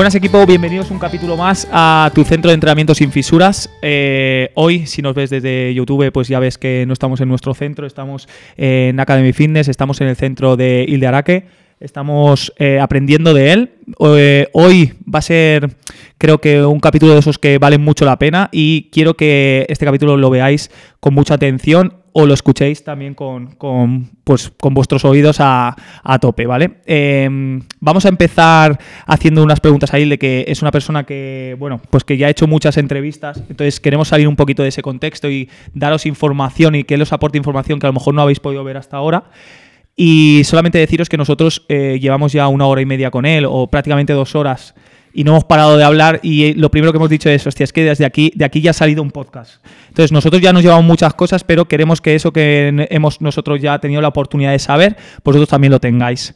Buenas equipo, bienvenidos un capítulo más a tu centro de entrenamiento sin fisuras. Eh, hoy, si nos ves desde YouTube, pues ya ves que no estamos en nuestro centro, estamos en Academy Fitness, estamos en el centro de Ilde Araque, estamos eh, aprendiendo de él. Eh, hoy va a ser, creo que, un capítulo de esos que valen mucho la pena y quiero que este capítulo lo veáis con mucha atención o lo escuchéis también con, pues, con vuestros oídos a, tope, ¿vale? Em, vamos a empezar haciendo unas preguntas a de que es una persona que, bueno, pues que ya ha hecho muchas entrevistas, entonces queremos salir un poquito de ese contexto y daros información y que él os aporte información que a lo mejor no habéis podido ver hasta ahora. Y solamente deciros que nosotros eh, llevamos ya una hora y media con él, o prácticamente dos horas y no hemos parado de hablar y eh, lo primero que hemos dicho es, hostia, es que desde aquí, de aquí ya ha salido un podcast. Entonces nosotros ya nos llevamos muchas cosas, pero queremos que eso que hemos nosotros ya tenido la oportunidad de saber, vosotros también lo tengáis.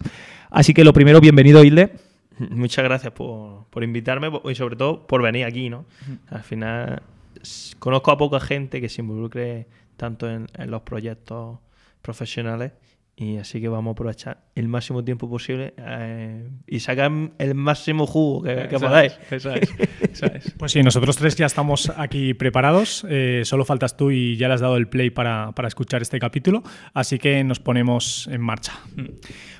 Así que lo primero, bienvenido Hilde. Muchas gracias por, invitarme y sobre todo por venir aquí, ¿no? Al final conozco a poca gente que se involucre tanto en los proyectos profesionales y así que vamos a aprovechar el máximo tiempo posible eh, y sacar el máximo jugo que, podáis. Pues sí, nosotros tres ya estamos aquí preparados. Eh, solo faltas tú y ya le has dado el play para, para escuchar este capítulo. Así que nos ponemos en marcha. Mm.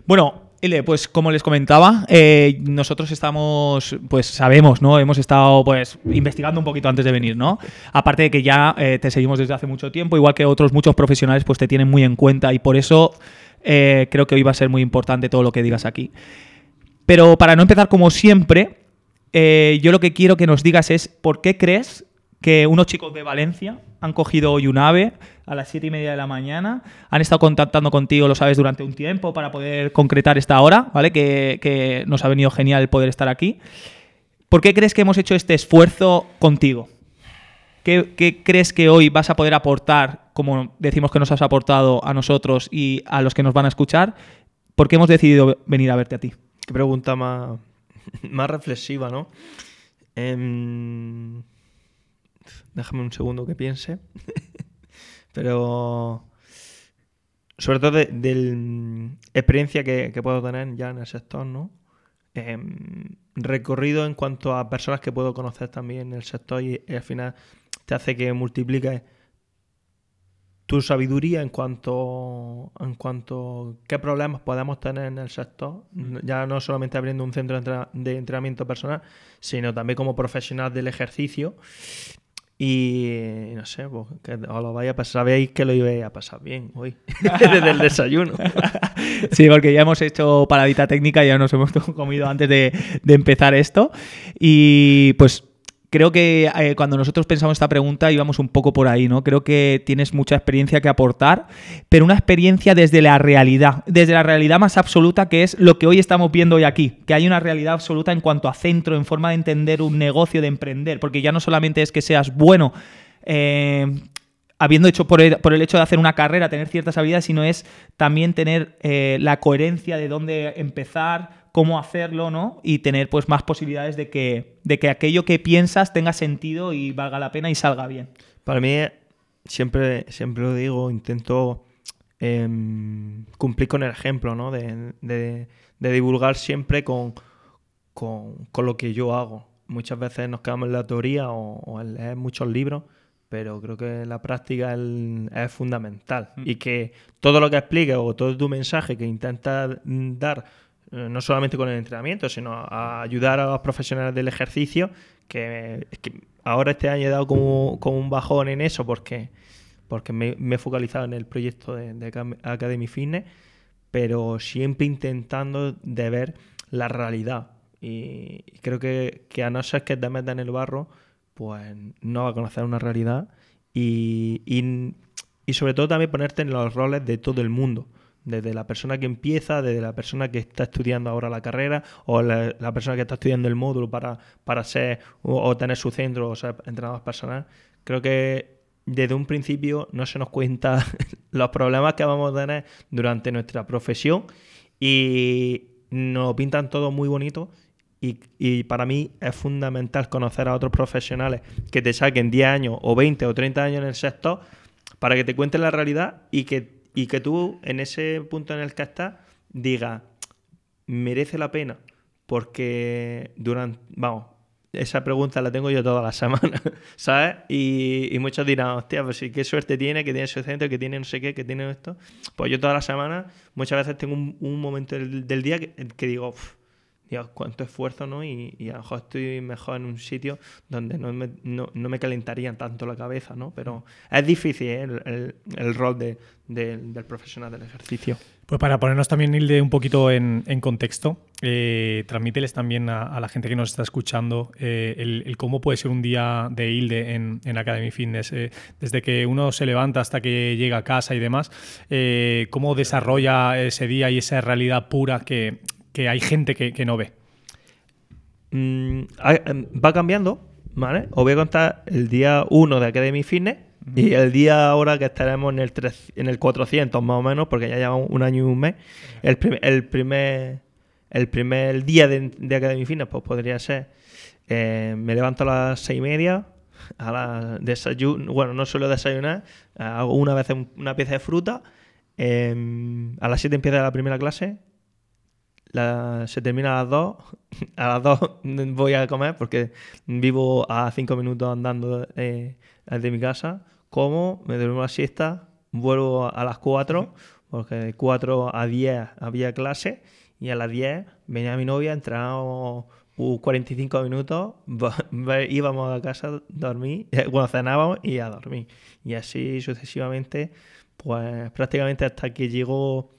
Bueno, pues como les comentaba, eh, nosotros estamos, pues sabemos, ¿no? Hemos estado pues investigando un poquito antes de venir, ¿no? Aparte de que ya te seguimos desde hace mucho tiempo, igual que otros muchos profesionales, pues te tienen muy en cuenta y por eso eh, creo que hoy va a ser muy importante todo lo que digas aquí. Pero para no empezar como siempre, eh, yo lo que quiero que nos digas es por qué crees que unos chicos de Valencia han cogido hoy un ave a las 7 y media de la mañana, han estado contactando contigo, lo sabes, durante un tiempo para poder concretar esta hora, ¿vale? Que, nos ha venido genial poder estar aquí. ¿Por qué crees que hemos hecho este esfuerzo contigo? ¿Qué, crees que hoy vas a poder aportar, como decimos que nos has aportado a nosotros y a los que nos van a escuchar? ¿Por qué hemos decidido venir a verte a ti? Qué pregunta más, más reflexiva, ¿no? Em, déjame un segundo que piense. Pero sobre todo de, la experiencia que, puedo tener ya en el sector, ¿no? Em, recorrido en cuanto a personas que puedo conocer también en el sector y al final te hace que multipliques tu sabiduría en cuanto en cuanto qué problemas podemos tener en el sector, ya no solamente abriendo un centro de entrenamiento personal, sino también como profesional del ejercicio. Y no sé, pues, que os lo vaya a pasar, sabéis que lo iba a pasar bien hoy, desde el desayuno. sí, porque ya hemos hecho paradita técnica, ya nos hemos comido antes de, de empezar esto. Y pues creo que eh, cuando nosotros pensamos esta pregunta íbamos un poco por ahí, ¿no? Creo que tienes mucha experiencia que aportar, pero una experiencia desde la realidad, desde la realidad más absoluta que es lo que hoy estamos viendo hoy aquí, que hay una realidad absoluta en cuanto a centro, en forma de entender un negocio, de emprender, porque ya no solamente es que seas bueno. Eh, habiendo hecho por el, hecho de hacer una carrera, tener ciertas habilidades, sino es también tener eh, la coherencia de dónde empezar, cómo hacerlo, ¿no? Y tener pues más posibilidades de que, de que aquello que piensas tenga sentido y valga la pena y salga bien. Para mí, siempre, siempre lo digo, intento em, cumplir con el ejemplo, ¿no? De, divulgar siempre con, con, lo que yo hago. Muchas veces nos quedamos en la teoría o, en leer muchos libros, pero creo que la práctica es, fundamental. Mm. Y que todo lo que expliques o todo tu mensaje que intentas dar no solamente con el entrenamiento, sino a ayudar a los profesionales del ejercicio, que, ahora este año he dado como, un bajón en eso porque, porque me, he focalizado en el proyecto de, Academy Fitness, pero siempre intentando de ver la realidad. Y creo que, a no ser que te metas en el barro, pues no va a conocer una realidad y, y sobre todo también ponerte en los roles de todo el mundo Desde la persona que empieza, desde la persona que está estudiando ahora la carrera o la, persona que está estudiando el módulo para, para ser o, tener su centro o ser entrenador personal. Creo que desde un principio no se nos cuenta los problemas que vamos a tener durante nuestra profesión y nos pintan todo muy bonito y, para mí es fundamental conocer a otros profesionales que te saquen 10 años o 20 o 30 años en el sector para que te cuenten la realidad y que, y que tú en ese punto en el que estás digas, merece la pena porque durante, vamos, esa pregunta la tengo yo toda la semana, ¿sabes? Y, muchos dirán, hostia, pues sí, qué suerte tiene, que tiene su centro, que tiene no sé qué, que tiene esto. Pues yo toda la semana, muchas veces tengo un, momento del, día que, digo, Dios, cuánto esfuerzo, ¿no? Y, a lo mejor estoy mejor en un sitio donde no me, no, me calentarían tanto la cabeza, ¿no? Pero es difícil ¿eh? el, rol del profesional del ejercicio. Pues para ponernos también, Hilde, un poquito en, contexto, eh, transmíteles también a, la gente que nos está escuchando eh, el, cómo puede ser un día de Hilde en, Academy Fitness, eh, desde que uno se levanta hasta que llega a casa y demás, cómo desarrolla ese día y esa realidad pura que, hay gente que, no ve. Mm, em, va cambiando, ¿vale? Os voy a contar el día 1 de Academy Fitness y el día ahora que estaremos en el, en el 400 más o menos, porque ya llevamos un año y un mes, el, el primer el primer día de, de Academy Fitness pues podría ser, eh, me levanto a las seis y media, a la desayuno, bueno, no suelo desayunar, hago una vez una pieza de fruta, em, a las 7 empieza la primera clase, se termina a las 2, a las 2 voy a comer porque vivo a 5 minutos andando eh, desde mi casa, como, me duermo la siesta, vuelvo a las 4, porque de 4 a 10 había clase, y a las 10 venía mi novia, entrábamos 45 minutos, íbamos a casa, dormir, bueno, cenábamos y a dormir. Y así sucesivamente, pues prácticamente hasta que llegó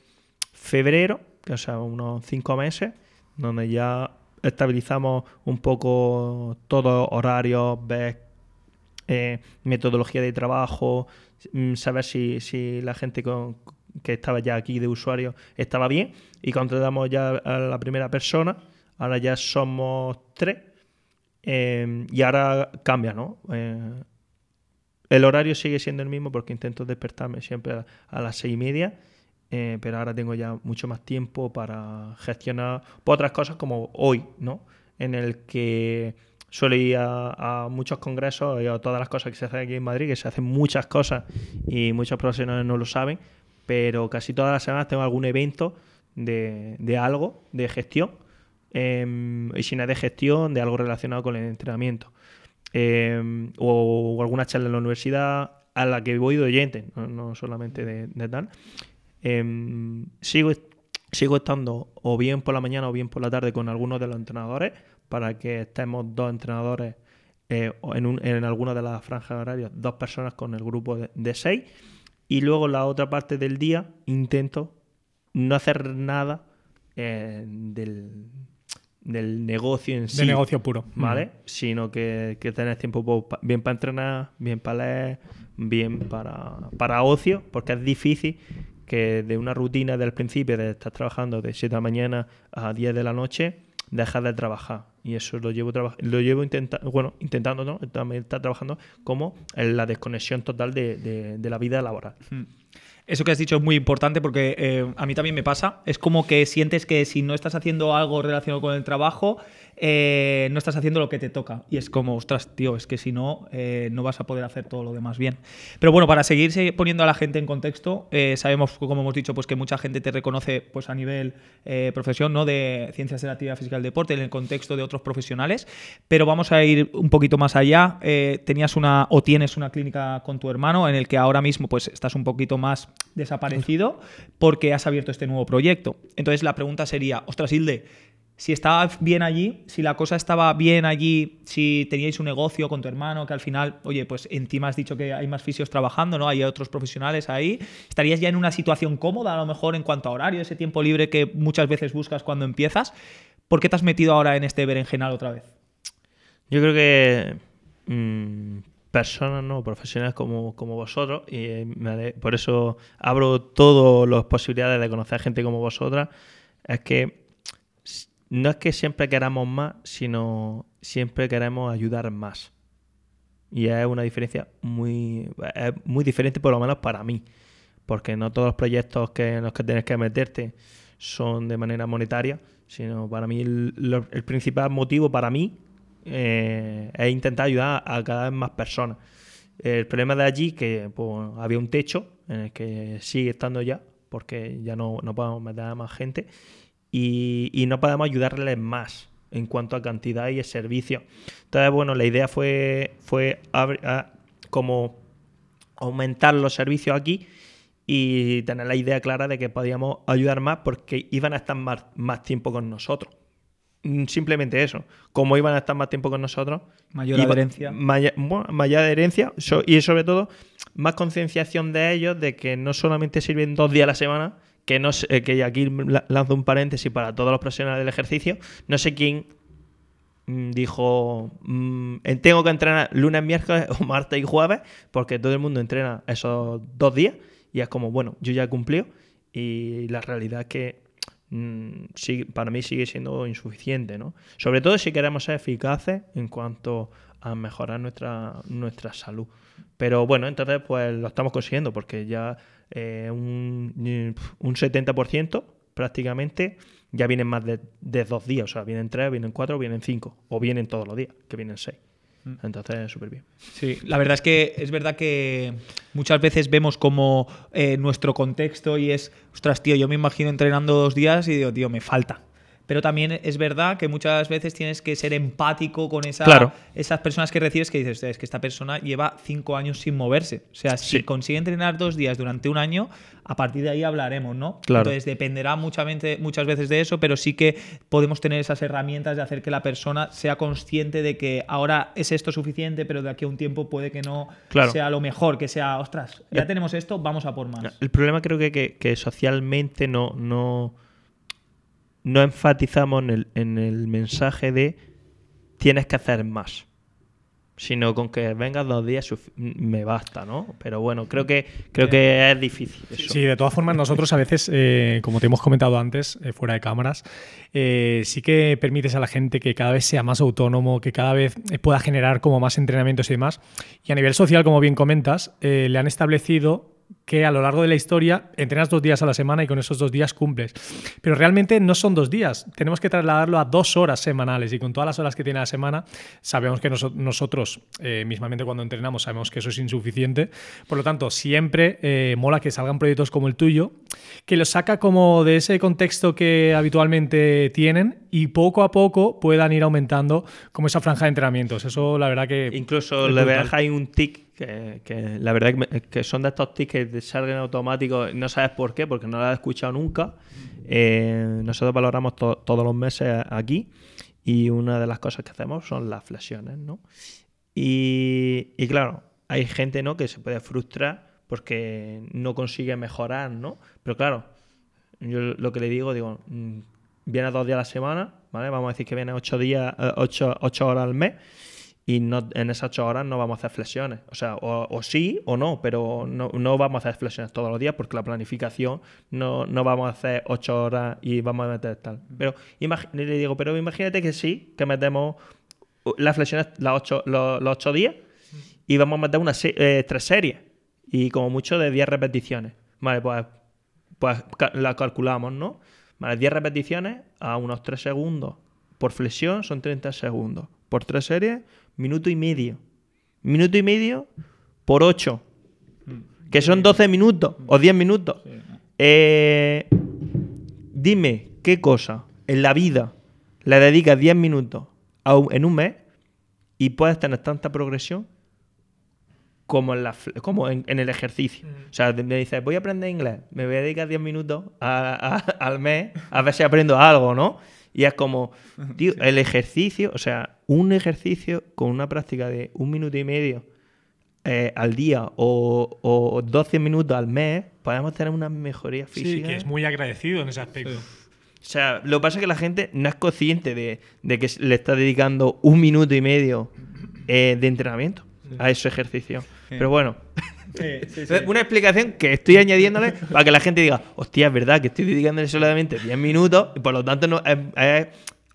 febrero, o sea, unos 5 meses, donde ya estabilizamos un poco todos horarios, ves eh, metodología de trabajo, mm, saber si, si la gente que estaba ya aquí de usuario estaba bien y contratamos ya a la primera persona, ahora ya somos tres em, y ahora cambia, ¿no? Eh, el horario sigue siendo el mismo porque intento despertarme siempre a, las seis y media, eh, pero ahora tengo ya mucho más tiempo para gestionar otras cosas como hoy, ¿no? En el que suelo ir a, muchos congresos y a todas las cosas que se hacen aquí en Madrid, que se hacen muchas cosas y muchos profesionales no lo saben, pero casi todas las semanas tengo algún evento de, algo, de gestión, em, y si no es de gestión, de algo relacionado con el entrenamiento. Em, o, alguna charla en la universidad a la que voy de oyente, no, solamente de, tal. Em, sigo, sigo estando o bien por la mañana o bien por la tarde con algunos de los entrenadores para que estemos dos entrenadores eh, en, en alguna de las franjas horarias, dos personas con el grupo de, seis. Y luego la otra parte del día intento no hacer nada eh, del, negocio en sí. Del negocio puro. ¿Vale? Sino que, que tener tiempo bien para entrenar, bien para leer, bien para, para ocio, porque es difícil que de una rutina del principio de estar trabajando de 7 de la mañana a 10 de la noche, dejar de trabajar. Y eso lo llevo, lo llevo intentando, bueno, intentando, ¿no? También está trabajando como la desconexión total de, la vida laboral. Eso que has dicho es muy importante porque eh, a mí también me pasa. Es como que sientes que si no estás haciendo algo relacionado con el trabajo, eh, no estás haciendo lo que te toca. Y es como, ostras, tío, es que si no, eh, no vas a poder hacer todo lo demás bien. Pero bueno, para seguirse poniendo a la gente en contexto, eh, sabemos, como hemos dicho, pues que mucha gente te reconoce pues, a nivel profesión, ¿no? De ciencias de la actividad física y el deporte, en el contexto de otros profesionales. Pero vamos a ir un poquito más allá. tenías una, o tienes una clínica con tu hermano en el que ahora mismo pues estás un poquito más desaparecido porque has abierto este nuevo proyecto. Entonces la pregunta sería, ostras, Hilde, si estaba bien allí, si la cosa estaba bien allí, si teníais un negocio con tu hermano, que al final, oye, pues encima has dicho que hay más fisios trabajando, ¿no? Hay otros profesionales ahí, estarías ya en una situación cómoda, a lo mejor en cuanto a horario, ese tiempo libre que muchas veces buscas cuando empiezas. ¿Por qué te has metido ahora en este berenjenal otra vez? Yo creo que mm, personas, ¿no? Profesionales como, como vosotros. Y eh, por eso abro todas las posibilidades de conocer gente como vosotras. Es que no es que siempre queramos más, sino siempre queremos ayudar más. Y es una diferencia muy, es muy diferente, por lo menos para mí. Porque no todos los proyectos que, en los que tienes que meterte son de manera monetaria, sino para mí el, principal motivo para mí eh, es intentar ayudar a cada vez más personas. El problema de allí que pues, había un techo en el que sigue estando ya, porque ya no, no podemos meter a más gente y, y no podemos ayudarles más en cuanto a cantidad y el servicio. Entonces, bueno, la idea fue, fue abri- a- como aumentar los servicios aquí y tener la idea clara de que podíamos ayudar más porque iban a estar más, más tiempo con nosotros. Mm, Simplemente eso. Como iban a estar más tiempo con nosotros, Mayor iba- adherencia. maya- bueno, mayor adherencia so- y sobre todo más concienciación de ellos de que no solamente sirven dos días a la semana, que no sé- eh, que aquí la- lanzo un paréntesis para todos los profesionales del ejercicio, no sé quién mm, dijo mm, eh, tengo que entrenar lunes, miércoles o martes y jueves porque todo el mundo entrena esos dos días y es como, bueno, yo ya he cumplido y la realidad es que mm, para mí sigue siendo insuficiente, ¿no? Sobre todo si queremos ser eficaces en cuanto a mejorar nuestra, nuestra salud. Pero bueno, entonces pues lo estamos consiguiendo porque ya eh, un, un 70% prácticamente ya vienen más de, de dos días. O sea, vienen tres, vienen cuatro, vienen cinco. O vienen todos los días, que vienen seis. Entonces, súper bien. Sí, la verdad es que es verdad que muchas veces vemos como eh, nuestro contexto y es, ostras, tío, yo me imagino entrenando dos días y digo, tío, me falta. Pero también es verdad que muchas veces tienes que ser empático con esa, Claro. esas personas que recibes que dices, "Hostia, es que esta persona lleva cinco años sin moverse. O sea, si Sí. consigue entrenar dos días durante un año, a partir de ahí hablaremos, ¿no? Claro. Entonces dependerá muchamente- muchas veces de eso, pero sí que podemos tener esas herramientas de hacer que la persona sea consciente de que ahora es esto suficiente, pero de aquí a un tiempo puede que no Claro. sea lo mejor, que sea, ostras, ya Eh, tenemos esto, vamos a por más. El problema creo que, que, que socialmente no, no, no enfatizamos en el, en el mensaje de tienes que hacer más. Sino con que vengas dos días me basta, ¿no? Pero bueno, creo que creo que es difícil eso. Sí, de todas formas, nosotros a veces, eh, como te hemos comentado antes, eh, fuera de cámaras, eh, sí que permites a la gente que cada vez sea más autónomo, que cada vez pueda generar como más entrenamientos y demás. Y a nivel social, como bien comentas, le han establecido que a lo largo de la historia entrenas dos días a la semana y con esos dos días cumples. Pero realmente no son dos días, tenemos que trasladarlo a dos horas semanales y con todas las horas que tiene la semana sabemos que noso- nosotros, eh, mismamente cuando entrenamos, sabemos que eso es insuficiente. Por lo tanto, siempre eh, mola que salgan proyectos como el tuyo, que los saca como de ese contexto que habitualmente tienen y poco a poco puedan ir aumentando como esa franja de entrenamientos. Eso la verdad que... Incluso le dejas ahí un tic que, que la verdad me- que son de estos tics que te salgan automáticos, no sabes por qué, porque no lo has escuchado nunca. Eh, nosotros valoramos to- todos los meses aquí y una de las cosas que hacemos son las flexiones, ¿no? Y, y claro, hay gente, ¿no? Que se puede frustrar porque no consigue mejorar, ¿no? Pero claro, yo lo que le digo, digo, mm, viene dos días a la semana, ¿vale? Vamos a decir que viene ocho días, eh, ocho, ocho horas al mes y no, en esas ocho horas no vamos a hacer flexiones. O sea, o, o sí o no, pero no, no vamos a hacer flexiones todos los días porque la planificación no, no vamos a hacer ocho horas y vamos a meter tal. Pero le digo, pero imagínate que sí, que metemos las flexiones las ocho, los, los ocho días y vamos a meter una se- eh, tres series y como mucho de 10 repeticiones. Vale, pues, pues la calculamos, ¿no? Vale, 10 repeticiones a unos 3 segundos por flexión son 30 segundos. Por tres series, minuto y medio. Minuto y medio por 8. Que son 12 minutos o 10 minutos. Eh, dime, ¿qué cosa en la vida le dedicas 10 minutos a un- en un mes y puedes tener tanta progresión como en, la, como en, en el ejercicio? O sea, me dices, voy a aprender inglés, me voy a dedicar 10 minutos a- a- al mes a ver si aprendo algo, ¿no? Y es como, tío, el ejercicio, o sea, un ejercicio con una práctica de un minuto y medio eh, al día o, o 12 minutos al mes, podemos tener una mejoría Sí, física. que es muy agradecido en ese aspecto. O sea, lo que pasa es que la gente no es consciente de, de que le está dedicando un minuto y medio eh, de entrenamiento. a ese ejercicio. Pero bueno, una explicación que estoy añadiéndole para que la gente diga, hostia, es verdad que estoy dedicándole solamente 10 minutos y por lo tanto no,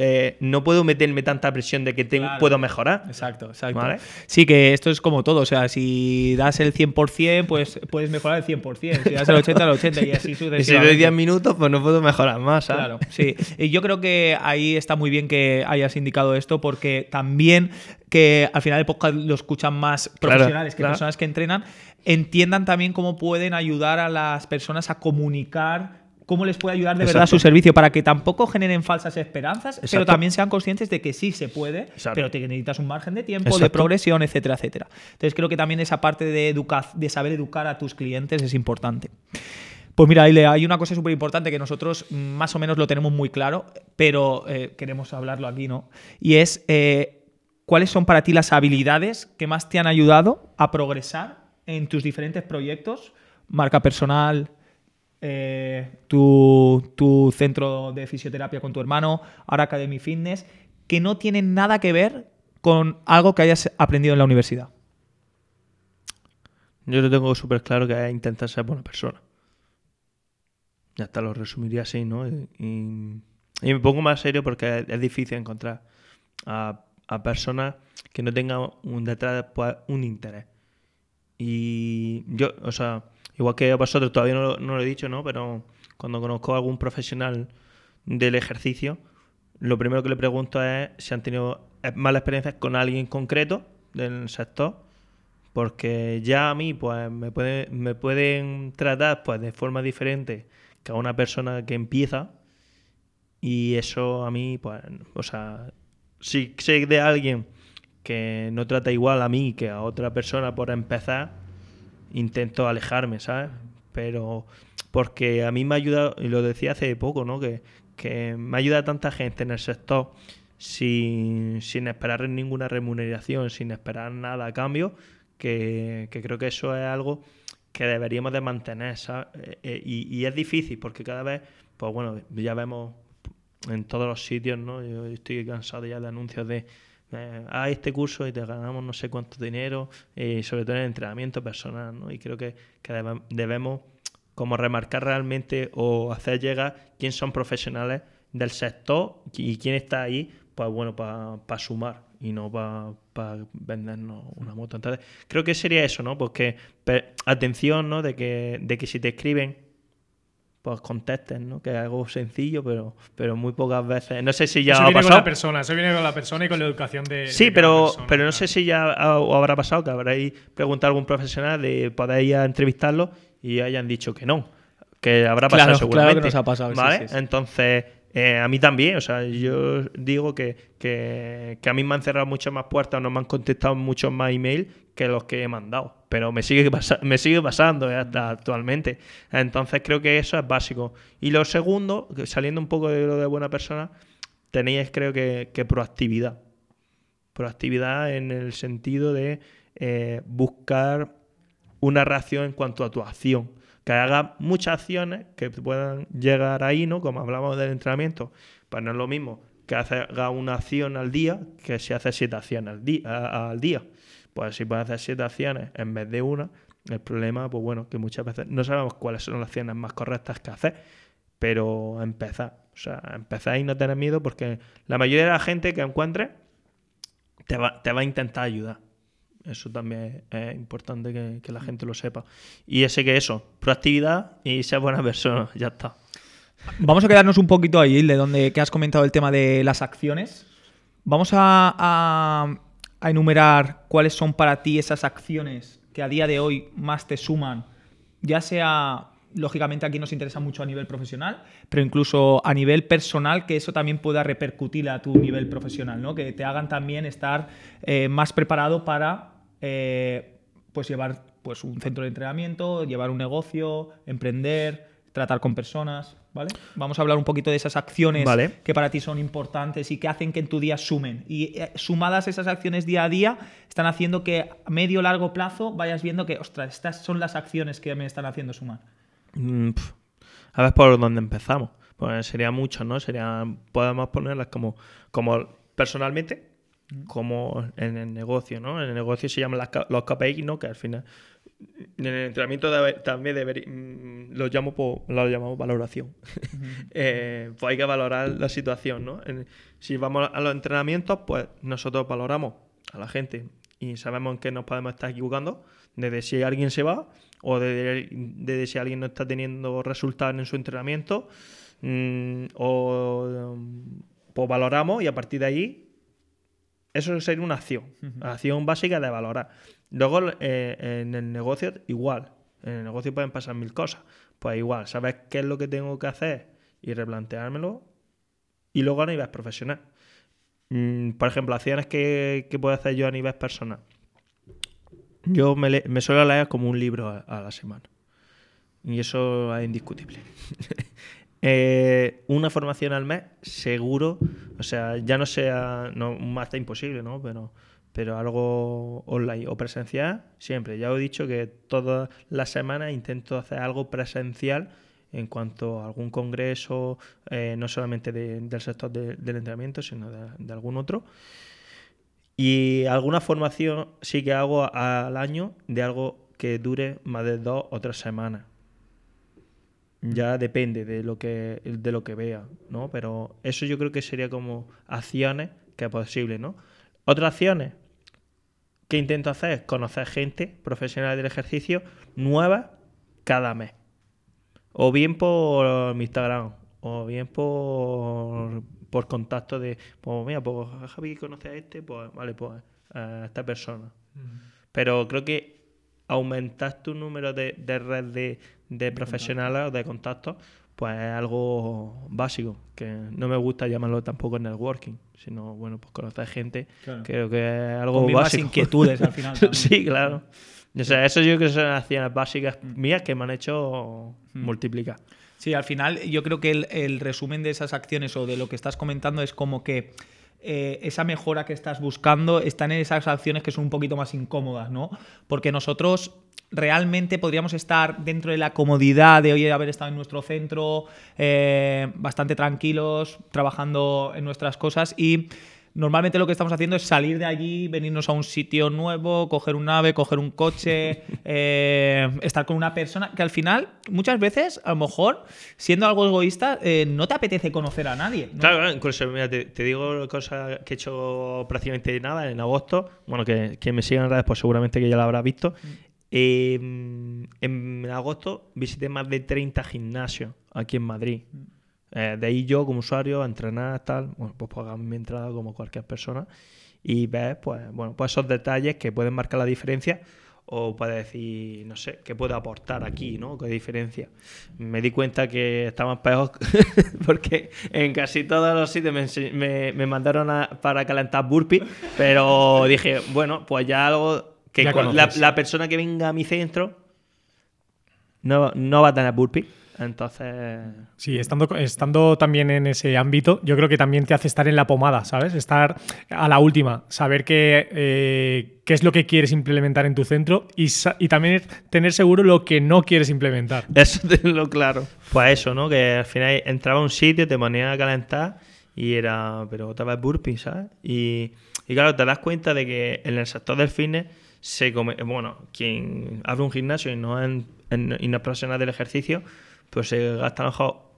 eh, no puedo meterme tanta presión de que puedo mejorar. Exacto, exacto. Sí, que esto es como todo. O sea, si das el 100%, pues puedes mejorar el 100%. Si das el 80%, el 80% y así sucesivamente. Y si doy 10 minutos, pues no puedo mejorar más. ¿sabes? Claro, sí. Y yo creo que ahí está muy bien que hayas indicado esto porque también que al final el podcast lo escuchan más profesionales que personas que entrenan, entiendan también cómo pueden ayudar a las personas a comunicar cómo les puede ayudar de verdad su servicio para que tampoco generen falsas esperanzas, pero también sean conscientes de que sí se puede, pero te necesitas un margen de tiempo, de progresión, etcétera, etcétera. Entonces creo que también esa parte de, de saber educar a tus clientes es importante. Pues mira, hay una cosa súper importante que nosotros más o menos lo tenemos muy claro, pero eh, queremos hablarlo aquí, ¿no? Y es eh, cuáles son para ti las habilidades que más te han ayudado a progresar en tus diferentes proyectos, marca personal, eh, tu, centro de fisioterapia con tu hermano, ahora Academy Fitness, que no tienen nada que ver con algo que hayas aprendido en la universidad? Yo lo tengo súper claro que es intentar ser buena persona. Ya hasta lo resumiría así, ¿no? Y, me pongo más serio porque es, difícil encontrar a, personas que no tengan un detrás pues, un interés. Y yo, o sea, Igual que a vosotros todavía no, lo he dicho, ¿no? Pero cuando conozco a algún profesional del ejercicio, lo primero que le pregunto es si han tenido malas experiencias con alguien concreto del sector, porque ya a mí pues me, me pueden tratar pues de forma diferente que a una persona que empieza y eso a mí pues, o sea, si sé de alguien que no trata igual a mí que a otra persona por empezar, intento alejarme, ¿sabes? Pero porque a mí me ha ayudado, y lo decía hace poco, ¿no? Que, que me ayuda tanta gente en el sector sin, sin esperar ninguna remuneración, sin esperar nada a cambio, que, creo que eso es algo que deberíamos de mantener, ¿sabes? Eh, eh, y, y, es difícil porque cada vez, pues bueno, ya vemos en todos los sitios, ¿no? Yo estoy cansado ya de anuncios de eh, a este curso y te ganamos no sé cuánto dinero, y sobre todo en el entrenamiento personal, ¿no? Y creo que, debemos como remarcar realmente o hacer llegar quién son profesionales del sector y quién está ahí, pues bueno, para sumar y no para vendernos una moto. Entonces, creo que sería eso, ¿no? Porque atención, ¿no? De que, de que si te escriben pues contesten, ¿no? Que es algo sencillo, pero, pero muy pocas veces. No sé si ya eso ha viene pasado. con la persona, eso viene con la persona y con la educación de. Sí, pero, pero no sé si ya habrá pasado que habréis preguntado a algún profesional de a entrevistarlo y hayan dicho que no. Que habrá pasado seguramente. Claro que nos ha pasado. ¿Vale? Entonces, eh, a mí también, o sea, yo digo que, que, a mí me han cerrado muchas más puertas, no me han contestado muchos más emails que los que he mandado. Pero me sigue, me sigue pasando eh, hasta actualmente. Entonces creo que eso es básico. Y lo segundo, saliendo un poco de lo de buena persona, tenéis creo que, que proactividad. Proactividad en el sentido de eh, buscar una reacción en cuanto a tu acción que haga muchas acciones que puedan llegar ahí, ¿no? Como hablamos del entrenamiento, pues no es lo mismo que haga una acción al día que si hace siete acciones al día. Pues si puedes hacer siete acciones en vez de una, el problema, pues bueno, que muchas veces no sabemos cuáles son las acciones más correctas que hacer, pero empezar. O sea, empezar y no tener miedo porque la mayoría de la gente que encuentre te va, te va a intentar ayudar. Eso también es importante que, la gente lo sepa. Y ese que eso, proactividad y ser buena persona, ya está. Vamos a quedarnos un poquito ahí, de donde que has comentado el tema de las acciones. Vamos a, a enumerar cuáles son para ti esas acciones que a día de hoy más te suman, ya sea lógicamente aquí nos interesa mucho a nivel profesional, pero incluso a nivel personal, que eso también pueda repercutir a tu nivel profesional, ¿no? Que te hagan también estar eh, más preparado para eh, pues llevar pues un centro de entrenamiento, llevar un negocio, emprender, tratar con personas, ¿vale? Vamos a hablar un poquito de esas acciones que para ti son importantes y que hacen que en tu día sumen. Y eh, sumadas esas acciones día a día, están haciendo que a medio largo plazo vayas viendo que, ostras, estas son las acciones que me están haciendo sumar. Mm, a ver por dónde empezamos. Pues sería mucho, ¿no? Sería, podemos ponerlas como, como personalmente, como en el negocio, ¿no? En el negocio se llaman las, los KPI, ¿no? Que al final en el entrenamiento también debería, mm, lo, llamo lo llamamos valoración. Eh, pues hay que valorar la situación, ¿no? si vamos a los entrenamientos, pues nosotros valoramos a la gente y sabemos en qué nos podemos estar equivocando, desde si alguien se va o desde, si alguien no está teniendo resultados en su entrenamiento, mm, o pues valoramos y a partir de ahí eso sería una acción, acción básica de valorar. Luego eh, en el negocio igual, en el negocio pueden pasar mil cosas, pues igual, sabes qué es lo que tengo que hacer y replanteármelo y luego a nivel profesional. Mm, por ejemplo, acciones que, que, puedo hacer yo a nivel personal. Yo me, me suelo leer como un libro a, la semana. Y eso es indiscutible. Eh, una formación al mes, seguro. O sea, ya no sea no, un máster imposible, ¿no? Pero, pero algo online o presencial, siempre. Ya os he dicho que todas las semanas intento hacer algo presencial en cuanto a algún congreso, eh, no solamente del sector del entrenamiento, sino de, algún otro. Y alguna formación sí que hago al año de algo que dure más de dos o tres semanas. Ya depende de lo que, de lo que vea, ¿no? Pero eso yo creo que sería como acciones que es posible, ¿no? Otras acciones que intento hacer es conocer gente profesional del ejercicio nueva cada mes. O bien por mi Instagram, o bien por, por contacto de, pues mira, pues Javi conoce a este, pues vale, pues a esta persona. Pero creo que aumentar tu número de, de red de, de profesionales o de contactos, pues es algo básico, que no me gusta llamarlo tampoco networking, sino, bueno, pues conocer gente, creo que es algo Con básico. inquietudes al final. sí, claro. O sea, eso yo creo que son acciones básicas mías que me han hecho mm. multiplicar. Sí, al final yo creo que el, resumen de esas acciones o de lo que estás comentando es como que eh, esa mejora que estás buscando está en esas acciones que son un poquito más incómodas, ¿no? Porque nosotros realmente podríamos estar dentro de la comodidad de hoy haber estado en nuestro centro, eh, bastante tranquilos, trabajando en nuestras cosas y normalmente lo que estamos haciendo es salir de allí, venirnos a un sitio nuevo, coger un ave, coger un coche, eh, estar con una persona que al final, muchas veces, a lo mejor, siendo algo egoísta, eh, no te apetece conocer a nadie. Claro, incluso, mira, te, digo cosas que he hecho prácticamente nada en agosto. Bueno, que quien me siga en redes, pues seguramente que ya lo habrá visto. Mm. Em, en agosto visité más de 30 gimnasios aquí en Madrid. Eh, de ahí yo como usuario a entrenar, tal, bueno, pues pagar mi entrada como cualquier persona y ves, pues, bueno, pues esos detalles que pueden marcar la diferencia o puedes decir, no sé, qué puedo aportar aquí, ¿no? ¿Qué diferencia? Me di cuenta que estaba peor porque en casi todos los sitios me, me, mandaron para calentar burpees, pero dije, bueno, pues ya algo que la, la, persona que venga a mi centro no, no va a tener burpees entonces. Sí, estando, estando también en ese ámbito, yo creo que también te hace estar en la pomada, ¿sabes? Estar a la última, saber qué, eh, qué es lo que quieres implementar en tu centro y, y, también tener seguro lo que no quieres implementar. Eso lo claro. Pues eso, ¿no? Que al final entraba a un sitio, te ponía a calentar y era, pero otra vez burpee, ¿sabes? Y, y claro, te das cuenta de que en el sector del fitness se come, bueno, quien abre un gimnasio y no es, en, y no es profesional del ejercicio, pues se gastan a lo mejor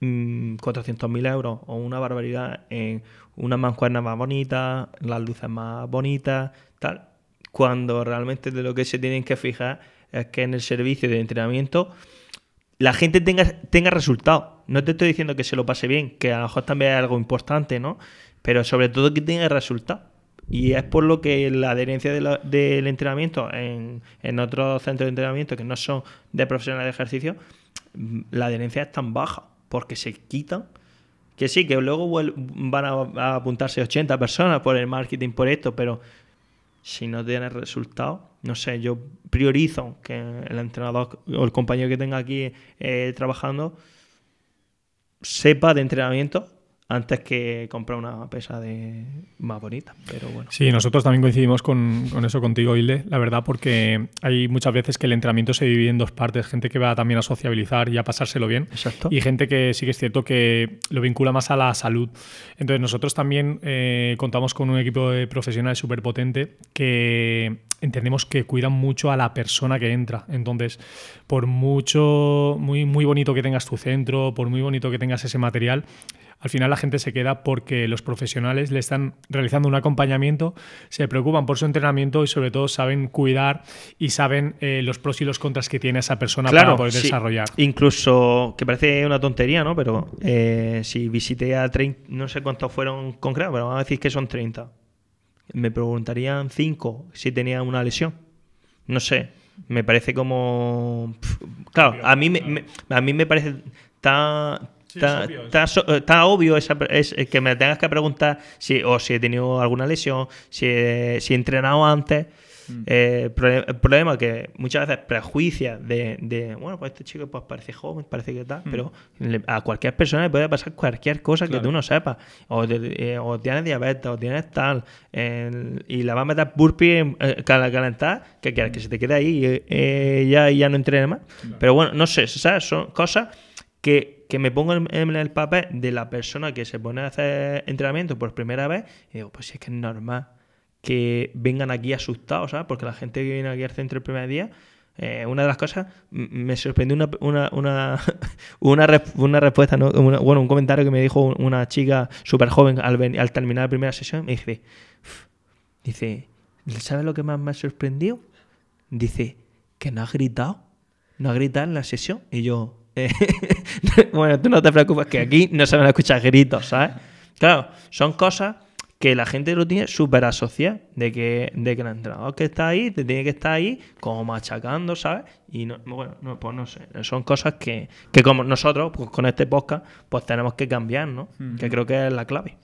400.000 euros o una barbaridad en unas mancuernas más bonitas, las luces más bonitas, tal, cuando realmente de lo que se tienen que fijar es que en el servicio de entrenamiento la gente tenga, tenga resultados. No te estoy diciendo que se lo pase bien, que a lo mejor también es algo importante, ¿no? Pero sobre todo que tenga resultados. Y es por lo que la adherencia del entrenamiento en, en otros centros de entrenamiento que no son de profesionales de ejercicio la adherencia es tan baja porque se quitan que sí, que luego van a, apuntarse 80 personas por el marketing, por esto, pero si no tienes resultados, no sé, yo priorizo que el entrenador o el compañero que tenga aquí eh, trabajando sepa de entrenamiento, antes que comprar una pesa de más bonita. Pero bueno. Sí, nosotros también coincidimos con, con, eso contigo, Hilde, la verdad, porque hay muchas veces que el entrenamiento se divide en dos partes. Gente que va también a sociabilizar y a pasárselo bien. Exacto. Y gente que sí que es cierto que lo vincula más a la salud. Entonces, nosotros también eh, contamos con un equipo de profesionales súper potente que entendemos que cuidan mucho a la persona que entra. Entonces, por mucho, muy, muy bonito que tengas tu centro, por muy bonito que tengas ese material, al final la gente se queda porque los profesionales le están realizando un acompañamiento, se preocupan por su entrenamiento y sobre todo saben cuidar y saben eh, los pros y los contras que tiene esa persona para poder sí. desarrollar. Incluso, que parece una tontería, ¿no? Pero eh, si visité a 30, no sé cuántos fueron concretos, pero vamos a decir que son 30. Me preguntarían 5 si tenía una lesión. No sé, me parece como... Claro, a mí me, me a mí me parece tan Está, obvio, está, está, obvio esa, es, que me tengas que preguntar si, o si he tenido alguna lesión, si he, si he entrenado antes. Mm. Eh, el problema que muchas veces prejuicia de, de, bueno, pues este chico pues parece joven, parece que tal, mm. pero a cualquier persona le puede pasar cualquier cosa claro. que tú no sepas. O, eh, o, tienes diabetes, o tienes tal, eh, y la vas a meter burpee eh, calentar, que quieres que se te quede ahí y ya, ya no entrene más. Claro. Pero bueno, no sé, ¿sabes? Son cosas que que me pongo en, el papel de la persona que se pone a hacer entrenamiento por primera vez y digo, pues si es que es normal que vengan aquí asustados, ¿sabes? Porque la gente que viene aquí al centro el primer día, eh, una de las cosas, me sorprendió una, una, una, una, respuesta, ¿no? Bueno, un comentario que me dijo una chica súper joven al, al, terminar la primera sesión, me dice, dice, ¿sabes lo que más me ha sorprendido? Dice, que no ha gritado, no ha gritado en la sesión. Y yo, bueno, tú no te preocupes que aquí no se van a escuchar gritos, ¿sabes? Claro, son cosas que la gente lo tiene súper asociado, de que, de que el entrenador que está ahí te tiene que estar ahí como machacando, ¿sabes? Y no, bueno, no, pues no sé, son cosas que, que como nosotros, pues con este podcast, pues tenemos que cambiar, ¿no? Uh -huh. Que creo que es la clave.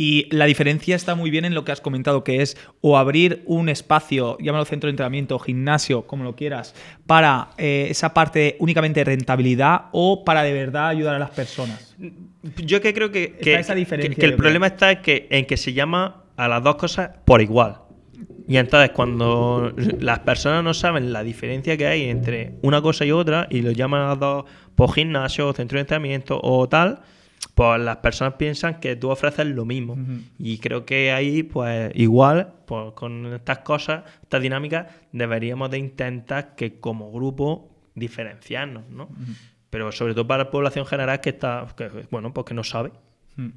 Y la diferencia está muy bien en lo que has comentado, que es o abrir un espacio, llámalo centro de entrenamiento, gimnasio, como lo quieras, para eh, esa parte únicamente de rentabilidad o para de verdad ayudar a las personas. Yo que creo que, que, esa diferencia, que, que el problema está en que, en que se llama a las dos cosas por igual. Y entonces cuando las personas no saben la diferencia que hay entre una cosa y otra y lo llaman a las dos por gimnasio, centro de entrenamiento o tal, pues las personas piensan que tú ofreces lo mismo. Uh -huh. Y creo que ahí, pues igual, pues con estas cosas, estas dinámicas, deberíamos de intentar que como grupo diferenciarnos, ¿no? Uh -huh. Pero sobre todo para la población general que está, que, bueno, pues que no sabe. Uh -huh.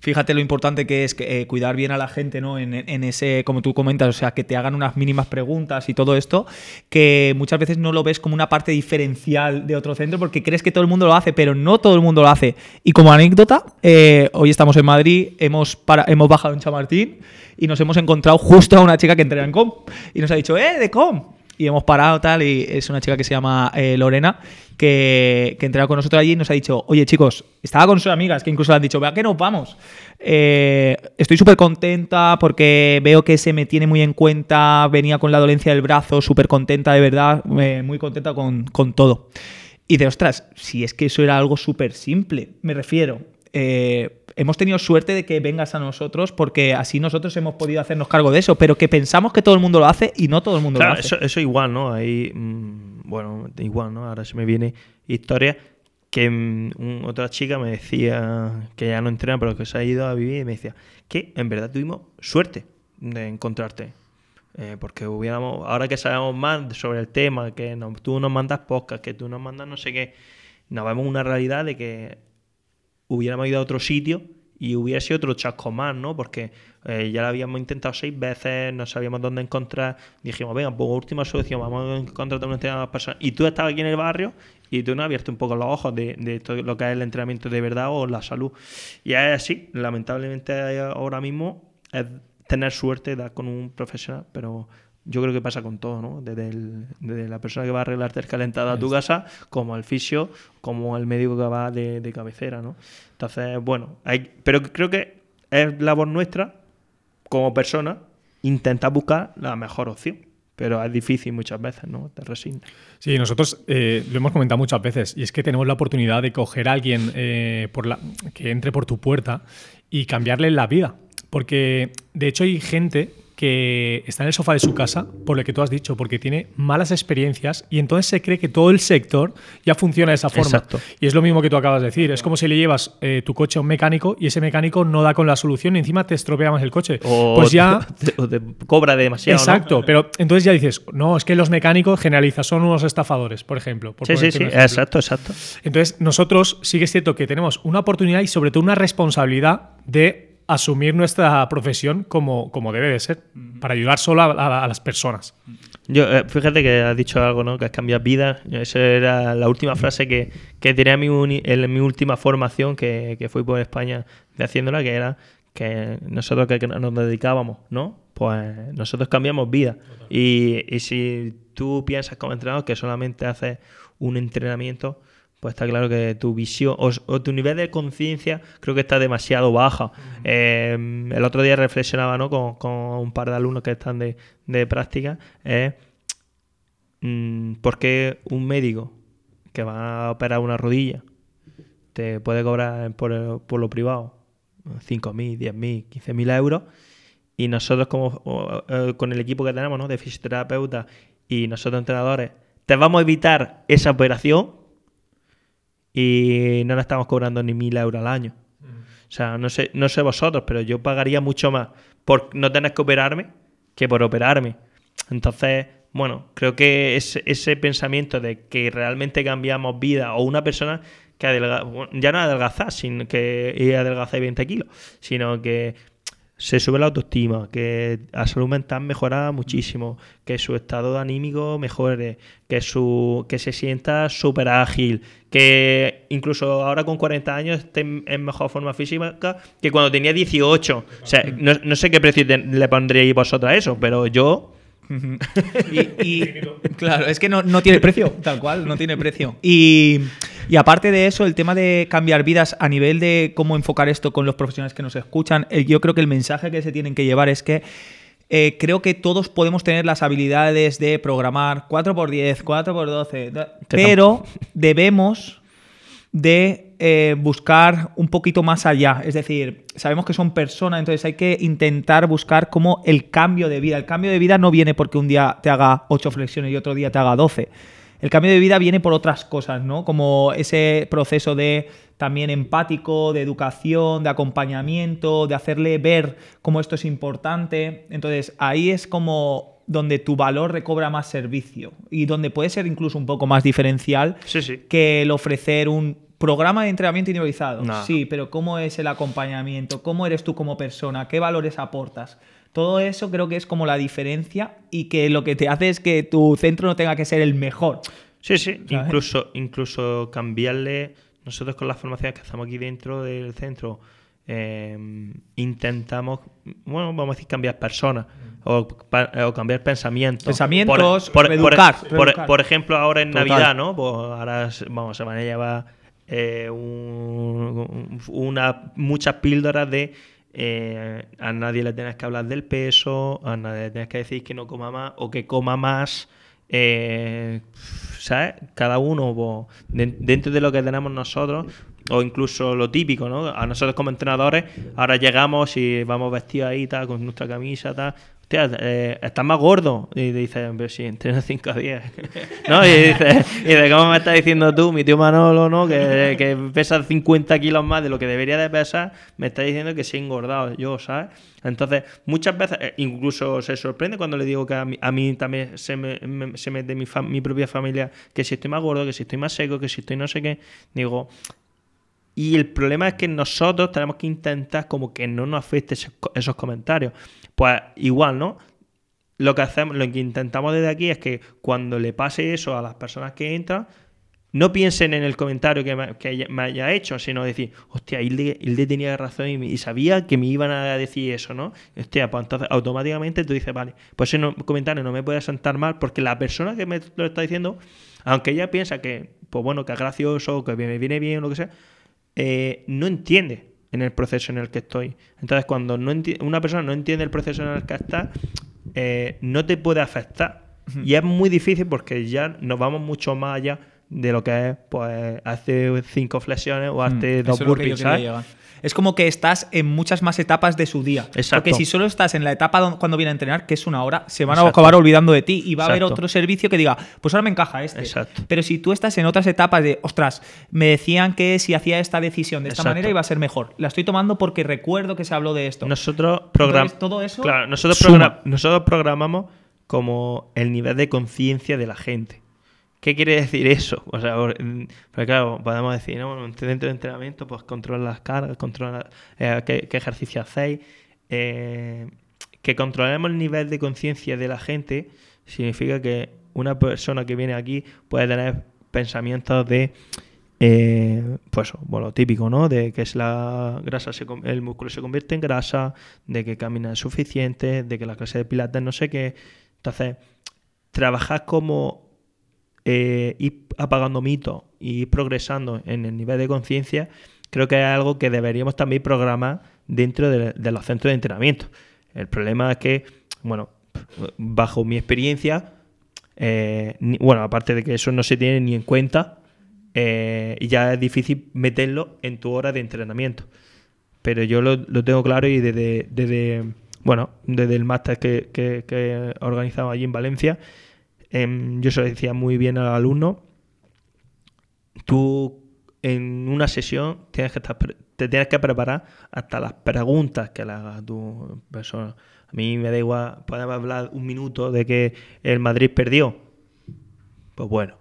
Fíjate lo importante que es eh, cuidar bien a la gente, ¿no? En, en, ese, como tú comentas, o sea, que te hagan unas mínimas preguntas y todo esto, que muchas veces no lo ves como una parte diferencial de otro centro porque crees que todo el mundo lo hace, pero no todo el mundo lo hace. Y como anécdota, eh, hoy estamos en Madrid, hemos, para, hemos bajado en Chamartín y nos hemos encontrado justo a una chica que entrena en COM y nos ha dicho, ¡eh, de COM! Y hemos parado tal y es una chica que se llama eh, Lorena que, que entrena con nosotros allí y nos ha dicho oye chicos, estaba con sus amigas que incluso le han dicho vea que nos vamos eh, estoy súper contenta porque veo que se me tiene muy en cuenta venía con la dolencia del brazo súper contenta de verdad eh, muy contenta con, con todo. Y de ostras, si es que eso era algo súper simple me refiero eh, hemos tenido suerte de que vengas a nosotros porque así nosotros hemos podido hacernos cargo de eso, pero que pensamos que todo el mundo lo hace y no todo el mundo claro, lo hace. Eso, eso igual, ¿no? Ahí, mmm, bueno, igual, ¿no? Ahora se me viene historia que mmm, otra chica me decía que ya no entrena, pero que se ha ido a vivir y me decía que en verdad tuvimos suerte de encontrarte. Eh, porque hubiéramos, ahora que sabemos más sobre el tema, que no, tú nos mandas podcast, que tú nos mandas no sé qué, nos vemos una realidad de que hubiéramos ido a otro sitio y hubiera sido otro chasco más, ¿no? Porque eh, ya lo habíamos intentado seis veces, no sabíamos dónde encontrar. Dijimos, venga, pues última solución, vamos a encontrar una entrenador personas. Y tú estabas aquí en el barrio y tú nos has abierto un poco los ojos de, de lo que es el entrenamiento de verdad o la salud. Y es así, lamentablemente ahora mismo es tener suerte dar con un profesional, pero yo creo que pasa con todo, ¿no? Desde, el, desde la persona que va a arreglarte el calentado a tu casa, como el fisio, como el médico que va de, de cabecera, ¿no? Entonces, bueno, hay, pero creo que es labor nuestra, como persona, intentar buscar la mejor opción. pero es difícil muchas veces, ¿no? Te resignas. Sí, nosotros eh, lo hemos comentado muchas veces y es que tenemos la oportunidad de coger a alguien eh, por la, que entre por tu puerta y cambiarle la vida. Porque de hecho hay gente que está en el sofá de su casa, por lo que tú has dicho, porque tiene malas experiencias y entonces se cree que todo el sector ya funciona de esa forma. Exacto. Y es lo mismo que tú acabas de decir. Es como si le llevas eh, tu coche a un mecánico y ese mecánico no da con la solución y encima te estropea más el coche. O, pues ya. te, o te cobra demasiado. ¿no? Exacto, pero entonces ya dices, no, es que los mecánicos generalizan, son unos estafadores, por ejemplo. por Sí, sí, sí, exacto, exacto. Entonces, nosotros sí que es cierto que tenemos una oportunidad y sobre todo una responsabilidad de asumir nuestra profesión como, como debe de ser, para ayudar solo a, a- a las personas. Yo, eh, fíjate que has dicho algo, ¿no? Que has cambiado vidas. Esa era la última frase que, que tenía en mi, uni- en mi última formación, que, que fui por España de haciéndola, que era que nosotros que que nos dedicábamos, ¿no? Pues nosotros cambiamos vida. Y, y si tú piensas como entrenador que solamente haces un entrenamiento, pues está claro que tu visión o, o tu nivel de conciencia creo que está demasiado baja. Eh, el otro día reflexionaba ¿no? con, con un par de alumnos que están de, de práctica, mm, por qué un médico que va a operar una rodilla te puede cobrar por, por lo privado 5.000, 10.000, 15.000 euros y nosotros como eh, con el equipo que tenemos ¿no? de fisioterapeutas y nosotros entrenadores te vamos a evitar esa operación y no le estamos cobrando ni 1.000 euros al año. O sea, no sé, no sé vosotros, pero yo pagaría mucho más por no tener que operarme que por operarme. Entonces, bueno, creo que ese, ese pensamiento de que realmente cambiamos vida o una persona que ya no adelgazar, sino que y adelgazar 20 kilos, sino que se sube la autoestima, que la salud mental mejora muchísimo, que su estado anímico mejore, que su que se sienta súper ágil, que incluso ahora con 40 años esté en mejor forma física que cuando tenía 18. O sea, no, no sé qué precio le pondríais vosotros a eso, pero yo Y, y- claro, es que no, no tiene precio, tal cual, no tiene precio. Y, y aparte de eso, el tema de cambiar vidas a nivel de cómo enfocar esto con los profesionales que nos escuchan, eh, yo creo que el mensaje que se tienen que llevar es que eh, creo que todos podemos tener las habilidades de programar 4x10, 4x12, da- Que pero debemos de eh, buscar un poquito más allá. Es decir, sabemos que son personas, entonces hay que intentar buscar como el cambio de vida. El cambio de vida no viene porque un día te haga 8 flexiones y otro día te haga 12. El cambio de vida viene por otras cosas, ¿no? Como ese proceso de también empático, de educación, de acompañamiento, de hacerle ver cómo esto es importante. Entonces, ahí es como donde tu valor recobra más servicio y donde puede ser incluso un poco más diferencial Sí, sí. que el ofrecer un programa de entrenamiento individualizado. No. Sí, pero ¿cómo es el acompañamiento? ¿Cómo eres tú como persona? ¿Qué valores aportas? Todo eso creo que es como la diferencia y que lo que te hace es que tu centro no tenga que ser el mejor. Sí, sí, ¿Sabes? incluso, incluso cambiarle, nosotros con las formaciones que hacemos aquí dentro del centro, eh, intentamos, bueno, vamos a decir cambiar personas o, pa- o cambiar pensamientos. Pensamientos, por, reeducar, por- reeducar. por ejemplo, ahora en Total. Navidad, ¿no? Pues ahora vamos, se van a llevar eh, muchas píldoras de eh, a nadie le tienes que hablar del peso, a nadie le tienes que decir que no coma más o que coma más. eh, ¿Sabes? Cada uno pues, de- dentro de lo que tenemos nosotros, o incluso lo típico, ¿no? A nosotros como entrenadores, ahora llegamos y vamos vestidos ahí, tal, con nuestra camisa, tal. Hostia, eh, estás más gordo. Y te dices, pero si entreno 5 a 10. ¿No? Y dices, y de ¿cómo me estás diciendo tú, mi tío Manolo, ¿no? Que, que pesa 50 kilos más de lo que debería de pesar, me está diciendo que sí he engordado yo, ¿sabes? Entonces, muchas veces, eh, incluso se sorprende cuando le digo que a mí, a mí también se me, me- se me de mi, mi propia familia, que si estoy más gordo, que si estoy más seco, que si estoy no sé qué. Digo, y el problema es que nosotros tenemos que intentar como que no nos afecte esos, co- esos comentarios. Pues igual, ¿no? Lo que hacemos, lo que intentamos desde aquí es que cuando le pase eso a las personas que entran, no piensen en el comentario que me, haya- hecho, sino decir, hostia, Hilde, Hilde tenía razón y, y sabía que me iban a decir eso, ¿no? Hostia, pues entonces automáticamente tú dices, vale, pues ese comentario no me puede sentar mal porque la persona que me lo está diciendo, aunque ella piensa que, pues bueno, que es gracioso, que me viene bien o lo que sea, eh, no entiende en el proceso en el que estoy. Entonces, cuando no una persona no entiende el proceso en el que está, eh, no te puede afectar. Y es muy difícil porque ya nos vamos mucho más allá de lo que es, pues, hace cinco flexiones o hace Mm, dos que yo burpees, ¿sabes? Es como que estás en muchas más etapas de su día. Exacto. Porque si solo estás en la etapa cuando viene a entrenar, que es una hora, se van a acabar olvidando de ti y va a haber otro servicio que diga, pues ahora me encaja este. Exacto. Pero si tú estás en otras etapas de, ostras, me decían que si hacía esta decisión de esta manera iba a ser mejor. La estoy tomando porque recuerdo que se habló de esto. Nosotros programamos. Todo eso Claro, nosotros, nosotros programamos como el nivel de conciencia de la gente. ¿Qué quiere decir eso? O sea, mm, porque claro, podemos decir, ¿no? Bueno, dentro de entrenamiento, pues controla las cargas, controla eh, qué, ejercicio hacéis. Eh, que controlemos el nivel de conciencia de la gente significa que una persona que viene aquí puede tener pensamientos de eh, pues bueno, lo típico, ¿no? De que es la grasa, el músculo se convierte en grasa, de que camina es suficiente, de que la clase de pilates no sé qué. Entonces, trabajar como eh, ir apagando mitos y ir progresando en el nivel de conciencia, creo que es algo que deberíamos también programar dentro de, los centros de entrenamiento. El problema es que, bueno, bajo mi experiencia, eh, bueno, aparte de que eso no se tiene ni en cuenta, eh, y ya es difícil meterlo en tu hora de entrenamiento. Pero yo lo, lo tengo claro y desde, desde bueno, desde el máster que, que, que organizaba allí en Valencia, em, yo se lo decía muy bien al alumno, tú en una sesión tienes que estar, te tienes que preparar hasta las preguntas que le haga a tu persona. A mí me da igual, podemos hablar un minuto de que el Madrid perdió. Pues bueno,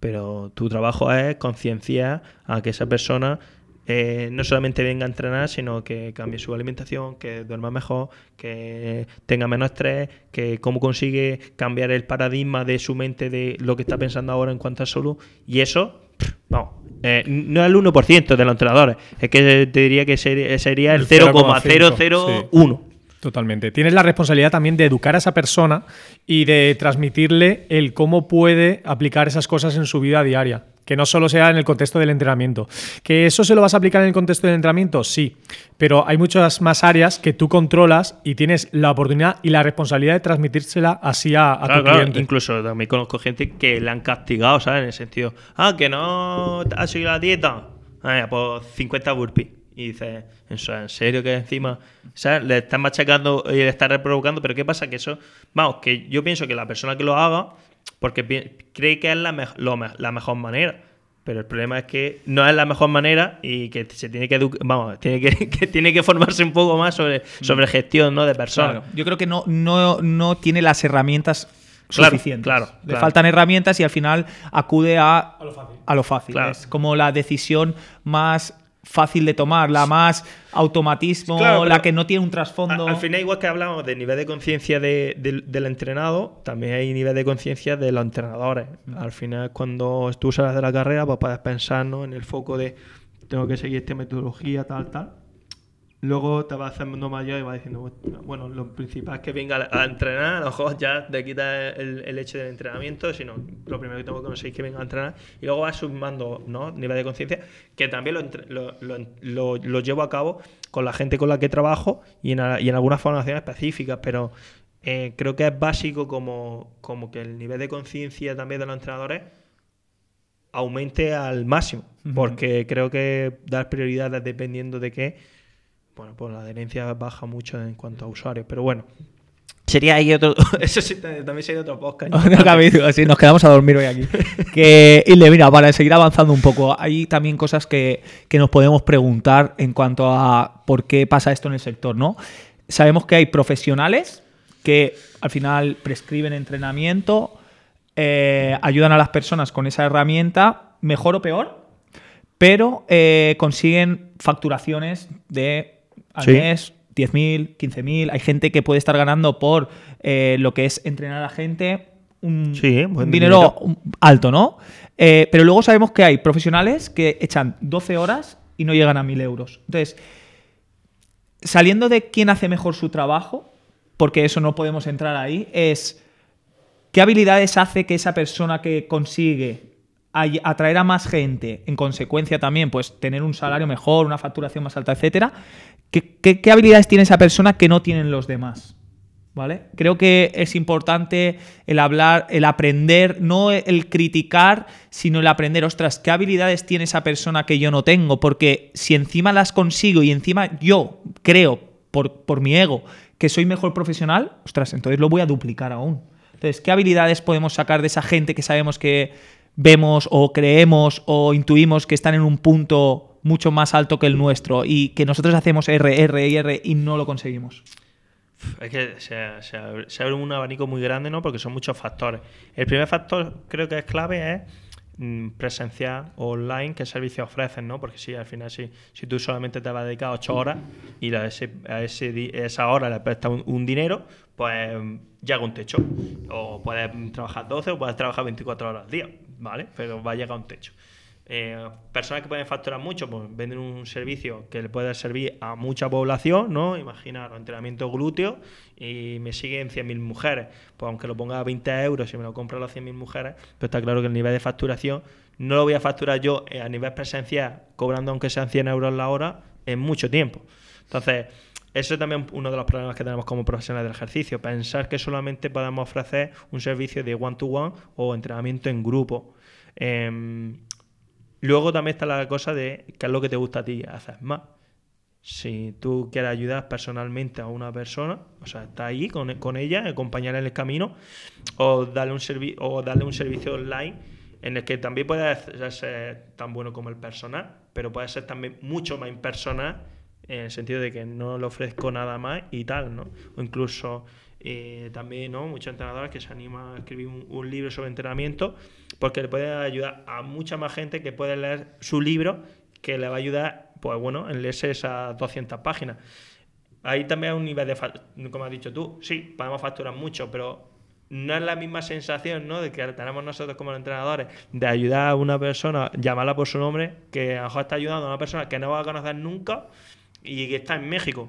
pero tu trabajo es concienciar a que esa persona eh, no solamente venga a entrenar, sino que cambie su alimentación, que duerma mejor, que tenga menos estrés, que cómo consigue cambiar el paradigma de su mente de lo que está pensando ahora en cuanto a salud. Y eso, vamos, eh, no es el 1% de los entrenadores, es que te diría que sería, sería el, El 0,001. Totalmente. Tienes la responsabilidad también de educar a esa persona y de transmitirle el cómo puede aplicar esas cosas en su vida diaria. Que no solo sea en el contexto del entrenamiento. ¿Que eso se lo vas a aplicar en el contexto del entrenamiento? Sí. Pero hay muchas más áreas que tú controlas y tienes la oportunidad y la responsabilidad de transmitírsela así a, a Claro, tu claro, cliente. Incluso también conozco gente que le han castigado, ¿sabes? En el sentido, ah, que no has seguido la dieta. Ah, pues 50 burpees. Y dices, ¿en serio que encima, ¿sabes? Le están machacando y le están reprovocando, pero ¿qué pasa? Que eso, vamos, que yo pienso que la persona que lo haga, porque cree que es la, lo me- la mejor manera. Pero el problema es que no es la mejor manera y que se tiene que vamos, tiene que, que tiene que formarse un poco más sobre, sobre gestión ¿no? de personas. Claro, yo creo que no, no, no tiene las herramientas Claro, suficientes. claro, Le claro. faltan herramientas y al final acude a, A lo fácil. a lo fácil. Claro. Es como la decisión más fácil de tomar, la más automatismo, Claro, la que no tiene un trasfondo. Al final, igual que hablamos del nivel de conciencia de- del- del entrenado, también hay nivel de conciencia de los entrenadores. Al final, cuando tú sales de la carrera, pues puedes pensar ¿no? en el foco de tengo que seguir esta metodología, tal, tal. Luego te vas haciendo mayor y vas diciendo, bueno, lo principal es que venga a entrenar, a lo mejor ya te quita el, el hecho del entrenamiento, sino lo primero que tengo que conseguir es que venga a entrenar y luego vas sumando ¿no? nivel de conciencia, que también lo, lo, lo- lo- llevo a cabo con la gente con la que trabajo y en, y en algunas formaciones específicas, pero eh, creo que es básico como, como que el nivel de conciencia también de los entrenadores aumente al máximo, porque creo que dar prioridades dependiendo de qué, bueno, pues la adherencia baja mucho en cuanto a usuarios, pero bueno. Sería ahí otro. Eso sí, también sería otro podcast. No sí, nos quedamos a dormir hoy aquí. que, y le mira, para seguir avanzando un poco, hay también cosas que, que nos podemos preguntar en cuanto a por qué pasa esto en el sector, ¿no? Sabemos que hay profesionales que al final prescriben entrenamiento, eh, ayudan a las personas con esa herramienta, mejor o peor, pero eh, consiguen facturaciones de al Sí. mes 10.000, 15.000. Hay gente que puede estar ganando por eh, lo que es entrenar a la gente un, Sí, buen un dinero alto, ¿no? Eh, pero luego sabemos que hay profesionales que echan 12 horas y no llegan a 1.000 euros. Entonces, saliendo de quién hace mejor su trabajo, porque eso no podemos entrar ahí, es qué habilidades hace que esa persona que consigue atraer a más gente, en consecuencia también, pues tener un salario mejor, una facturación más alta, etcétera. ¿Qué, qué- habilidades tiene esa persona que no tienen los demás? ¿Vale? Creo que es importante el hablar, el aprender, no el criticar, sino el aprender, ostras, ¿qué habilidades tiene esa persona que yo no tengo? Porque si encima las consigo y encima yo creo, por, por mi ego, que soy mejor profesional, ostras, entonces lo voy a duplicar aún. Entonces, ¿qué habilidades podemos sacar de esa gente que sabemos que vemos o creemos o intuimos que están en un punto mucho más alto que el nuestro y que nosotros hacemos R, R y R y no lo conseguimos? Es que se, abre, un abanico muy grande, ¿no? Porque son muchos factores. El primer factor creo que es clave es mm, presencial online qué servicio ofrecen, ¿no? Porque si al final si, si tú solamente te vas a dedicar ocho horas y a, ese, esa hora le prestas un, dinero, pues llega un techo. O puedes trabajar 12 o puedes trabajar 24 horas al día, ¿vale? Pero va a llegar un techo. Eh, personas que pueden facturar mucho, pues venden un servicio que le puede servir a mucha población, ¿no? Imaginar entrenamiento glúteo y me siguen 100.000 mujeres. Pues aunque lo ponga a 20 euros y me lo compro a las 100.000 mujeres, pues está claro que el nivel de facturación no lo voy a facturar yo eh, a nivel presencial, cobrando aunque sean 100 euros la hora, en mucho tiempo. Entonces, eso es también uno de los problemas que tenemos como profesionales del ejercicio, pensar que solamente podemos ofrecer un servicio de one-to-one -one o entrenamiento en grupo. Eh, Luego también está la cosa de qué es lo que te gusta a ti hacer más. Si tú quieres ayudar personalmente a una persona, o sea, está ahí con, ella, acompañarla en el camino, o darle un, o darle un servicio online en el que también puede ser tan bueno como el personal, pero puede ser también mucho más impersonal en el sentido de que no le ofrezco nada más y tal, ¿no? O incluso eh, también, ¿no? Muchos entrenadores que se animan a escribir un, libro sobre entrenamiento porque le puede ayudar a mucha más gente que puede leer su libro que le va a ayudar, pues bueno, en leerse esas 200 páginas. Ahí también hay un nivel de, como has dicho tú, sí, podemos facturar mucho, pero no es la misma sensación ¿no? de que tenemos nosotros como entrenadores de ayudar a una persona, llamarla por su nombre, que a lo mejor está ayudando a una persona que no va a conocer nunca y que está en México.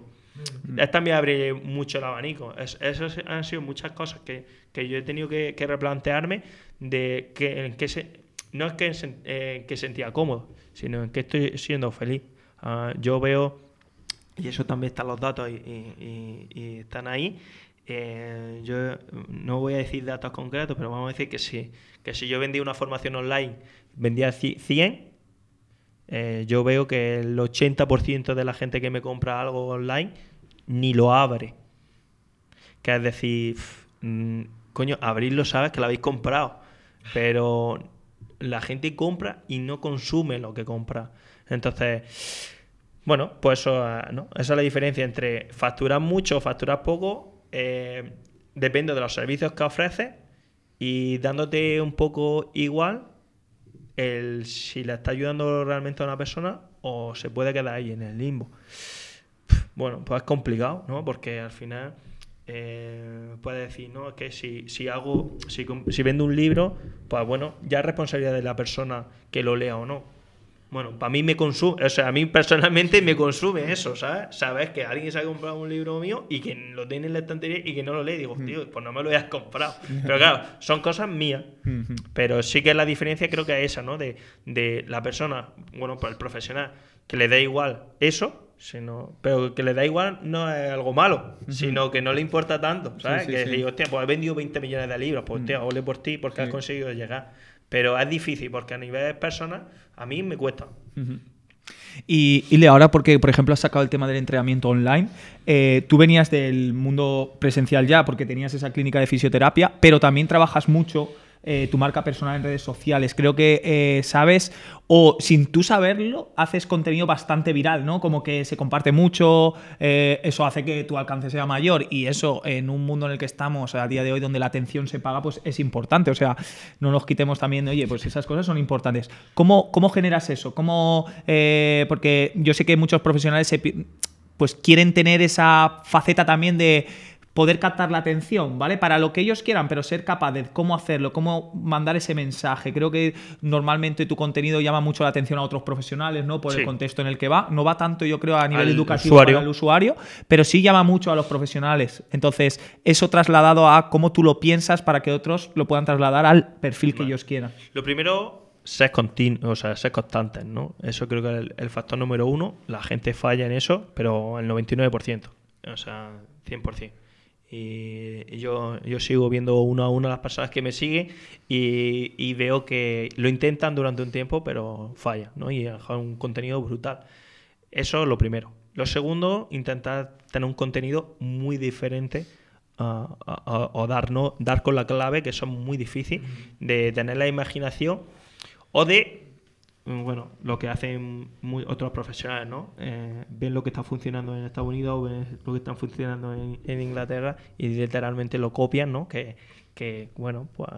Mm. También abre mucho el abanico. Es, esas han sido muchas cosas que, yo he tenido que, replantearme de que, en se, no es que, eh, que sentía cómodo, sino en que estoy siendo feliz. Ah, yo veo, y eso también están los datos y, están ahí, eh, yo no voy a decir datos concretos, pero vamos a decir que sí, que si yo vendía una formación online, vendía 100, eh, yo veo que el 80% de la gente que me compra algo online ni lo abre. Que es decir, mm, coño, abrirlo sabes que lo habéis comprado, pero la gente compra y no consume lo que compra. Entonces, bueno, pues eso, ah, ¿no? esa es la diferencia entre facturar mucho o facturar poco. Eh, depende de los servicios que ofreces y dándote un poco igual el si le está ayudando realmente a una persona o se puede quedar ahí en el limbo. Bueno, pues es complicado, ¿no? Porque al final eh, puede decir, no, es que si, si hago, si, si vendo un libro, pues bueno, ya es responsabilidad de la persona que lo lea o no. Bueno, para mí me consume, o sea, a mí personalmente me consume eso, ¿sabes? Sabes que alguien se ha comprado un libro mío y que lo tiene en la estantería y que no lo lee. Digo, tío, pues no me lo hayas comprado. Pero claro, son cosas mías. Pero sí que la diferencia creo que es esa, ¿no? De, de la persona, bueno, pues el profesional, que le da igual eso, sino, pero que le da igual no es algo malo, sino que no le importa tanto, ¿sabes? que digo, hostia, pues he vendido 20 millones de libros, pues, hostia, ole por ti porque has conseguido llegar. Pero es difícil porque a nivel personal a mí me cuesta. Y, y ahora porque, por ejemplo, has sacado el tema del entrenamiento online, eh, tú venías del mundo presencial ya porque tenías esa clínica de fisioterapia, pero también trabajas mucho eh, tu marca personal en redes sociales. Creo que eh, sabes, o sin tú saberlo, haces contenido bastante viral, ¿no? Como que se comparte mucho, eh, eso hace que tu alcance sea mayor y eso en un mundo en el que estamos a día de hoy donde la atención se paga, pues es importante. O sea, no nos quitemos también, oye, pues esas cosas son importantes. ¿Cómo, cómo generas eso? ¿Cómo, porque yo sé que muchos profesionales pues quieren tener esa faceta también de poder captar la atención, ¿vale? Para lo que ellos quieran, pero ser capaz de cómo hacerlo, cómo mandar ese mensaje. Creo que normalmente tu contenido llama mucho la atención a otros profesionales, ¿no? Por el contexto en el que va. No va tanto, yo creo, a nivel educativo para el usuario, pero sí llama mucho a los profesionales. Entonces, eso trasladado a cómo tú lo piensas para que otros lo puedan trasladar al perfil que ellos quieran. Lo primero, ser continuo, o sea, ser constantes, ¿no? Eso creo que es el, el factor número uno. La gente falla en eso, pero el 99%. O sea, 100%. Y yo, yo sigo viendo uno a uno a las personas que me siguen y, y veo que lo intentan durante un tiempo, pero falla, ¿no? Y dejan un contenido brutal. Eso es lo primero. Lo segundo, intentar tener un contenido muy diferente a- a- a- o dar, ¿no? dar con la clave, que eso es muy difícil, de tener la imaginación o de, bueno, lo que hacen muy- otros profesionales, ¿no? Eh, ven lo que está funcionando en Estados Unidos o ven lo que está funcionando en, en Inglaterra y literalmente lo copian, ¿no? Que, que bueno, pues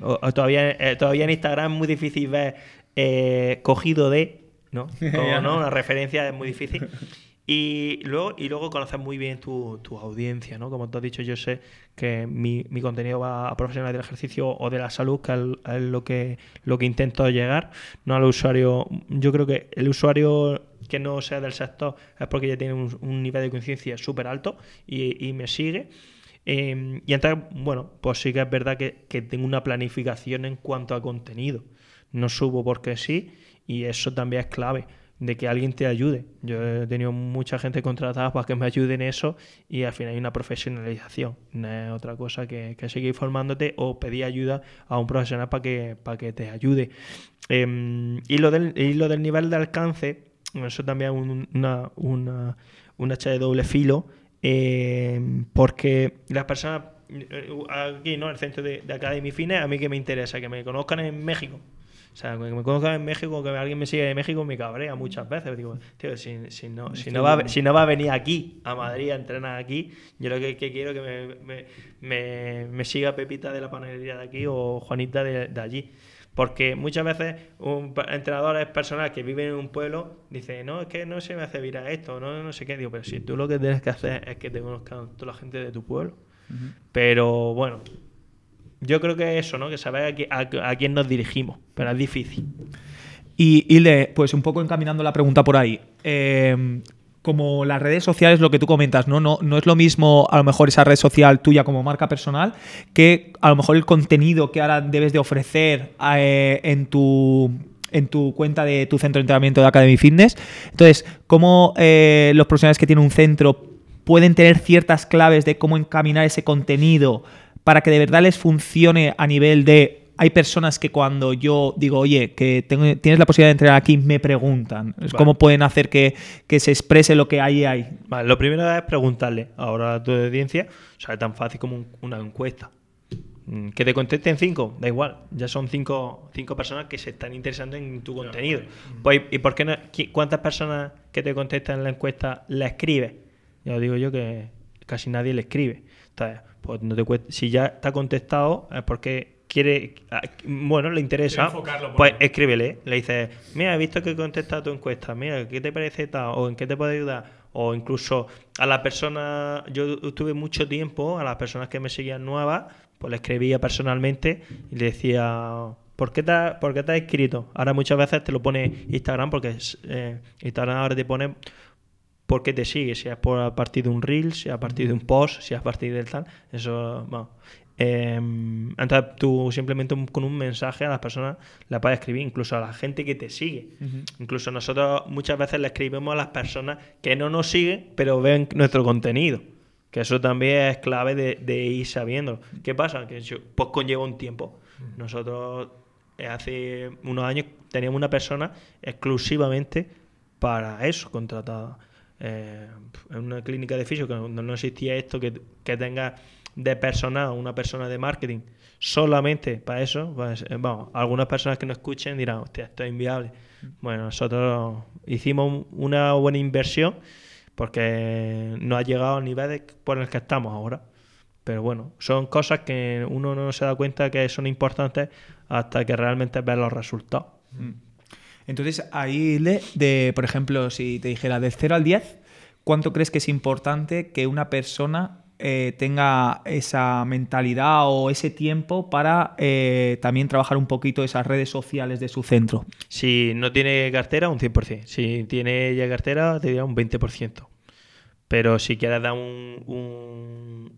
o- o todavía, eh, todavía en Instagram es muy difícil ver eh, cogido de, ¿no? Como, ¿no? Una referencia es muy difícil. Y luego, y luego conocer muy bien tu, tu audiencia, ¿no? Como tú has dicho, yo sé que mi, mi contenido va a profesionales del ejercicio o de la salud, que es lo que lo que intento llegar, no al usuario. Yo creo que el usuario que no sea del sector es porque ya tiene un, un nivel de conciencia súper alto y, y me sigue. Eh, y entonces, bueno, pues sí que es verdad que, que tengo una planificación en cuanto a contenido. No subo porque sí, y eso también es clave, de que alguien te ayude. Yo he tenido mucha gente contratada para que me ayude en eso y al final hay una profesionalización. No es otra cosa que, seguir formándote o pedir ayuda a un profesional para que, que te ayude. Eh, y, lo del, y lo del nivel de alcance, eso también es un- una, una, un hacha de doble filo, eh, porque las personas eh, aquí, ¿no? El centro de, de Academy a mí que me interesa, que me conozcan en México. O sea, que me conozcan en México, que alguien me siga de México, me cabrea muchas veces. Digo, tío, si, si no, si, no va, a- si no va a venir aquí, a Madrid, a entrenar aquí, yo lo que, que quiero es que me, me, me- me siga Pepita de la panadería de aquí o Juanita de, de allí. Porque muchas veces un entrenadores personal que viven en un pueblo dice, no, es que no se me hace virar esto, no, no sé qué. Digo, pero si tú lo que tienes que hacer es que te conozcan toda la gente de tu pueblo. Pero bueno, yo creo que eso, ¿no? Que saber a, a- a quién nos dirigimos, pero es difícil. Y Hilde, pues un poco encaminando la pregunta por ahí. eh, como las redes sociales, lo que tú comentas, ¿no? ¿no? No es lo mismo a lo mejor esa red social tuya como marca personal que a lo mejor el contenido que ahora debes de ofrecer eh, en tu en tu cuenta de tu centro de entrenamiento de Academy Fitness. Entonces, ¿cómo eh, los profesionales que tienen un centro pueden tener ciertas claves de cómo encaminar ese contenido para que de verdad les funcione a nivel de hay personas que cuando yo digo, oye, que tengo- tienes la posibilidad de entrenar aquí, me preguntan. Es Vale. ¿Cómo pueden hacer que, que se exprese lo que hay ahí? Vale, lo primero es preguntarle ahora a tu audiencia, o sea, es tan fácil como un- una encuesta. Mm, Que te contesten cinco, da igual, ya son cinco, cinco personas que se están interesando en tu contenido. Pues, ¿Y por qué no? ¿Cuántas personas que te contestan en la encuesta la escribes? Ya os digo yo que casi nadie le escribe. Entonces, pues no te cuesta- si ya está contestado es porque quiere, ah, bueno, le interesa, pues ahí. escríbele, le dices, mira, he visto que he contestado tu encuesta, mira, ¿qué te parece tal? O en qué te puedo ayudar. O incluso a la persona, yo tuve mucho tiempo, a las personas que me seguían nuevas, pues le escribía personalmente y le decía, ¿por qué te, por qué te has inscrito? Ahora muchas veces te lo pone Instagram porque es, eh, Instagram ahora te pone por qué te sigue, si es por a partir de un reel, si es a partir de un post, si es a partir del tal, eso, bueno. Eh, entonces tú simplemente con un mensaje a las personas le puedes escribir, incluso a la gente que te sigue. Incluso nosotros muchas veces le escribimos a las personas que no nos siguen, pero ven nuestro contenido. Que eso también es clave de, de ir sabiendo. ¿Qué pasa? Que yo- pues conlleva un tiempo. Nosotros eh, hace unos años teníamos una persona exclusivamente para eso, contratada eh, en una clínica de fisio, que no, no existía esto, que, que tenga de personal una persona de marketing solamente para eso, pues, eh, vamos, algunas personas que nos escuchen dirán, hostia, esto es inviable. Bueno, nosotros hicimos una buena inversión porque no ha llegado al nivel por el que estamos ahora. Pero bueno, son cosas que uno no se da cuenta que son importantes hasta que realmente ve los resultados. Entonces, ahí, Hilde, de, por ejemplo, si te dijera del 0 al 10, ¿cuánto crees que es importante que una persona eh, tenga esa mentalidad o ese tiempo para eh, también trabajar un poquito esas redes sociales de su centro? Si no tiene cartera, un 100%. Si tiene ya cartera, te diría un 20%. Pero si quieres dar un, un,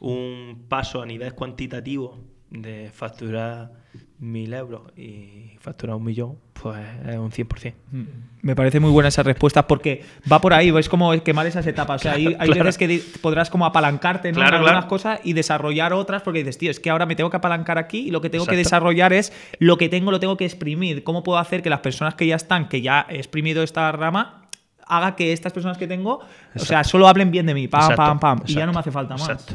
un paso a nivel cuantitativo de facturar mil euros y facturar un millón, pues es un 100%. Mm. Me parece muy buena esa respuesta porque va por ahí, es como quemar esas etapas. O sea, hay, hay Claro. veces que podrás como apalancarte ¿no? Claro, en algunas cosas y desarrollar otras porque dices, tío, es que ahora me tengo que apalancar aquí y lo que tengo que desarrollar es lo que tengo, lo tengo que exprimir. ¿Cómo puedo hacer que las personas que ya están, que ya he exprimido esta rama, haga que estas personas que tengo, o sea, solo hablen bien de mí, pam, Exacto, pam, pam, y ya no me hace falta más.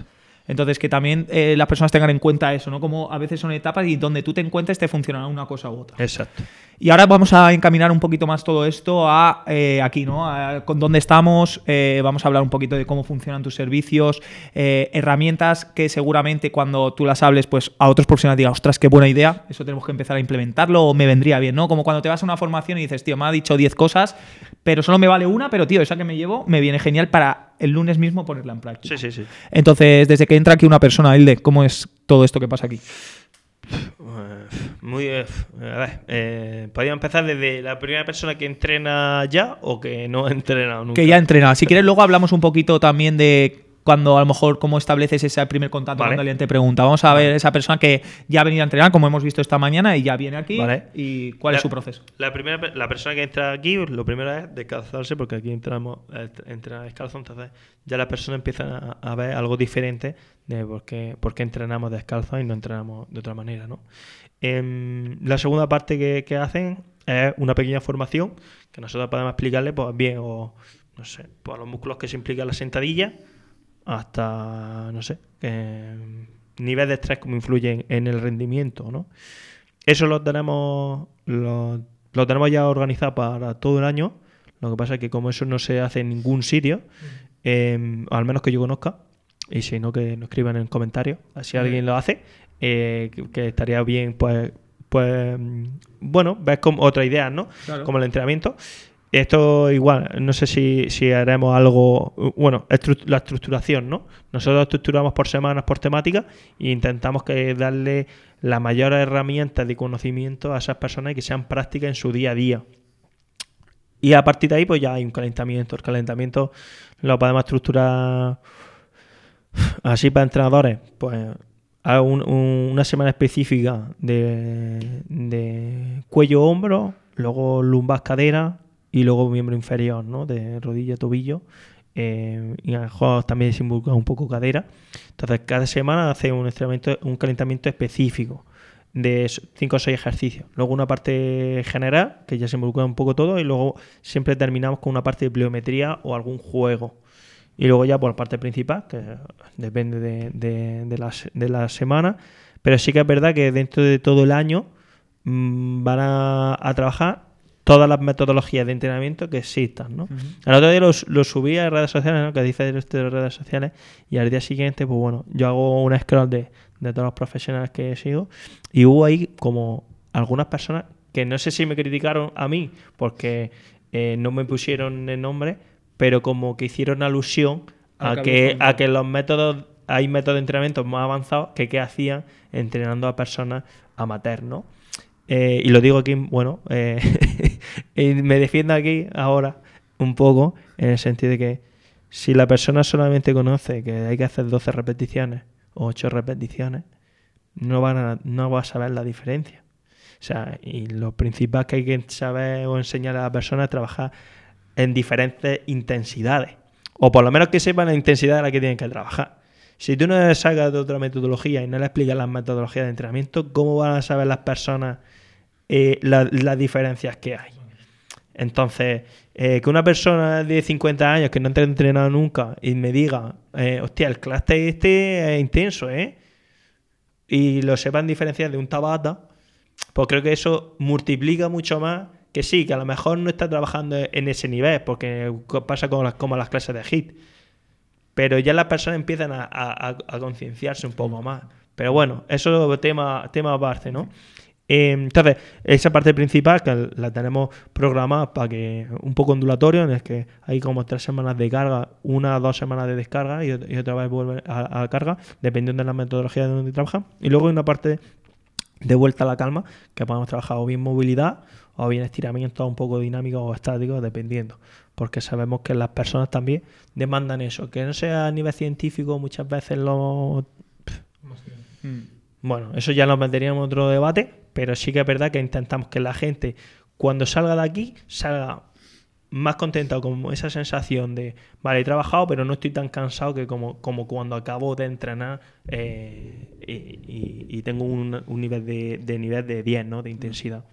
Entonces, que también eh, las personas tengan en cuenta eso, ¿no? Como a veces son etapas y donde tú te encuentres te funcionará una cosa u otra. Exacto. Y ahora vamos a encaminar un poquito más todo esto a eh, aquí, ¿no? A con dónde estamos. eh, vamos a hablar un poquito de cómo funcionan tus servicios, eh, herramientas que seguramente cuando tú las hables, pues a otros profesionales digan, ostras, qué buena idea. Eso tenemos que empezar a implementarlo o me vendría bien, ¿no? Como cuando te vas a una formación y dices, tío, me ha dicho 10 cosas, pero solo me vale una, pero tío, esa que me llevo me viene genial para el lunes mismo ponerla en práctica. Sí, sí, sí. Entonces, desde que entra aquí una persona, Hilde, ¿cómo es todo esto que pasa aquí? Muy. eh, a ver, eh, podría empezar desde la primera persona que entrena ya o que no ha entrenado nunca. Que ya entrena. Si quieres, luego hablamos un poquito también de cuando a lo mejor cómo estableces ese primer contacto Vale. cuando alguien te pregunta. Vamos a ver esa persona que ya ha venido a entrenar, como hemos visto esta mañana, y ya viene aquí. Vale. ¿Y cuál es su proceso? La primera la persona que entra aquí, lo primero es descalzarse, porque aquí entramos eh, entrena descalzo, entonces ya la persona empieza a, a ver algo diferente de por qué, por qué entrenamos descalzo y no entrenamos de otra manera, ¿no? Em, la segunda parte que, que hacen es una pequeña formación que nosotros podemos explicarle, pues bien, o no sé, pues los músculos que se implican la sentadilla, hasta, no sé, que, nivel de estrés como influye en el rendimiento, ¿no? Eso lo tenemos, lo, lo tenemos ya organizado para todo el año. Lo que pasa es que como eso no se hace en ningún sitio, eh, al menos que yo conozca, y si no que nos escriban en comentarios, si alguien lo hace, eh, que, que estaría bien, pues, pues mm, bueno, ves como otras ideas, ¿no? Claro. Como el entrenamiento. Esto igual, no sé si, si haremos algo, bueno, estru- la estructuración, ¿no? Nosotros estructuramos por semanas, por temática, e intentamos que darle las mayores herramientas de conocimiento a esas personas y que sean prácticas en su día a día. Y a partir de ahí, pues ya hay un calentamiento. El calentamiento lo podemos estructurar así para entrenadores. Pues a un- un- una semana específica de, de cuello-hombro, luego lumbar cadera y luego miembro inferior, ¿no? De rodilla, tobillo. eh, y a lo mejor también se involucra un poco cadera. Entonces, cada semana hace un, entrenamiento, un calentamiento específico de 5 o 6 ejercicios. Luego una parte general, que ya se involucra un poco todo, y luego siempre terminamos con una parte de pliometría o algún juego. Y luego ya por la parte principal, que depende de, de- de la, de la semana. Pero sí que es verdad que dentro de todo el año mm, van a, a trabajar todas las metodologías de entrenamiento que existan, ¿no? El otro día lo, lo subí a redes sociales, ¿no? Que dice esto de redes sociales. Y al día siguiente, pues bueno, yo hago un scroll de, de todos los profesionales que sigo. Y hubo ahí como algunas personas que no sé si me criticaron a mí porque eh, no me pusieron el nombre, pero como que hicieron alusión A que que, a que los métodos, hay métodos de entrenamiento más avanzados que qué hacían entrenando a personas amateur, ¿no? Eh, y lo digo aquí, bueno, eh, y me defiendo aquí ahora un poco en el sentido de que si la persona solamente conoce que hay que hacer 12 repeticiones o 8 repeticiones, no, van a, no va a saber la diferencia. O sea, y lo principal que hay que saber o enseñar a la persona es trabajar en diferentes intensidades. O por lo menos que sepan la intensidad a la que tienen que trabajar. Si tú no sacas de otra metodología y no le explicas las metodologías de entrenamiento, ¿cómo van a saber las personas eh, la- las diferencias que hay? Entonces, eh, que una persona de 50 años que no ha entrenado nunca y me diga, eh, hostia, el clase este es intenso, ¿eh? Y lo sepan diferenciar de un tabata, pues creo que eso multiplica mucho más que sí, que a lo mejor no está trabajando en ese nivel, porque pasa como las, como las clases de HIT. Pero ya las personas empiezan a, concienciarse un poco más. Pero bueno, eso es tema, tema aparte, ¿no? Eh, entonces, esa parte principal que la tenemos programada para que un poco ondulatorio, en el que hay como tres semanas de carga, una o dos semanas de descarga y, ot- y otra vez vuelve a, la carga, dependiendo de la metodología de donde trabajan. Y luego hay una parte de vuelta a la calma, que podemos trabajar o bien movilidad o bien estiramiento un poco dinámico o estático, dependiendo. Porque sabemos que las personas también demandan eso. Que no sea a nivel científico, muchas veces lo... Mm. Bueno, eso ya nos meteríamos en otro debate, pero sí que es verdad que intentamos que la gente cuando salga de aquí salga más contenta con esa sensación de, vale, he trabajado, pero no estoy tan cansado que como, como cuando acabo de entrenar eh, y, tengo un, nivel de, de, nivel de 10, ¿no? De intensidad.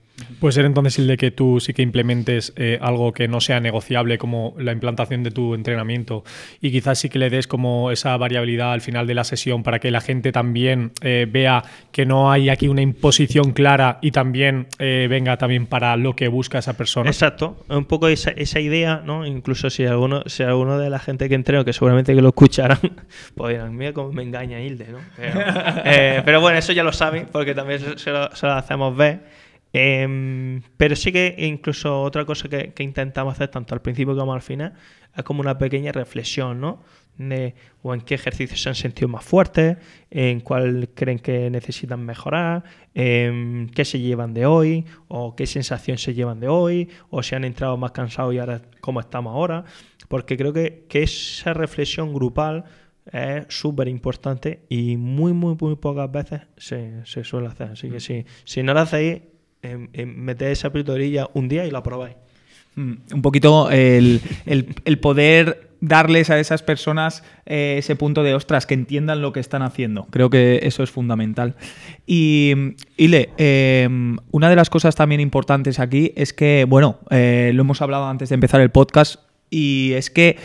Puede ser entonces el de que tú sí que implementes eh, algo que no sea negociable como la implantación de tu entrenamiento y quizás sí que le des como esa variabilidad al final de la sesión para que la gente también eh, vea que no hay aquí una imposición clara y también eh, venga también para lo que busca esa persona. Exacto, un poco esa, esa idea, ¿no? Incluso si alguno, si alguno de la gente que entreno, que seguramente que lo escucharán, pues dirán, mira cómo me engaña Hilde, ¿no? Pero, bueno, eso ya lo saben porque también se lo hacemos ver. Em, pero sí que incluso otra cosa que, intentamos hacer tanto al principio como al final es como una pequeña reflexión, ¿no? De, o en qué ejercicios se han sentido más fuertes, en cuál creen que necesitan mejorar, en qué se llevan de hoy, o qué sensación se llevan de hoy, o si han entrado más cansados y ahora cómo estamos ahora, porque creo que, esa reflexión grupal es súper importante y muy, muy, muy pocas veces se, suele hacer. Así que si, si no lo hacéis, meter esa pildorilla un día y la probáis. Mm, un poquito el, poder darles a esas personas eh, ese punto de ostras, que entiendan lo que están haciendo. Creo que eso es fundamental. Y, Ile, em, una de las cosas también importantes aquí es que, bueno, eh, lo hemos hablado antes de empezar el podcast, y es que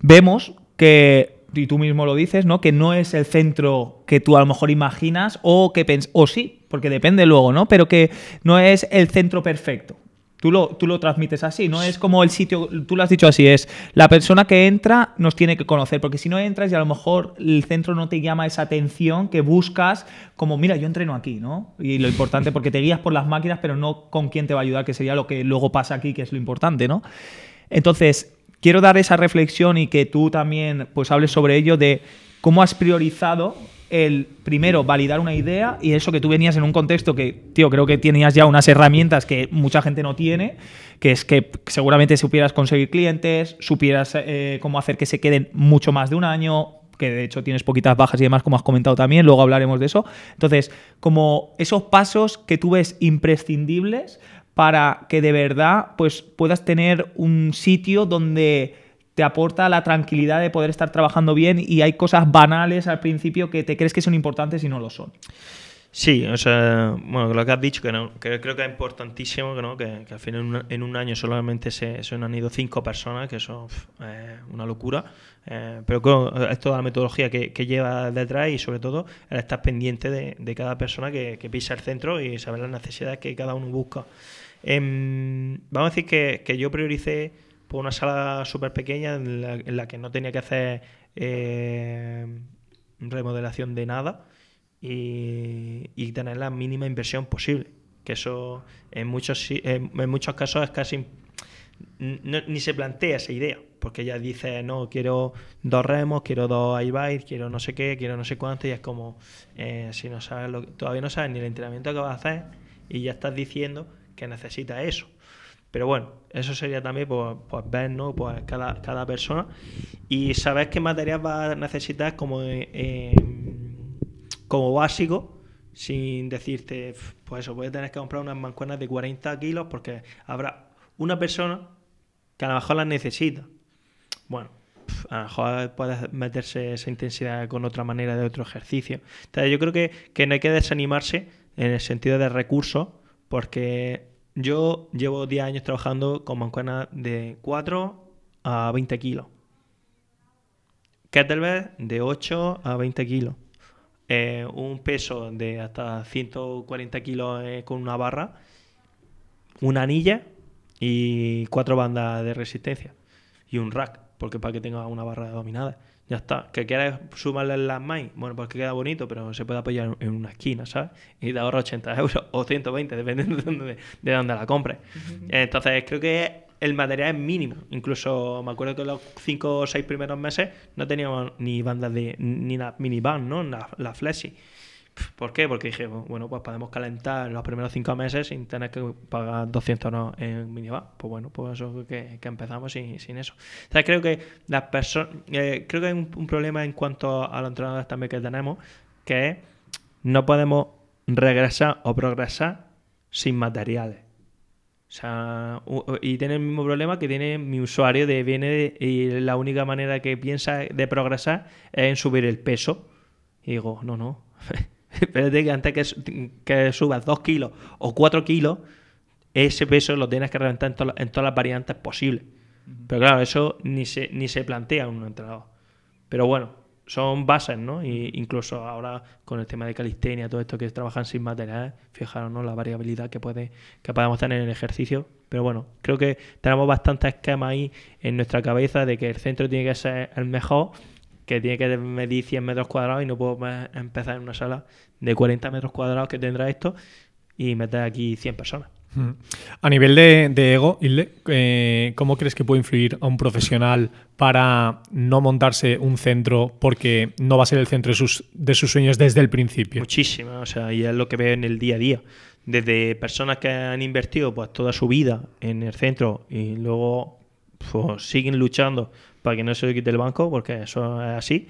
vemos que y tú mismo lo dices, ¿no? Que no es el centro que tú a lo mejor imaginas o que pens o sí, porque depende luego, ¿no? Pero que no es el centro perfecto. Tú lo, tú lo transmites así, no es como el sitio, tú lo has dicho así, es la persona que entra nos tiene que conocer, porque si no entras y a lo mejor el centro no te llama esa atención que buscas, como mira, yo entreno aquí, ¿no? Y lo importante, porque te guías por las máquinas, pero no con quién te va a ayudar, que sería lo que luego pasa aquí, que es lo importante, ¿no? Entonces, quiero dar esa reflexión y que tú también pues hables sobre ello de cómo has priorizado el primero validar una idea y eso que tú venías en un contexto que, tío, creo que tenías ya unas herramientas que mucha gente no tiene, que es que seguramente supieras conseguir clientes, supieras eh, cómo hacer que se queden mucho más de un año, que de hecho tienes poquitas bajas y demás, como has comentado también, luego hablaremos de eso. Entonces, como esos pasos que tú ves imprescindibles para que de verdad pues, puedas tener un sitio donde te aporta la tranquilidad de poder estar trabajando bien y hay cosas banales al principio que te crees que son importantes y no lo son. Sí, o sea, bueno, lo que has dicho, que, no, que creo que es importantísimo, ¿no? que, al final en un, año solamente se, se, han ido cinco personas, que eso es una locura, eh, pero creo, es toda la metodología que, que, lleva detrás y sobre todo el estar pendiente de, de cada persona que, que, pisa el centro y saber las necesidades que cada uno busca. Em, vamos a decir que, yo prioricé por una sala súper pequeña en la, que no tenía que hacer eh, remodelación de nada y, tener la mínima inversión posible. Que eso en muchos, en, muchos casos es casi... ni se plantea esa idea, porque ya dice, no, quiero dos remos, quiero dos iBikes, quiero no sé qué, quiero no sé cuánto, y es como, eh, si no sabes lo, todavía no sabes ni el entrenamiento que vas a hacer, y ya estás diciendo que necesita eso. Pero bueno, eso sería también pues, ver ¿no? pues cada, cada persona y saber qué material va a necesitar como, eh, como básico sin decirte, pues eso, puedes tener que comprar unas mancuernas de 40 kilos porque habrá una persona que a lo mejor las necesita. Bueno, a lo mejor puedes meterse esa intensidad con otra manera de otro ejercicio. Entonces yo creo que, que no hay que desanimarse en el sentido de recursos porque yo llevo 10 años trabajando con mancuernas de 4 a 20 kilos. Kettlebell de 8 a 20 kilos. Eh, un peso de hasta 140 kilos eh, con una barra, una anilla y cuatro bandas de resistencia. Y un rack, porque para que tenga una barra dominada. Ya está. ¿Que quieres sumarle las más? Bueno, pues que queda bonito, pero se puede apoyar en una esquina, ¿sabes? Y te ahorra 80 euros o 120, dependiendo de dónde, de dónde la compres. Entonces, creo que el material es mínimo. Incluso me acuerdo que los 5 o 6 primeros meses no teníamos ni bandas de. ni la minivan, ¿no? La, la Flexi. ¿Por qué? Porque dije, bueno, pues podemos calentar los primeros cinco meses sin tener que pagar 200 euros en minivan. Pues bueno, pues eso que, que empezamos sin, sin, eso. O sea, creo que las personas, eh, creo que hay un, problema en cuanto a los entrenadores también que tenemos, que es no podemos regresar o progresar sin materiales. O sea, y tiene el mismo problema que tiene mi usuario de viene y la única manera que piensa de progresar es en subir el peso. Y digo, no, no. Espérate que antes que, que subas 2 kilos o 4 kilos, ese peso lo tienes que reventar en, en todas las variantes posibles. Pero claro, eso ni se, ni se plantea en un entrenador. Pero bueno, son bases, ¿no? Y incluso ahora con el tema de calistenia, todo esto que trabajan sin materiales, fijaros, ¿no? La variabilidad que, puede, que podemos tener en el ejercicio. Pero bueno, creo que tenemos bastantes esquemas ahí en nuestra cabeza de que el centro tiene que ser el mejor, que tiene que medir 100 metros cuadrados y no puedo empezar en una sala de 40 metros cuadrados que tendrá esto y meter aquí 100 personas. A nivel de, ego, eh, ¿cómo crees que puede influir a un profesional para no montarse un centro porque no va a ser el centro de sus, de sus sueños desde el principio? Muchísimo, o sea, y es lo que veo en el día a día. Desde personas que han invertido pues, toda su vida en el centro y luego pues, siguen luchando para que no se quite el banco, porque eso es así,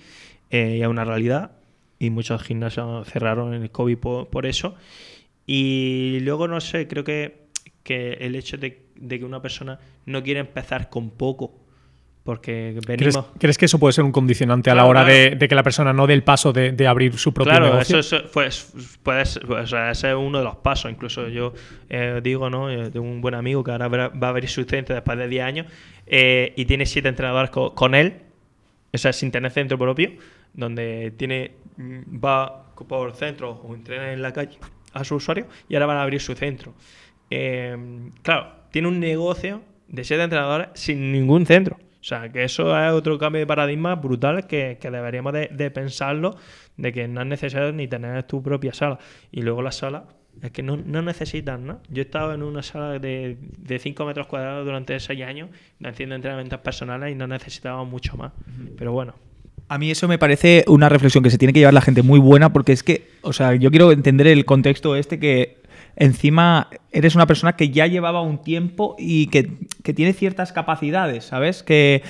eh, y es una realidad. Y muchos gimnasios cerraron en el COVID por eso. Y luego, no sé, creo que, que el hecho de, que una persona no quiere empezar con poco, porque venimos... ¿Crees, que eso puede ser un condicionante a la hora de, que la persona no dé el paso de, abrir su propio claro, negocio? eso, pues, puede ser, o sea, ese es uno de los pasos. Incluso yo eh, digo, ¿no? Eh, de un buen amigo que ahora va a abrir su centro después de 10 años eh, y tiene siete entrenadores con, él, o sea, sin tener centro propio, donde tiene mm, va por centro o entrena en la calle a su usuario y ahora van a abrir su centro. Eh, claro, tiene un negocio de siete entrenadores sin ningún centro. O sea, que eso es otro cambio de paradigma brutal que, deberíamos de, pensarlo, de que no es necesario ni tener tu propia sala. Y luego la sala es que no, no necesitas, ¿no? Yo he estado en una sala de, de 5 metros cuadrados durante 6 años haciendo entrenamientos personales y no necesitaba mucho más. Pero bueno, a mí eso me parece una reflexión que se tiene que llevar la gente muy buena porque es que, o sea, yo quiero entender el contexto este que encima eres una persona que ya llevaba un tiempo y que, tiene ciertas capacidades, ¿sabes? Que,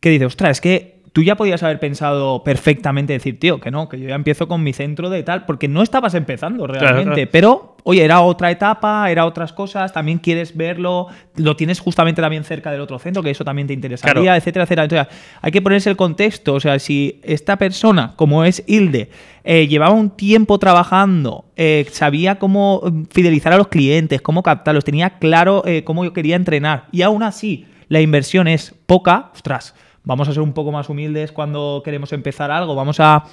que dice, ostras, es que tú ya podías haber pensado perfectamente decir, tío, que no, que yo ya empiezo con mi centro de tal, porque no estabas empezando realmente, pero oye, era otra etapa, era otras cosas, también quieres verlo, lo tienes justamente también cerca del otro centro, que eso también te interesaría, etcétera, etcétera. Entonces, hay que ponerse el contexto, o sea, si esta persona, como es Hilde, eh, llevaba un tiempo trabajando, eh, sabía cómo fidelizar a los clientes, cómo captarlos, tenía claro eh, cómo yo quería entrenar, y aún así la inversión es poca, ostras, vamos a ser un poco más humildes cuando queremos empezar algo, vamos a,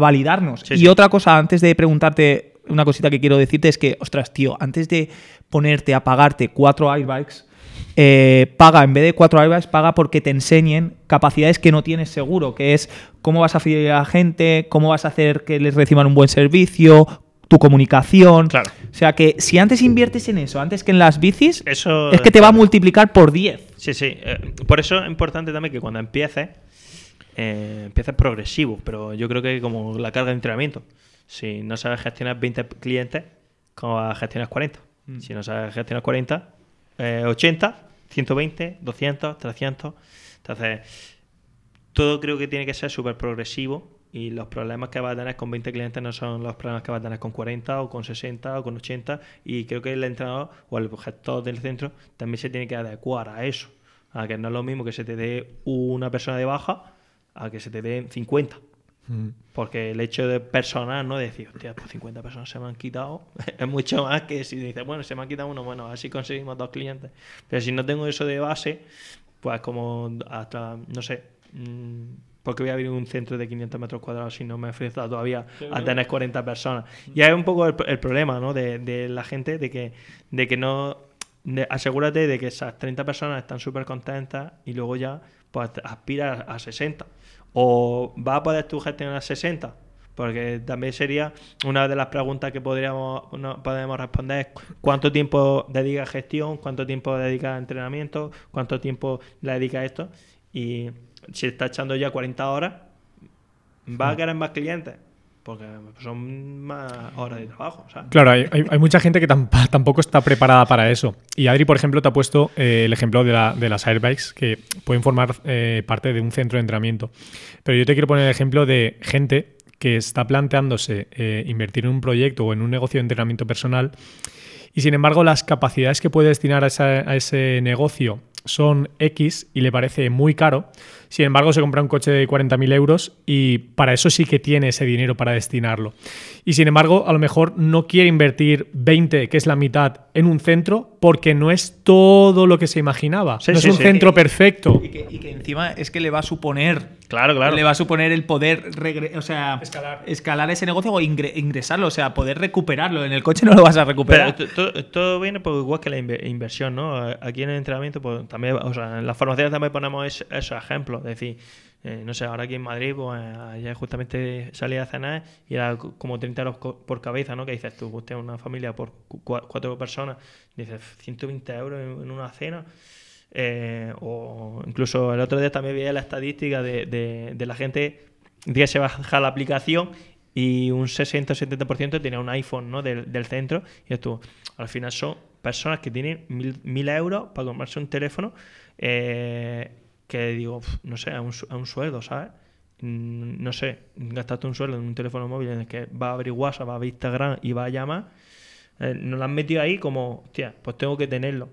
validarnos. y otra cosa, antes de preguntarte, una cosita que quiero decirte es que, ostras, tío, antes de ponerte a pagarte cuatro airbags, eh, paga, en vez de cuatro airbags, paga porque te enseñen capacidades que no tienes seguro, que es cómo vas a fidelizar a la gente, cómo vas a hacer que les reciban un buen servicio, tu comunicación. Claro. O sea que si antes inviertes en eso, antes que en las bicis, eso es que te va a multiplicar por 10. Sí, sí. Eh, por eso es importante también que cuando empieces, eh, empieces progresivo. Pero yo creo que como la carga de entrenamiento. Si no sabes gestionar 20 clientes, ¿cómo vas a gestionar 40? Mm. Si no sabes gestionar 40, 80, 120, 200, 300. Entonces, todo creo que tiene que ser súper progresivo y los problemas que va a tener con 20 clientes no son los problemas que va a tener con 40 o con 60 o con 80 y creo que el entrenador o el gestor del centro también se tiene que adecuar a eso, a que no es lo mismo que se te dé una persona de baja a que se te den 50. Mm. Porque el hecho de personal, ¿no? decir, hostia, pues 50 personas se me han quitado, es mucho más que si dices, bueno, se me han quitado uno, bueno, así conseguimos dos clientes. Pero si no tengo eso de base, pues como hasta, no sé, mmm, porque voy a abrir un centro de 500 metros cuadrados si no me ofrece todavía a tener 40 personas. Y hay un poco el, problema ¿no? de, la gente de que, de que no... asegúrate de que esas 30 personas están súper contentas y luego ya pues aspiras a 60. O va a poder tú gestionar 60, porque también sería una de las preguntas que podríamos no, podemos responder cuánto tiempo dedica a gestión, cuánto tiempo dedica a entrenamiento, cuánto tiempo le dedica a esto y si está echando ya 40 horas, va a querer más clientes. Porque son más horas de trabajo. Claro, hay, mucha gente que tampoco está preparada para eso. Y Adri, por ejemplo, te ha puesto eh, el ejemplo de, las airbikes que pueden formar eh, parte de un centro de entrenamiento. Pero yo te quiero poner el ejemplo de gente que está planteándose eh, invertir en un proyecto o en un negocio de entrenamiento personal y sin embargo las capacidades que puede destinar a, a ese negocio son X y le parece muy caro, sin embargo se compra un coche de 40.000 euros y para eso sí que tiene ese dinero para destinarlo. Y sin embargo, a lo mejor no quiere invertir 20, que es la mitad, en un centro porque no es todo lo que se imaginaba. no es un centro perfecto. Y que, encima es que le va a suponer. Claro, claro. Le va a suponer el poder o sea, escalar. ese negocio o ingresarlo, o sea, poder recuperarlo. En el coche no lo vas a recuperar. Pero todo, viene por igual que la inversión, ¿no? Aquí en el entrenamiento, pues también, o sea, en las formaciones también ponemos esos ejemplos. Es decir, eh, no sé, ahora aquí en Madrid, pues ayer justamente salí a cenar y era como 30 euros por cabeza, ¿no? Que dices tú, usted una familia por cuatro personas, dices 120 euros en, una cena. Eh, o incluso el otro día también veía la estadística de, la gente que se baja la aplicación y un 60-70% tenía un iPhone ¿no? del, centro. Y esto, al final son personas que tienen mil, euros para comprarse un teléfono. Eh, que digo, no sé, a un, un sueldo, ¿sabes? Mm, no sé, gastaste un sueldo en un teléfono móvil en el que va a abrir WhatsApp, va a abrir Instagram y va a llamar, eh, nos lo han metido ahí como, hostia, pues tengo que tenerlo.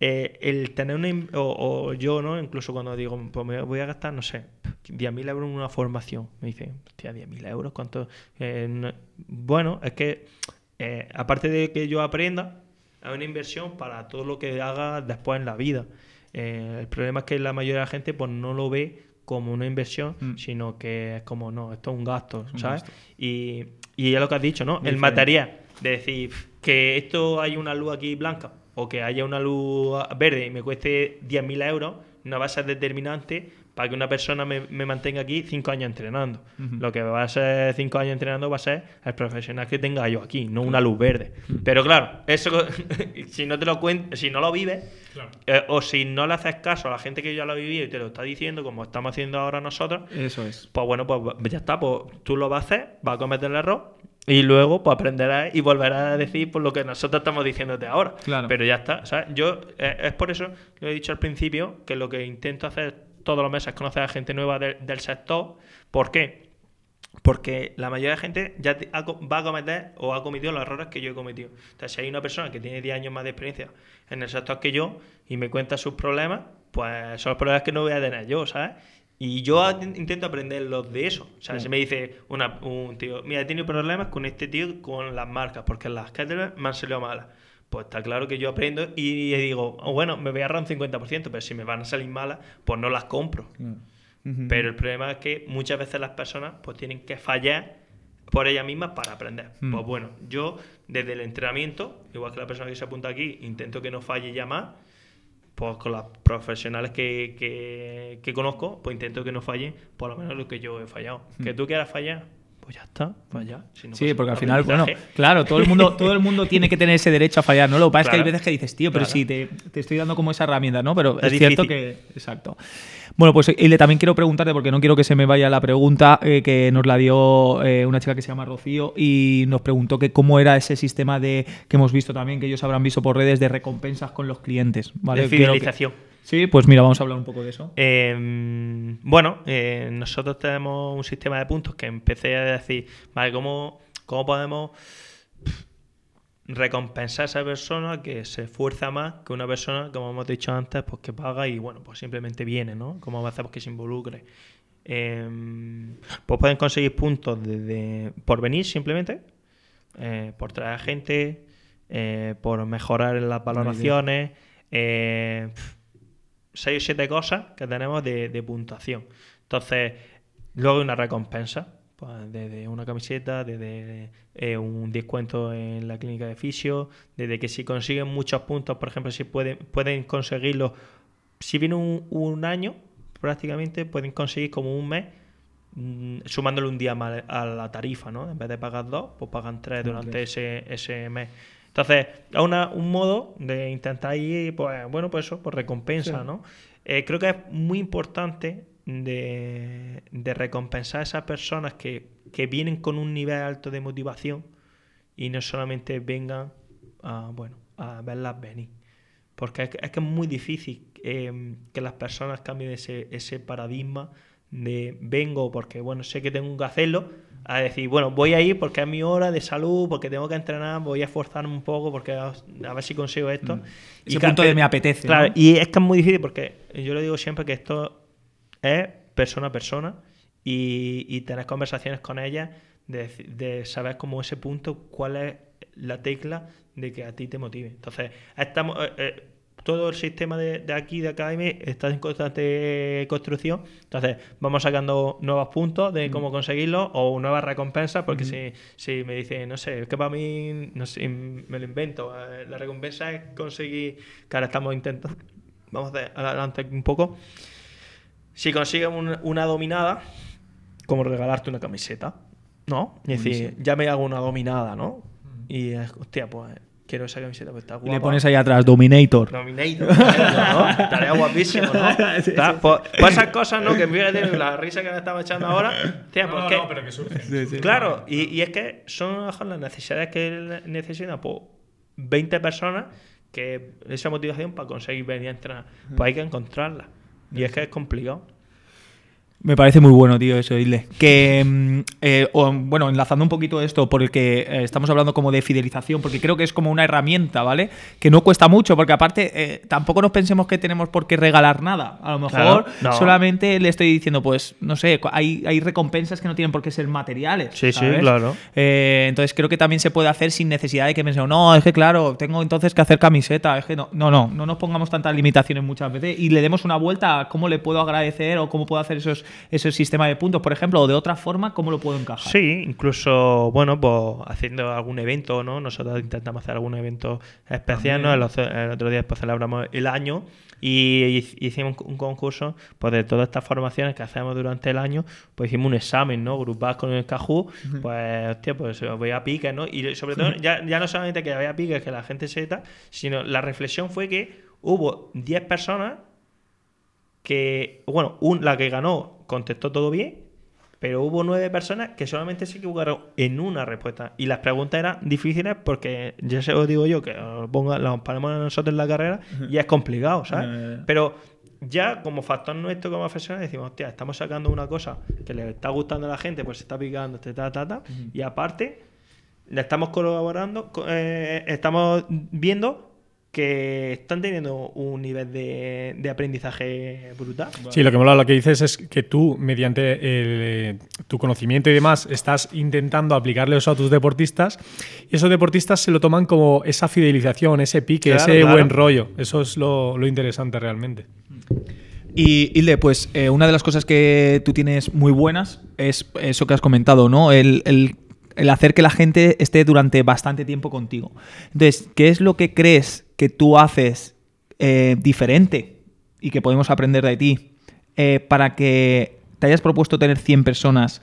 Eh, el tener una. O, yo, ¿no? Incluso cuando digo, pues me voy a gastar, no sé, 10.000 euros en una formación. Me dicen, hostia, 10.000 euros, ¿cuánto? Eh, bueno, es que, aparte de que yo aprenda, hay una inversión para todo lo que haga después en la vida. Eh, el problema es que la mayoría de la gente pues no lo ve como una inversión, mm. sino que es como, no, esto es un gasto, ¿sabes? Y, y es lo que has dicho, ¿no? el material, de decir que esto hay una luz aquí blanca o que haya una luz verde y me cueste 10.000 euros, no va a ser determinante para que una persona me, mantenga aquí cinco años entrenando. Lo que va a ser cinco años entrenando va a ser el profesional que tenga yo aquí, no una luz verde. Pero claro, eso si no te lo si no lo vives, eh, o si no le haces caso a la gente que ya lo ha vivido y te lo está diciendo, como estamos haciendo ahora nosotros, eso es. Pues bueno, pues ya está, pues tú lo vas a hacer, vas a cometer el error y luego pues aprenderás y volverás a decir por lo que nosotros estamos diciéndote ahora. Claro. Pero ya está. Yo eh, es por eso que he dicho al principio que lo que intento hacer todos los meses conocer a gente nueva del sector. ¿Por qué? Porque la mayoría de gente ya va a cometer o ha cometido los errores que yo he cometido. Entonces, si hay una persona que tiene 10 años más de experiencia en el sector que yo y me cuenta sus problemas, pues son los problemas que no voy a tener yo, ¿sabes? Y yo intento aprender los de eso. O sea, si me dice un tío, mira, he tenido problemas con este tío con las marcas, porque las kettlebells me han salido malas pues está claro que yo aprendo y digo, oh, bueno, me voy a ahorrar un 50%, pero si me van a salir malas, pues no las compro. Pero el problema es que muchas veces las personas pues tienen que fallar por ellas mismas para aprender. Mm. Pues bueno, yo desde el entrenamiento, igual que la persona que se apunta aquí, intento que no falle ya más, pues con las profesionales que, que, conozco, pues intento que no fallen por lo menos lo que yo he fallado. Mm. Que tú quieras fallar, pues ya está, pues ya. sí, porque al final, bueno, claro, todo el mundo, todo el mundo tiene que tener ese derecho a fallar, ¿no? Lo que pasa es que hay veces que dices, tío, pero sí, te, estoy dando como esa herramienta, ¿no? Pero es, cierto que. Exacto. Bueno, pues le también quiero preguntarte, porque no quiero que se me vaya la pregunta, eh, que nos la dio eh, una chica que se llama Rocío y nos preguntó que cómo era ese sistema de que hemos visto también, que ellos habrán visto por redes de recompensas con los clientes, ¿vale? De fidelización. Sí, pues mira, vamos a hablar un poco de eso. Em, bueno, eh, nosotros tenemos un sistema de puntos que empecé a decir, vale, ¿cómo, cómo podemos recompensar a esa persona que se esfuerza más que una persona, como hemos dicho antes, pues que paga y bueno, pues simplemente viene, ¿no? ¿Cómo hacemos que se involucre? Em, pues pueden conseguir puntos desde por venir simplemente, eh, por traer gente, eh, por mejorar las valoraciones. Eh, 6 o 7 cosas que tenemos de, puntuación. Entonces, luego hay una recompensa, pues desde una camiseta, desde eh, un descuento en la clínica de fisio, desde que si consiguen muchos puntos, por ejemplo, si pueden, pueden conseguirlo, si viene un, año, prácticamente pueden conseguir como un mes mm, sumándole un día más a la tarifa, ¿no? En vez de pagar dos, pues pagan tres durante ese, ese mes. Entonces, es un modo de intentar ir, pues, bueno, pues eso, por recompensa, ¿no? Eh, creo que es muy importante de, recompensar a esas personas que, vienen con un nivel alto de motivación y no solamente vengan a, bueno, a verlas venir. Porque es que es, muy difícil em, que las personas cambien ese, ese paradigma de vengo porque, bueno, sé que tengo que hacerlo, a decir, bueno, voy a ir porque es mi hora de salud, porque tengo que entrenar, voy a esforzarme un poco porque a, a ver si consigo esto. Mm. Ese punto de me apetece, Claro, ¿no? y es que es muy difícil porque yo le digo siempre que esto es persona a persona y, y tener conversaciones con ella de, de saber como ese punto cuál es la tecla de que a ti te motive. Entonces, estamos... eh, eh, todo el sistema de, de aquí, de Academy, está en constante construcción. Entonces, vamos sacando nuevos puntos de cómo conseguirlo o nuevas recompensas, porque si, si me dicen, no sé, es que para mí, no sé, me lo invento, eh, la recompensa es conseguir, que ahora estamos intentando, vamos adelante un poco, si consigues un- una dominada, como regalarte una camiseta, ¿no? Y decir, ya me hago una dominada, ¿no? Y, es, hostia, pues quiero esa camiseta, pues está Y guapa. le pones ahí atrás, Dominator. Dominator, ¿no? Estaría guapísimo, ¿no? Sí, Pues, pues esas cosas, ¿no? Que fíjate la risa que me estaba echando ahora. Tía, pues que- que surge. Claro, y, y es que son a lo mejor las necesidades que necesitan pues, 20 personas que esa motivación para conseguir venir a entrenar. Pues hay que encontrarla. Y es que es complicado. Me parece muy bueno, tío, eso, Isle. Que, mm, eh, o, bueno, enlazando un poquito esto, por el que eh, estamos hablando como de fidelización, porque creo que es como una herramienta, ¿vale? Que no cuesta mucho, porque aparte eh, tampoco nos pensemos que tenemos por qué regalar nada. A lo mejor Claro, no. solamente le estoy diciendo, pues, no sé, hay, hay recompensas que no tienen por qué ser materiales. Sí, sí, claro. Eh, entonces creo que también se puede hacer sin necesidad de que pensemos, no, es que claro, tengo entonces que hacer camiseta, es que no, no, no, no nos pongamos tantas limitaciones muchas veces y le demos una vuelta a cómo le puedo agradecer o cómo puedo hacer esos, esos sistemas de puntos, por ejemplo, o de otra forma, cómo lo puedo encajar. Sí, incluso, bueno, pues haciendo algún evento, ¿no? Nosotros intentamos hacer algún evento especial, ¿no? El, el otro día pues celebramos el año y hic- hicimos un concurso, pues de todas estas formaciones que hacemos durante el año, pues hicimos un examen, ¿no? Grupal con el Cajú, pues, hostia, pues voy a pique, ¿no? Y sobre todo, ya, ya no solamente que vaya pique, que la gente sepa, sino la reflexión fue que hubo 10 personas que, bueno, un- la que ganó contestó todo bien, pero hubo nueve personas que solamente se equivocaron en una respuesta. Y las preguntas eran difíciles porque, ya se os digo yo, que os ponga, las ponemos nosotros en la carrera y es complicado, ¿sabes? Eh. Pero ya como factor nuestro como profesional decimos, hostia, estamos sacando una cosa que le está gustando a la gente, pues se está picando, este, ta, ta, ta, y aparte le estamos colaborando, co- eh, estamos viendo que están teniendo un nivel de, de aprendizaje brutal. Sí, lo que mola lo que dices es que tú, mediante el, eh, tu conocimiento y demás, estás intentando aplicarle eso a tus deportistas y esos deportistas se lo toman como esa fidelización, ese pique, Claro, ese claro. buen rollo. Eso es lo, lo interesante realmente. Y Hilde, pues eh, una de las cosas que tú tienes muy buenas es eso que has comentado, ¿no? El, el- el hacer que la gente esté durante bastante tiempo contigo. Entonces, ¿qué es lo que crees que tú haces eh, diferente y que podemos aprender de ti eh, para que te hayas propuesto tener 100 personas,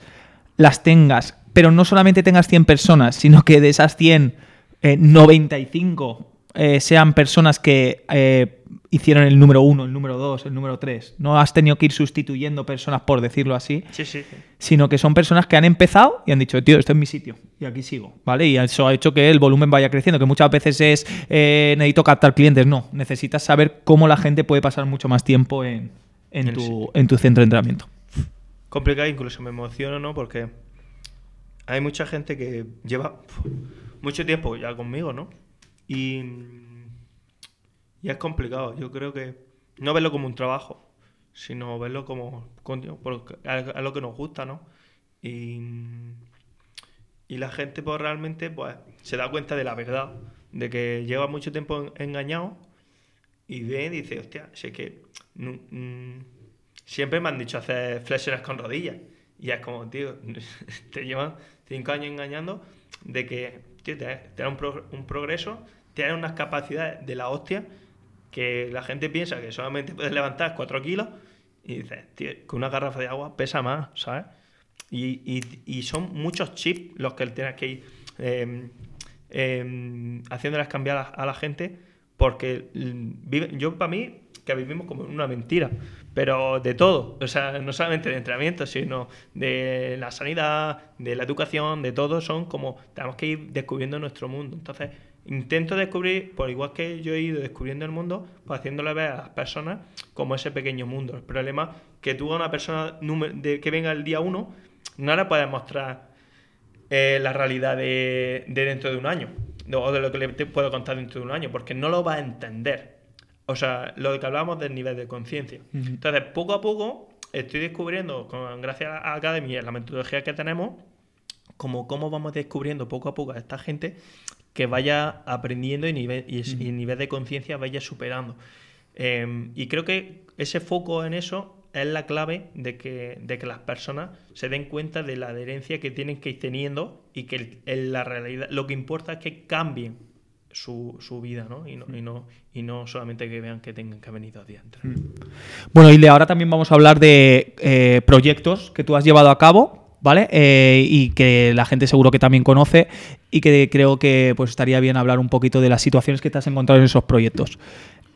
las tengas, pero no solamente tengas 100 personas, sino que de esas 100, eh, 95 eh, sean personas que eh, hicieron el número 1, el número 2, el número 3. No has tenido que ir sustituyendo personas, por decirlo así, Sí, sí. sí. sino que son personas que han empezado y han dicho, tío, esto es mi sitio y aquí sigo, ¿vale? Y eso ha hecho que el volumen vaya creciendo, que muchas veces es, eh, necesito captar clientes, no, necesitas saber cómo la gente puede pasar mucho más tiempo en, en tu, en tu centro de entrenamiento. complicado, incluso me emociono, ¿no? Porque hay mucha gente que lleva mucho tiempo ya conmigo, ¿no? Y, es complicado. Yo creo que no verlo como un trabajo, sino verlo como es lo que nos gusta, ¿no? Y, y la gente pues realmente pues se da cuenta de la verdad, de que lleva mucho tiempo en- engañado y ve y dice, hostia, si es que mm, siempre me han dicho hacer flexiones con rodillas. Y es como, tío, te llevan cinco años engañando de que, tío, te, da un progreso, tienes unas capacidades de la hostia que la gente piensa que solamente puedes levantar 4 kilos y dices, que una garrafa de agua pesa más, ¿sabes? Y, son muchos chips los que tienes que ir eh, eh, cambiar a, la gente porque mm, yo para mí que vivimos como una mentira, pero de todo, o sea, no solamente de entrenamiento, sino de la sanidad, de la educación, de todo, son como, tenemos que ir descubriendo nuestro mundo. Entonces, intento descubrir, por igual que yo he ido descubriendo el mundo, pues haciéndole ver a las personas como ese pequeño mundo. El problema que tú a una persona de, que venga el día uno, no le puedes mostrar eh, la realidad de, de dentro de un año o de lo que le te puedo contar dentro de un año, porque no lo va a entender. O sea, lo que hablábamos del nivel de conciencia. Entonces, poco a poco estoy descubriendo, con, gracias a la academia, la metodología que tenemos, como cómo vamos descubriendo poco a poco a esta gente que vaya aprendiendo y nivel, y, nivel de conciencia vaya superando. Em, y creo que ese foco en eso es la clave de que, de que las personas se den cuenta de la adherencia que tienen que ir teniendo y que en la realidad lo que importa es que cambien su, su vida, ¿no? Y, ¿no? y, no, y no solamente que vean que tengan que venir días antes. Mm. Bueno, y de ahora también vamos a hablar de eh, proyectos que tú has llevado a cabo. ¿Vale? Eh, y que la gente seguro que también conoce y que creo que pues estaría bien hablar un poquito de las situaciones que te has encontrado en esos proyectos.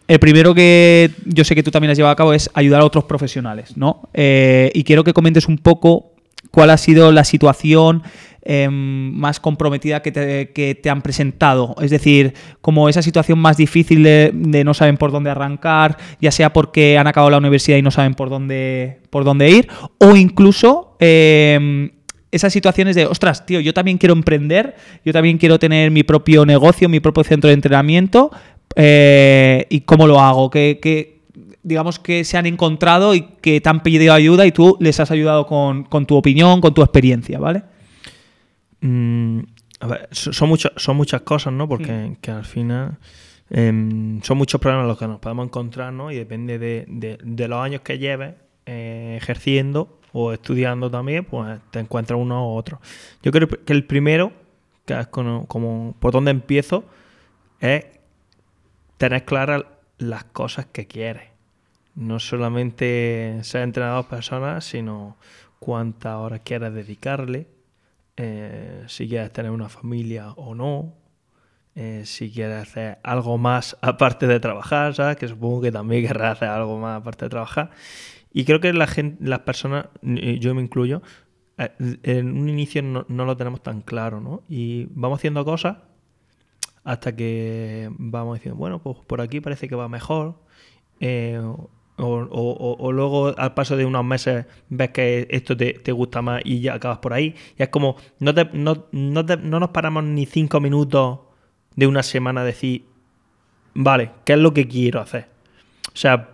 El primero que yo sé que tú también has llevado a cabo es ayudar a otros profesionales, ¿no? Eh, y quiero que comentes un poco cuál ha sido la situación em, más comprometida que te, han presentado. Es decir, como esa situación más difícil de, no saben por dónde arrancar, ya sea porque han acabado la universidad y no saben por dónde, por dónde ir, o incluso em, esas situaciones de, ostras, tío, yo también quiero emprender, yo también quiero tener mi propio negocio, mi propio centro de entrenamiento, eh, y cómo lo hago, que, digamos que se han encontrado y que te han pedido ayuda y tú les has ayudado con, tu opinión, con tu experiencia, ¿vale? Mm, son, son muchas cosas, ¿no? Porque que al final em, son muchos problemas los que nos podemos encontrar, ¿no? Y depende de, los años que lleves eh, ejerciendo o estudiando también, pues te encuentras uno u otro. Yo creo que el primero, que es como, como por donde empiezo, es tener claras las cosas que quieres. No solamente ser entrenador personas, sino cuántas horas quieres dedicarle, eh, si quieres tener una familia o no, eh, si quieres hacer algo más aparte de trabajar, ¿sabes? Que supongo que también querrás hacer algo más aparte de trabajar. Y creo que la gente, las personas, yo me incluyo, eh, en un inicio no, no, lo tenemos tan claro, ¿no? Y vamos haciendo cosas hasta que vamos diciendo, bueno, pues por aquí parece que va mejor. O, luego al paso de unos meses ves que esto te, gusta más y ya acabas por ahí. Y es como, no, no, nos paramos ni cinco minutos de una semana a decir, vale, ¿qué es lo que quiero hacer? O sea,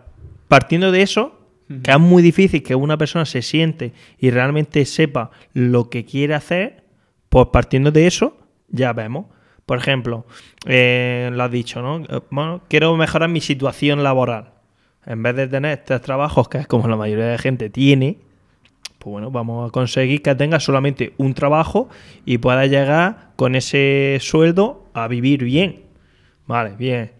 partiendo de eso, que es muy difícil que una persona se siente y realmente sepa lo que quiere hacer, pues partiendo de eso, ya vemos. Por ejemplo, eh, lo has dicho, ¿no? Eh, bueno, quiero mejorar mi situación laboral. En vez de tener tres trabajos, que es como la mayoría de gente tiene, pues bueno, vamos a conseguir que tenga solamente un trabajo y pueda llegar con ese sueldo a vivir bien. Vale, bien.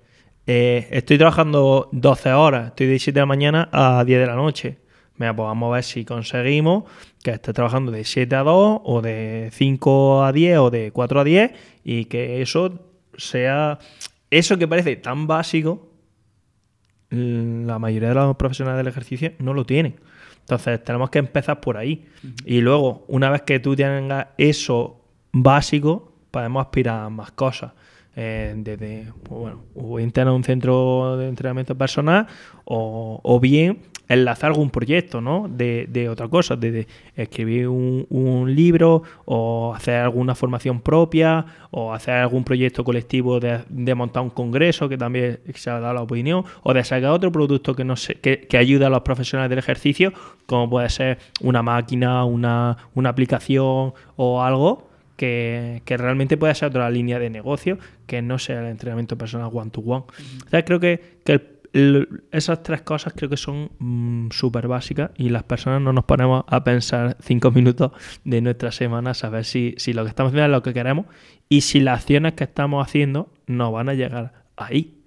Eh, estoy trabajando 12 horas, estoy de 7 de la mañana a 10 de la noche. Mira, pues vamos a ver si conseguimos que esté trabajando de 7 a 2 o de 5 a 10 o de 4 a 10 y que eso sea eso que parece tan básico la mayoría de los profesionales del ejercicio no lo tienen. Entonces tenemos que empezar por ahí. Y luego, una vez que tú tengas eso básico, podemos aspirar a más cosas. Eh, desde, pues bueno, o bien tener un centro de entrenamiento personal o, o bien enlazar algún proyecto, ¿no? De, otra cosa, de, escribir un, libro o hacer alguna formación propia o hacer algún proyecto colectivo de, montar un congreso que también se ha dado la opinión o de sacar otro producto que, no sé, que, que ayude a los profesionales del ejercicio, como puede ser una máquina, una, aplicación o algo que, realmente pueda ser otra línea de negocio que no sea el entrenamiento personal one-to-one. O sea, creo que, que el esas tres cosas creo que son mm, súper básicas y las personas no nos ponemos a pensar cinco minutos de nuestra semana, a ver si, si lo que estamos haciendo es lo que queremos y si las acciones que estamos haciendo no van a llegar ahí.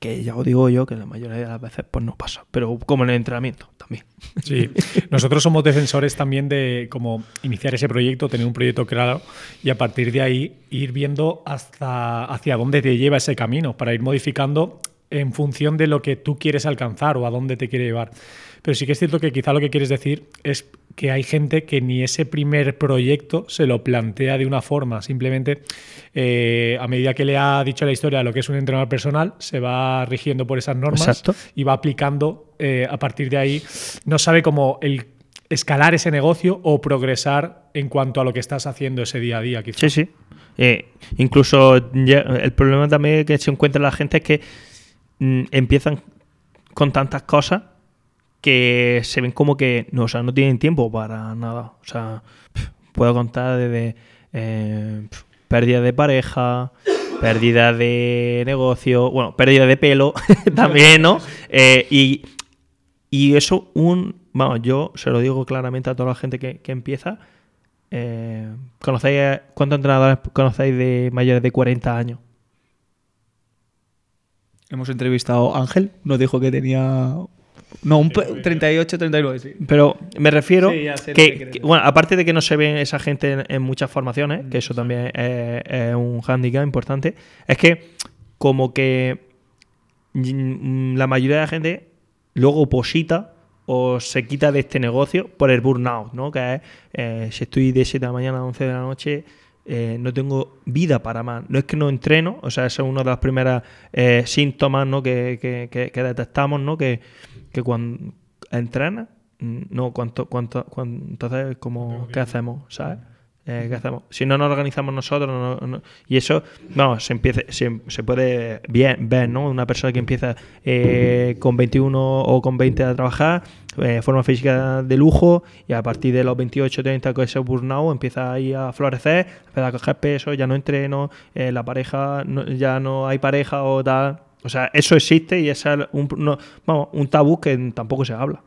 Que ya os digo yo que la mayoría de las veces pues no pasa, pero como en el entrenamiento también. Sí, nosotros somos defensores también de como iniciar ese proyecto, tener un proyecto claro y a partir de ahí ir viendo hasta hacia dónde te lleva ese camino para ir modificando en función de lo que tú quieres alcanzar o a dónde te quiere llevar. Pero sí que es cierto que quizá lo que quieres decir es que hay gente que ni ese primer proyecto se lo plantea de una forma. Simplemente, eh, a medida que le ha dicho la historia lo que es un entrenador personal, se va rigiendo por esas normas y va aplicando eh, a partir de ahí. No sabe cómo el escalar ese negocio o progresar en cuanto a lo que estás haciendo ese día a día, quizás. Sí, sí. Eh, incluso el problema también que se encuentra la gente es que mm, empiezan con tantas cosas que se ven como que no, o sea, no tienen tiempo para nada. O sea, puedo contar desde eh, pérdida de pareja, pérdida de negocio, bueno, pérdida de pelo también, ¿no? Eh, y, y, eso, un, vamos, yo se lo digo claramente a toda la gente que, empieza. Eh, ¿conocéis, ¿Cuántos entrenadores conocéis de mayores de 40 años? Hemos entrevistado a Ángel, nos dijo que tenía no, un 38, 39, sí. Pero me refiero que, bueno, aparte de que no se ve esa gente en, muchas formaciones, que eso también es, un hándicap importante, es que como que la mayoría de la gente luego oposita o se quita de este negocio por el burnout, ¿no? Que es, eh, si estoy de 7 de la mañana a 11 de la noche, eh, no tengo vida para más. No es que no entreno, o sea, ese es uno de los primeros eh, síntomas ¿no? que, que, que, detectamos, ¿no? Que, que cuando entrena, no, cuánto, cuánto, cuánto entonces, como, ¿qué hacemos? ¿Sabes? Eh, ¿Qué hacemos? Si no nos organizamos nosotros, y eso, vamos, se, empieza, se, se, puede bien ver, ¿no? Una persona que empieza eh, con 21 o con 20 a trabajar, eh, forma física de lujo, y a partir de los 28, 30 con ese burnout empieza ahí a florecer, empieza a coger peso, ya no entreno, la pareja, ya no hay pareja o tal. O sea, eso existe y es un, tabú que tampoco se habla.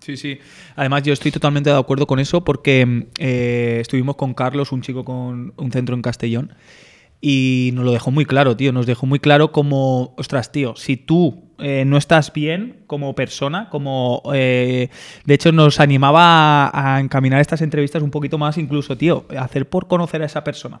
Sí, sí. Además, yo estoy totalmente de acuerdo con eso porque eh, estuvimos con Carlos, un chico con un centro en Castellón, y nos lo dejó muy claro, tío. Nos dejó muy claro como, ostras, tío, si tú eh, no estás bien como persona, como... Eh, de hecho, nos animaba a, encaminar estas entrevistas un poquito más, incluso, tío, hacer por conocer a esa persona.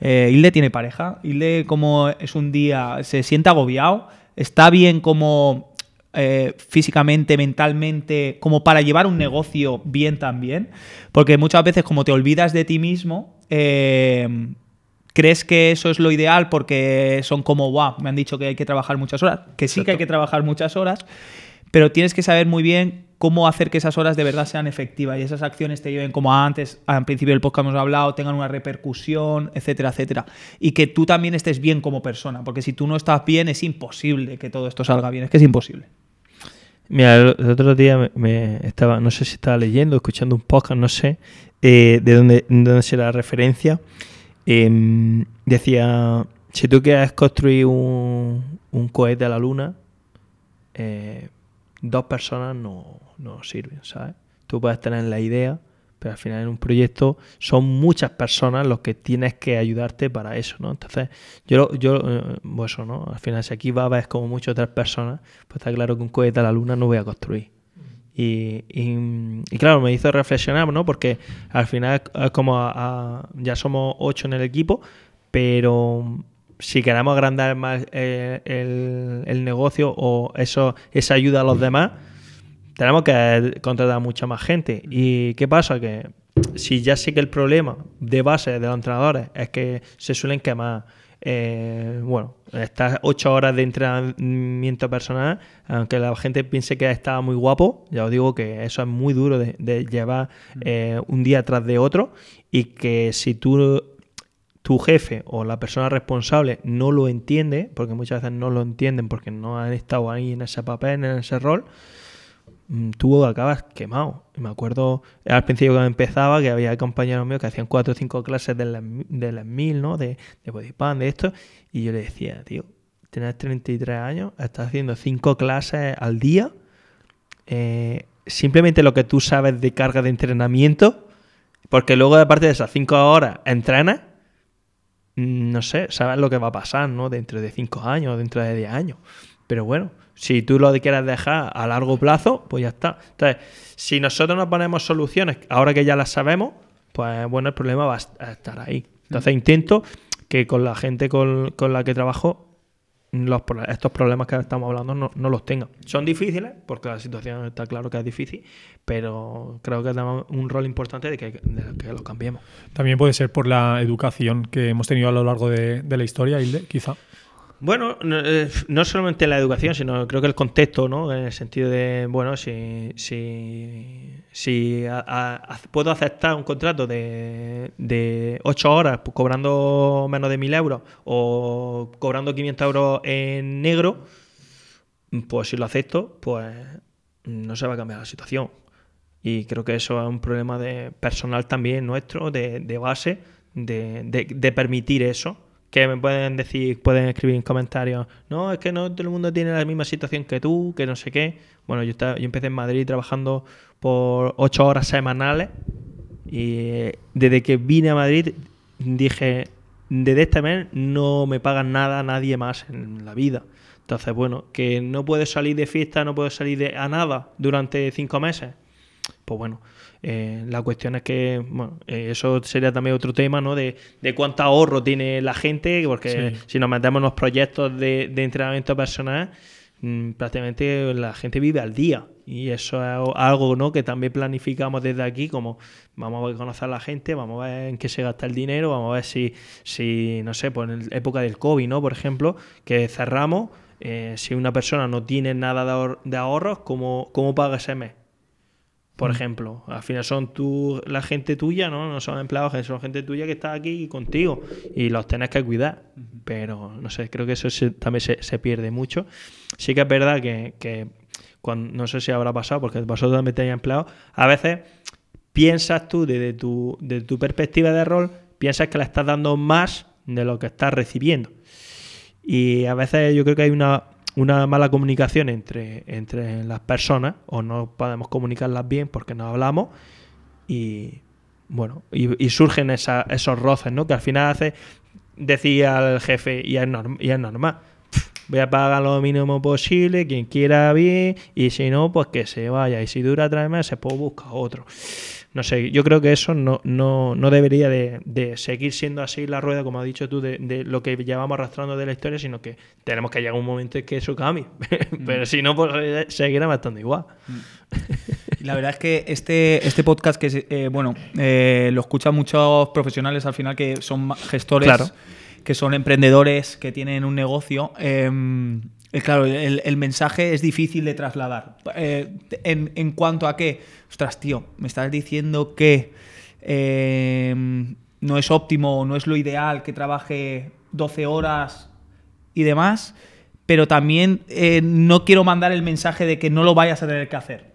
Eh, Hilde tiene pareja, Hilde como es un día, se siente agobiado, está bien como eh, físicamente, mentalmente, como para llevar un negocio bien también. Porque muchas veces como te olvidas de ti mismo, eh, crees que eso es lo ideal porque son como, wow, me han dicho que hay que trabajar muchas horas. Que sí que hay que trabajar muchas horas, pero tienes que saber muy bien cómo hacer que esas horas de verdad sean efectivas y esas acciones te lleven, como antes, al principio del podcast hemos hablado, tengan una repercusión, etcétera, etcétera. Y que tú también estés bien como persona, porque si tú no estás bien es imposible que todo esto salga bien, es que es imposible. Mira, el, otro día me, estaba, no sé si estaba leyendo, escuchando un podcast, no sé eh, de dónde, dónde será la referencia. Em, decía, si tú quieres construir un, un cohete a la luna, eh, dos personas no, no sirven, ¿sabes? Tú puedes tener la idea, pero al final en un proyecto son muchas personas los que tienes que ayudarte para eso, ¿no? Entonces, yo, yo eh, pues eso, ¿no? Al final, si aquí va a como muchas otras personas, pues está claro que un cohete a la luna no voy a construir. Y, claro, me hizo reflexionar, ¿no? Porque al final es como ya somos ocho en el equipo, pero si queremos agrandar más eh, el, el, negocio o eso, esa ayuda a los demás, tenemos que contratar a mucha más gente. ¿Y qué pasa? Que si ya sé que el problema de base de los entrenadores es que se suelen quemar, eh, bueno, estas ocho horas de entrenamiento personal, aunque la gente piense que está muy guapo, ya os digo que eso es muy duro de, llevar eh, un día tras de otro y que si tú tu jefe o la persona responsable no lo entiende, porque muchas veces no lo entienden porque no han estado ahí en ese papel, en ese rol, tú acabas quemado. Y me acuerdo al principio cuando empezaba que había compañeros míos que hacían cuatro o cinco clases de las, de mil, ¿no? De, de bodypan, de esto. Y yo le decía, tío, tienes 33 años, estás haciendo cinco clases al día. Eh, simplemente lo que tú sabes de carga de entrenamiento, porque luego aparte de esas cinco horas entrenas, mm, no sé, sabes lo que va a pasar, ¿no? Dentro de cinco años, dentro de 10 años. Pero bueno, si tú lo quieres dejar a largo plazo, pues ya está. Entonces, si nosotros nos ponemos soluciones, ahora que ya las sabemos, pues bueno, el problema va a estar ahí. Entonces, intento que con la gente con, la que trabajo, los, estos problemas que estamos hablando no, los tengan. Son difíciles, porque la situación está claro que es difícil, pero creo que tenemos un rol importante de que, lo cambiemos. También puede ser por la educación que hemos tenido a lo largo de, de la historia, Hilde, quizá. Bueno, no, eh, no solamente la educación, sino creo que el contexto, ¿no? En el sentido de, bueno, si, si, puedo aceptar un contrato de, de 8 horas pues, cobrando menos de 1.000 euros o cobrando 500 euros en negro, pues si lo acepto, pues no se va a cambiar la situación. Y creo que eso es un problema de personal también nuestro, de, de base, de- de permitir eso. Que me pueden decir, pueden escribir en comentarios, no, es que no todo el mundo tiene la misma situación que tú, que no sé qué. Bueno, yo, estaba- yo empecé en Madrid trabajando por ocho horas semanales y eh, desde que vine a Madrid dije, desde este mes no me pagan nada nadie más en la vida. Entonces, bueno, que no puedes salir de fiesta, no puedes salir de, a nada durante cinco meses. Pues bueno, eh, la cuestión es que, bueno, eh, eso sería también otro tema, ¿no? De, de cuánto ahorro tiene la gente, porque Sí. si nos metemos en los proyectos de, de entrenamiento personal, mm, prácticamente la gente vive al día. Y eso es algo ¿no? que también planificamos desde aquí, como vamos a conocer a la gente, vamos a ver en qué se gasta el dinero, vamos a ver si, si no sé, pues en época del COVID, ¿no? Por ejemplo, que cerramos, eh, si una persona no tiene nada de, ahor- de ahorros, ¿cómo, ¿cómo paga ese mes? Por ejemplo, al final son tú, la gente tuya, ¿no? No son empleados, son gente tuya que está aquí contigo y los tenés que cuidar. Pero, no sé, creo que eso se- también se, se pierde mucho. Sí que es verdad que, que cuando, no sé si habrá pasado, porque vosotros también tenéis empleados, a veces piensas tú desde tu, desde tu perspectiva de rol, piensas que le estás dando más de lo que estás recibiendo. Y a veces yo creo que hay una, una mala comunicación entre, entre las personas, o no podemos comunicarlas bien porque no hablamos, y bueno, y, surgen esa- esos roces, ¿no? Que al final hace decir al jefe, y es, norm- y es normal. "Pff, Voy a pagar lo mínimo posible, quien quiera bien, y si no, pues que se vaya. Y si dura tres meses, pues busca otro. No sé, yo creo que eso no, no, no debería de, de seguir siendo así la rueda, como has dicho tú, de, de lo que llevamos arrastrando de la historia, sino que tenemos que llegar a un momento en que eso cambie. Pero si no, pues seguirá estando igual. Y la verdad es que este, este podcast, que es, eh, bueno, eh, lo escuchan muchos profesionales al final que son gestores, Claro. Que son emprendedores, que tienen un negocio. eh, eh, claro, el, mensaje es difícil de trasladar. Eh, en, cuanto a que, ostras, tío, me estás diciendo que eh, no es óptimo, no es lo ideal que trabaje 12 horas y demás, pero también eh, no quiero mandar el mensaje de que no lo vayas a tener que hacer.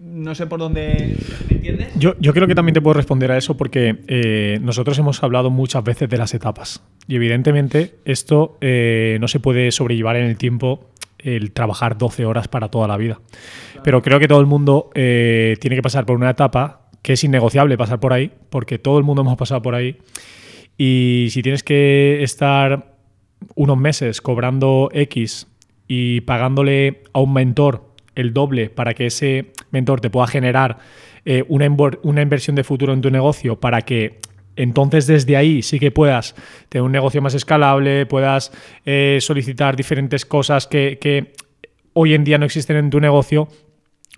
No sé por dónde. ¿Me entiendes? Yo, yo creo que también te puedo responder a eso porque eh, nosotros hemos hablado muchas veces de las etapas y evidentemente esto eh, no se puede sobrellevar en el tiempo el trabajar 12 horas para toda la vida. Pero creo que todo el mundo eh, tiene que pasar por una etapa que es innegociable pasar por ahí porque todo el mundo hemos pasado por ahí y si tienes que estar unos meses cobrando X y pagándole a un mentor el doble para que ese mentor te pueda generar eh, una, inversión de futuro en tu negocio para que entonces desde ahí sí que puedas tener un negocio más escalable, puedas eh, solicitar diferentes cosas que, que hoy en día no existen en tu negocio,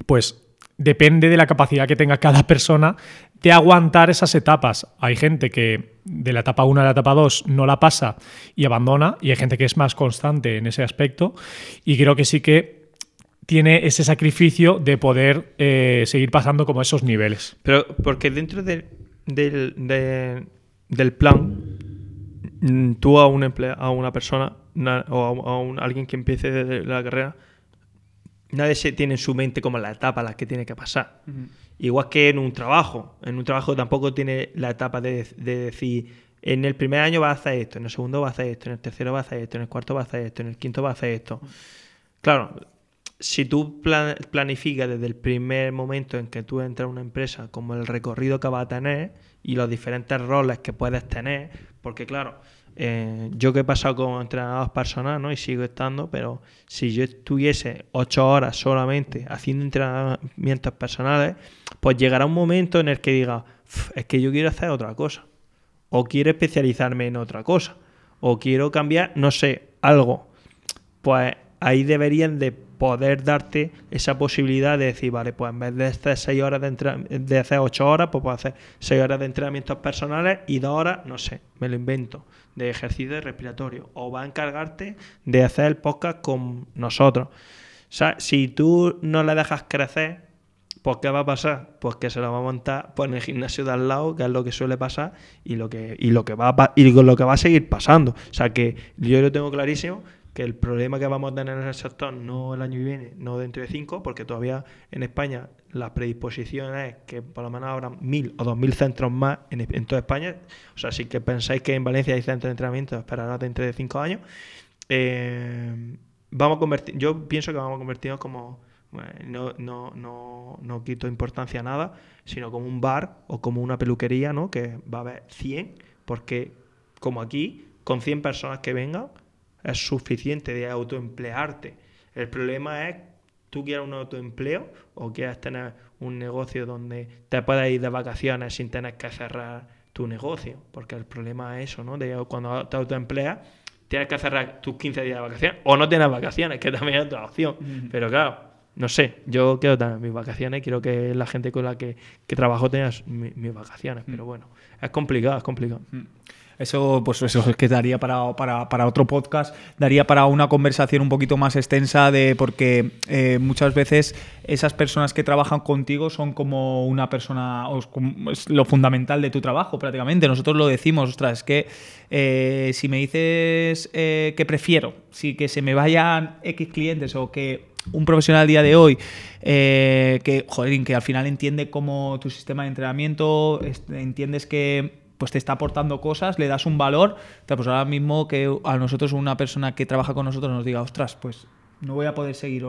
pues depende de la capacidad que tenga cada persona de aguantar esas etapas. Hay gente que de la etapa 1 a la etapa 2 no la pasa y abandona, y hay gente que es más constante en ese aspecto, y creo que sí que tiene ese sacrificio de poder eh, seguir pasando como esos niveles. Pero porque dentro de- del, de- del plan, mm, tú a un emplea- a una persona na- o a, un- a un- alguien que empiece de la carrera, nadie se tiene en su mente como la etapa a la que tiene que pasar. Igual que en un trabajo. En un trabajo tampoco tiene la etapa de, de decir, en el primer año va a hacer esto, en el segundo va a hacer esto, en el tercero va a hacer esto, en el cuarto va a hacer esto, en el quinto va a hacer esto. Claro, si tú plan- planificas desde el primer momento en que tú entras a una empresa, como el recorrido que vas a tener y los diferentes roles que puedes tener, porque claro, eh, yo que he pasado como entrenador personal, ¿no? Y sigo estando, pero si yo estuviese ocho horas solamente haciendo entrenamientos personales, pues llegará un momento en el que diga, "Uf, es que yo quiero hacer otra cosa, o quiero especializarme en otra cosa, o quiero cambiar, no sé, algo. Pues ahí deberían de poder darte esa posibilidad de decir, vale, pues en vez de hacer seis horas de de hacer ocho horas, pues puedo hacer seis horas de entrenamientos personales y dos horas, no sé, me lo invento, de ejercicio respiratorio. O va a encargarte de hacer el podcast con nosotros. O sea, si tú no le dejas crecer, pues ¿qué va a pasar? Pues que se lo va a montar pues, en el gimnasio de al lado, que es lo que suele pasar, y lo que, y lo que va a, y lo que va a seguir pasando. O sea que yo lo tengo clarísimo que el problema que vamos a tener en el sector no el año que viene, no dentro de cinco, porque todavía en España la predisposición es que por lo menos habrá mil o dos mil centros más en, toda España. O sea, si que pensáis que en Valencia hay centros de entrenamiento, esperará dentro de cinco años. Eh, vamos a convertir, yo pienso que vamos a convertirnos como, no, no, no, no quito importancia a nada, sino como un bar o como una peluquería, ¿no? Que va a haber 100, porque como aquí, con 100 personas que vengan, es suficiente de autoemplearte. El problema es, tú quieres un autoempleo o quieres tener un negocio donde te puedas ir de vacaciones sin tener que cerrar tu negocio, porque el problema es eso, ¿no? De cuando te autoempleas, tienes que cerrar tus 15 días de vacaciones o no tienes vacaciones, que también es otra opción. Pero claro, no sé, yo quiero tener mis vacaciones, quiero que la gente con la que, trabajo tenga mis, vacaciones, pero bueno, es complicado, es complicado. Eso, pues eso es que daría para, para, para, otro podcast, daría para una conversación un poquito más extensa de porque eh, muchas veces esas personas que trabajan contigo son como una persona, es lo fundamental de tu trabajo prácticamente. Nosotros lo decimos, ostras, es que eh, si me dices eh, que prefiero, si que se me vayan X clientes o que un profesional al día de hoy que, joder, que al final entiende cómo tu sistema de entrenamiento, entiendes que pues te está aportando cosas, le das un valor, pues ahora mismo que a nosotros una persona que trabaja con nosotros nos diga, ostras, pues no voy a poder seguir.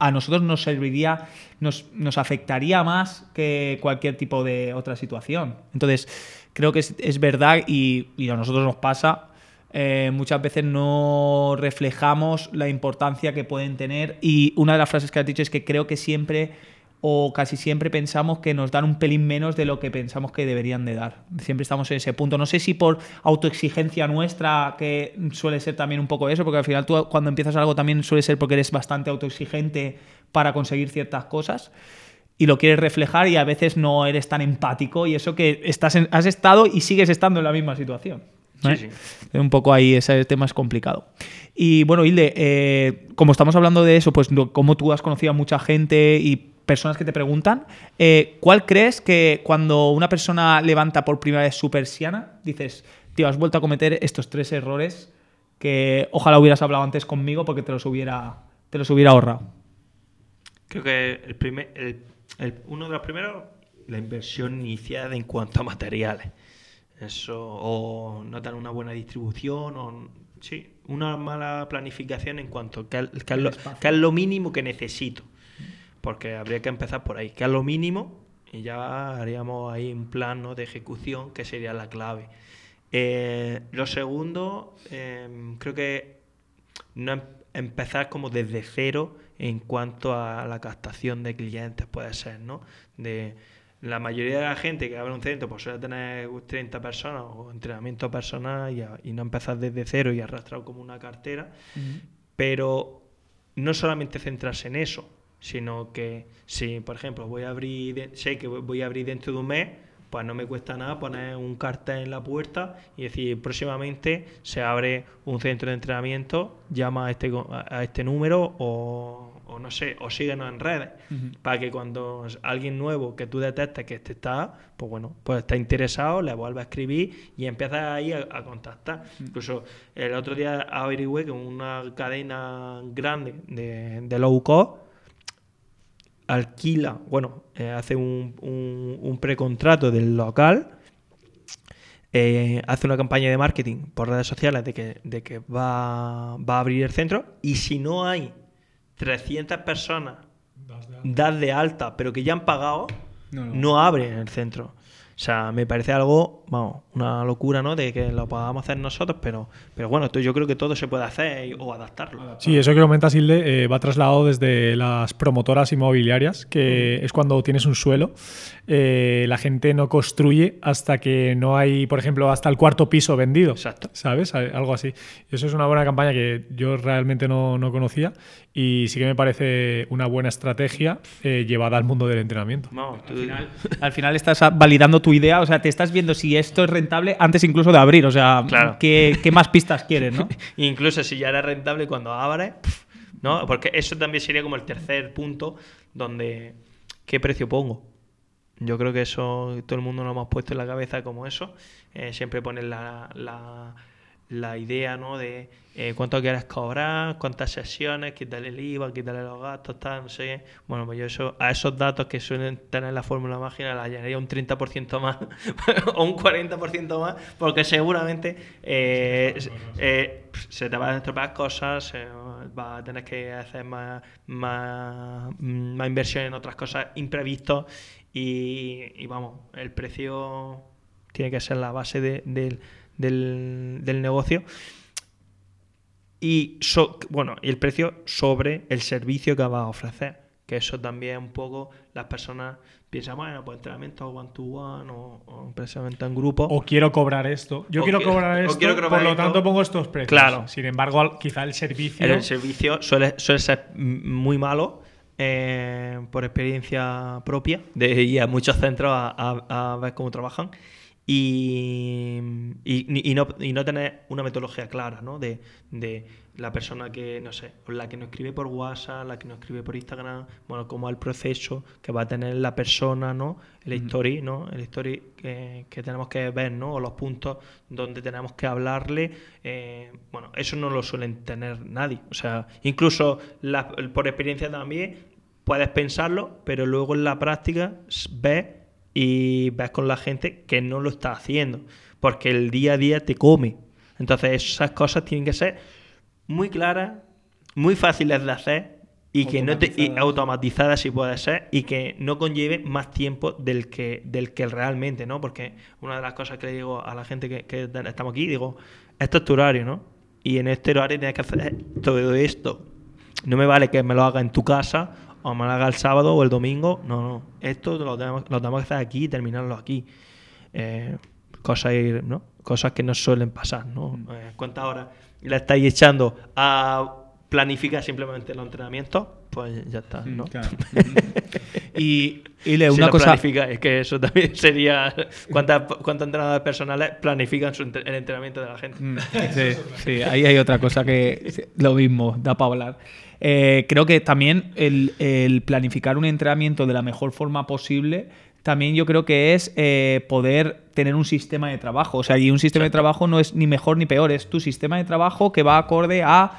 A nosotros nos serviría, nos, nos afectaría más que cualquier tipo de otra situación. Entonces, creo que es, verdad y, a nosotros nos pasa. Eh, muchas veces no reflejamos la importancia que pueden tener y una de las frases que has dicho es que creo que siempre o casi siempre pensamos que nos dan un pelín menos de lo que pensamos que deberían de dar. Siempre estamos en ese punto. No sé si por autoexigencia nuestra, que suele ser también un poco eso, porque al final tú cuando empiezas algo también suele ser porque eres bastante autoexigente para conseguir ciertas cosas y lo quieres reflejar y a veces no eres tan empático y eso que estás has estado y sigues estando en la misma situación. Sí, sí. Un poco ahí ese tema es complicado. Y bueno, Hilde, eh, como estamos hablando de eso, pues como tú has conocido a mucha gente y personas que te preguntan, eh, ¿cuál crees que cuando una persona levanta por primera vez su persiana, dices, tío, has vuelto a cometer estos tres errores que ojalá hubieras hablado antes conmigo porque te los hubiera, te los hubiera ahorrado? Creo que el primer, uno de los primeros, la inversión iniciada en cuanto a materiales. Eso, o no tener una buena distribución, o sí, una mala planificación en cuanto a qué es lo mínimo que necesito porque habría que empezar por ahí, que es lo mínimo, y ya haríamos ahí un plan de ejecución que sería la clave. Eh, lo segundo, em, creo que no em, empezar como desde cero en cuanto a la captación de clientes, puede ser, ¿no? De, la mayoría de la gente que abre un centro pues suele tener 30 personas o entrenamiento personal y, no empezar desde cero y arrastrar como una cartera, pero no solamente centrarse en eso, sino que si, por ejemplo, voy a abrir, sé que voy a abrir dentro de un mes, pues no me cuesta nada poner un cartel en la puerta y decir, próximamente se abre un centro de entrenamiento, llama a este, a este número o, no sé, o síguenos en redes, para que cuando alguien nuevo que tú detectes que este está, pues bueno, pues está interesado, le vuelve a escribir y empieza ahí a, contactar. Incluso el otro día averigüé que una cadena grande de, de low cost alquila, bueno, eh, hace un, un, precontrato del local, eh, hace una campaña de marketing por redes sociales de que, de que va, va, a abrir el centro y si no hay 300 personas das de alta, pero que ya han pagado, no, abre abren el centro. O sea, me parece algo, vamos, una locura, ¿no? De que lo podamos hacer nosotros, pero, pero bueno, esto yo creo que todo se puede hacer y- o adaptarlo. Sí, eso que comentas, Hilde, eh, va trasladado desde las promotoras inmobiliarias, que es cuando tienes un suelo. eh, la gente no construye hasta que no hay, por ejemplo, hasta el cuarto piso vendido. Exacto. ¿Sabes? A- Algo así. Eso es una buena campaña que yo realmente no, no conocía y sí que me parece una buena estrategia eh, llevada al mundo del entrenamiento. Vamos, tú- Al final, al final estás a- validando tu idea, o sea, te estás viendo si esto es rentable antes incluso de abrir, o sea, Claro. ¿qué, qué más pistas quieres, no? Incluso si ya era rentable cuando abres, pf, ¿no? Porque eso también sería como el tercer punto donde ¿qué precio pongo? Yo creo que eso todo el mundo lo hemos puesto en la cabeza como eso. Eh, siempre pones la, la, la idea, ¿no? De eh, cuánto quieres cobrar, cuántas sesiones, quítale el IVA, quítale los gastos, tal, no sé qué. Bueno, pues yo eso, a esos datos que suelen tener la fórmula mágica la añadiría un 30% más o un 40% más, porque seguramente eh, eh, se te van a estropear cosas, se va a tener que hacer más, más, más inversión en otras cosas imprevistos y, y vamos, el precio tiene que ser la base de- del, del, del negocio y so- bueno, y el precio sobre el servicio que vas a ofrecer. Que eso también un poco las personas piensan, bueno, pues entrenamiento one to one o, o entrenamiento en grupo. O quiero cobrar esto. Yo quiero quiero- cobrar esto, quiero cobrar por lo tanto pongo estos precios. Claro. Sin embargo, quizá el servicio... El servicio suele, suele ser muy malo eh, por experiencia propia de ir a muchos centros a, a- a ver cómo trabajan y, y, y no, y no tener una metodología clara ¿no? de, de la persona que, no sé, la que nos escribe por WhatsApp, la que nos escribe por Instagram, bueno, como el proceso que va a tener la persona, ¿no? El story, ¿no? El story que, que tenemos que ver, ¿no? O los puntos donde tenemos que hablarle. eh, bueno, eso no lo suelen tener nadie. O sea, incluso la- por experiencia también puedes pensarlo, pero luego en la práctica ves y ves con la gente que no lo está haciendo. Porque el día a día te come. Entonces esas cosas tienen que ser muy claras, muy fáciles de hacer y que no te y Automatizadas. automatizadas si puede ser y que no conlleve más tiempo del que del que realmente, ¿no? Porque una de las cosas que le digo a la gente que, que estamos aquí, digo, esto es tu horario, ¿no? Y en este horario tienes que hacer todo esto. No me vale que me lo haga en tu casa o me lo haga el sábado o el domingo. No, no. Esto lo tenemos, lo tenemos que hacer aquí y terminarlo aquí. Eh, cosas, ¿no? cosas que no suelen pasar, ¿no? Eh, ¿Cuántas horas le estáis echando a planificar simplemente los entrenamientos? Pues ya está, ¿no? Claro. y, y Si una lo cosa... planifica, es que eso también sería cuántas cuántos entrenadores personales planifican su entre- el entrenamiento de la gente. Mm, Sí, sí, ahí hay otra cosa que lo mismo, da para hablar. Eh, creo que también el, el planificar un entrenamiento de la mejor forma posible, también yo creo que es eh, poder tener un sistema de trabajo. O sea, y un sistema de trabajo no es ni mejor ni peor, es tu sistema de trabajo que va acorde a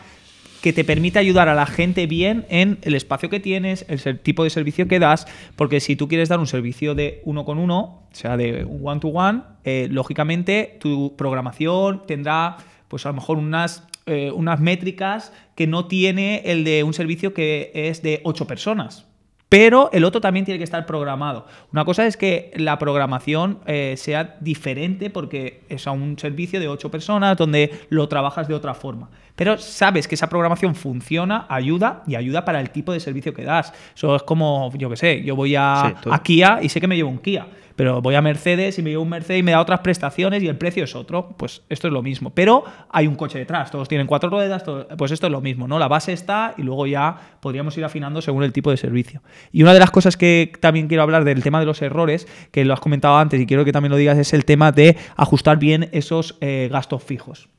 que te permite ayudar a la gente bien en el espacio que tienes, el tipo de servicio que das, porque si tú quieres dar un servicio de uno con uno, o sea, de one to one, eh, lógicamente tu programación tendrá, pues a lo mejor unas, eh, unas métricas que no tiene el de un servicio que es de ocho personas. Pero el otro también tiene que estar programado. Una cosa es que la programación eh, sea diferente porque es a un servicio de ocho personas donde lo trabajas de otra forma. Pero sabes que esa programación funciona, ayuda y ayuda para el tipo de servicio que das. Eso es como, yo qué sé, yo voy a, Sí, a Kia y sé que me llevo un Kia. Pero voy a Mercedes y me llevo un Mercedes y me da otras prestaciones y el precio es otro. Pues esto es lo mismo. Pero hay un coche detrás, todos tienen cuatro ruedas, todo- pues esto es lo mismo, ¿no? La base está y luego ya podríamos ir afinando según el tipo de servicio. Y una de las cosas que también quiero hablar del tema de los errores, que lo has comentado antes y quiero que también lo digas, es el tema de ajustar bien esos eh, gastos fijos.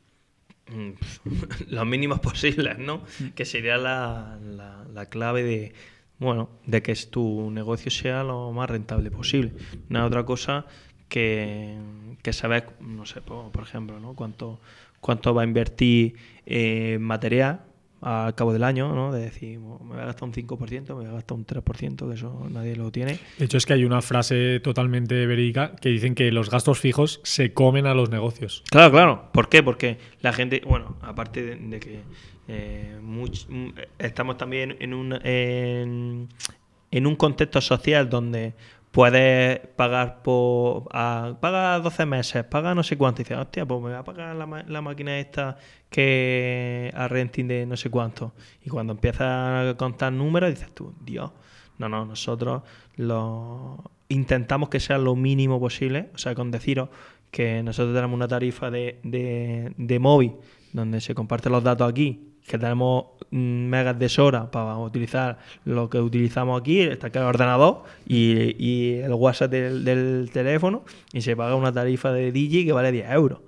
Mm, los mínimos posibles, ¿no? Que sería la, la- la clave de, bueno, de que tu negocio sea lo más rentable posible. Una otra cosa que, que saber, no sé, por, ejemplo, ¿no? Cuánto, cuánto va a invertir eh, material al cabo del año, ¿no? De decir, me voy a gastar un 5%, me voy a gastar un 3%, que eso nadie lo tiene. De hecho, es que hay una frase totalmente verídica que dicen que los gastos fijos se comen a los negocios. Claro, claro. ¿Por qué? Porque la gente, bueno, aparte de, de que eh, mm, estamos también en un, en, un contexto social donde puedes pagar por. A, paga 12 meses, paga no sé cuánto. Y dices, hostia, pues me va a pagar la, la máquina esta que a renting de no sé cuánto. Y cuando empiezas a contar números, dices tú, Dios. No, no, nosotros lo intentamos que sea lo mínimo posible. O sea, con deciros que nosotros tenemos una tarifa de, de, de móvil donde se comparten los datos aquí, que tenemos mm, megas de Sora para utilizar lo que utilizamos aquí, está el ordenador y, y el WhatsApp del, del teléfono, y se paga una tarifa de Digi que vale 10 euros.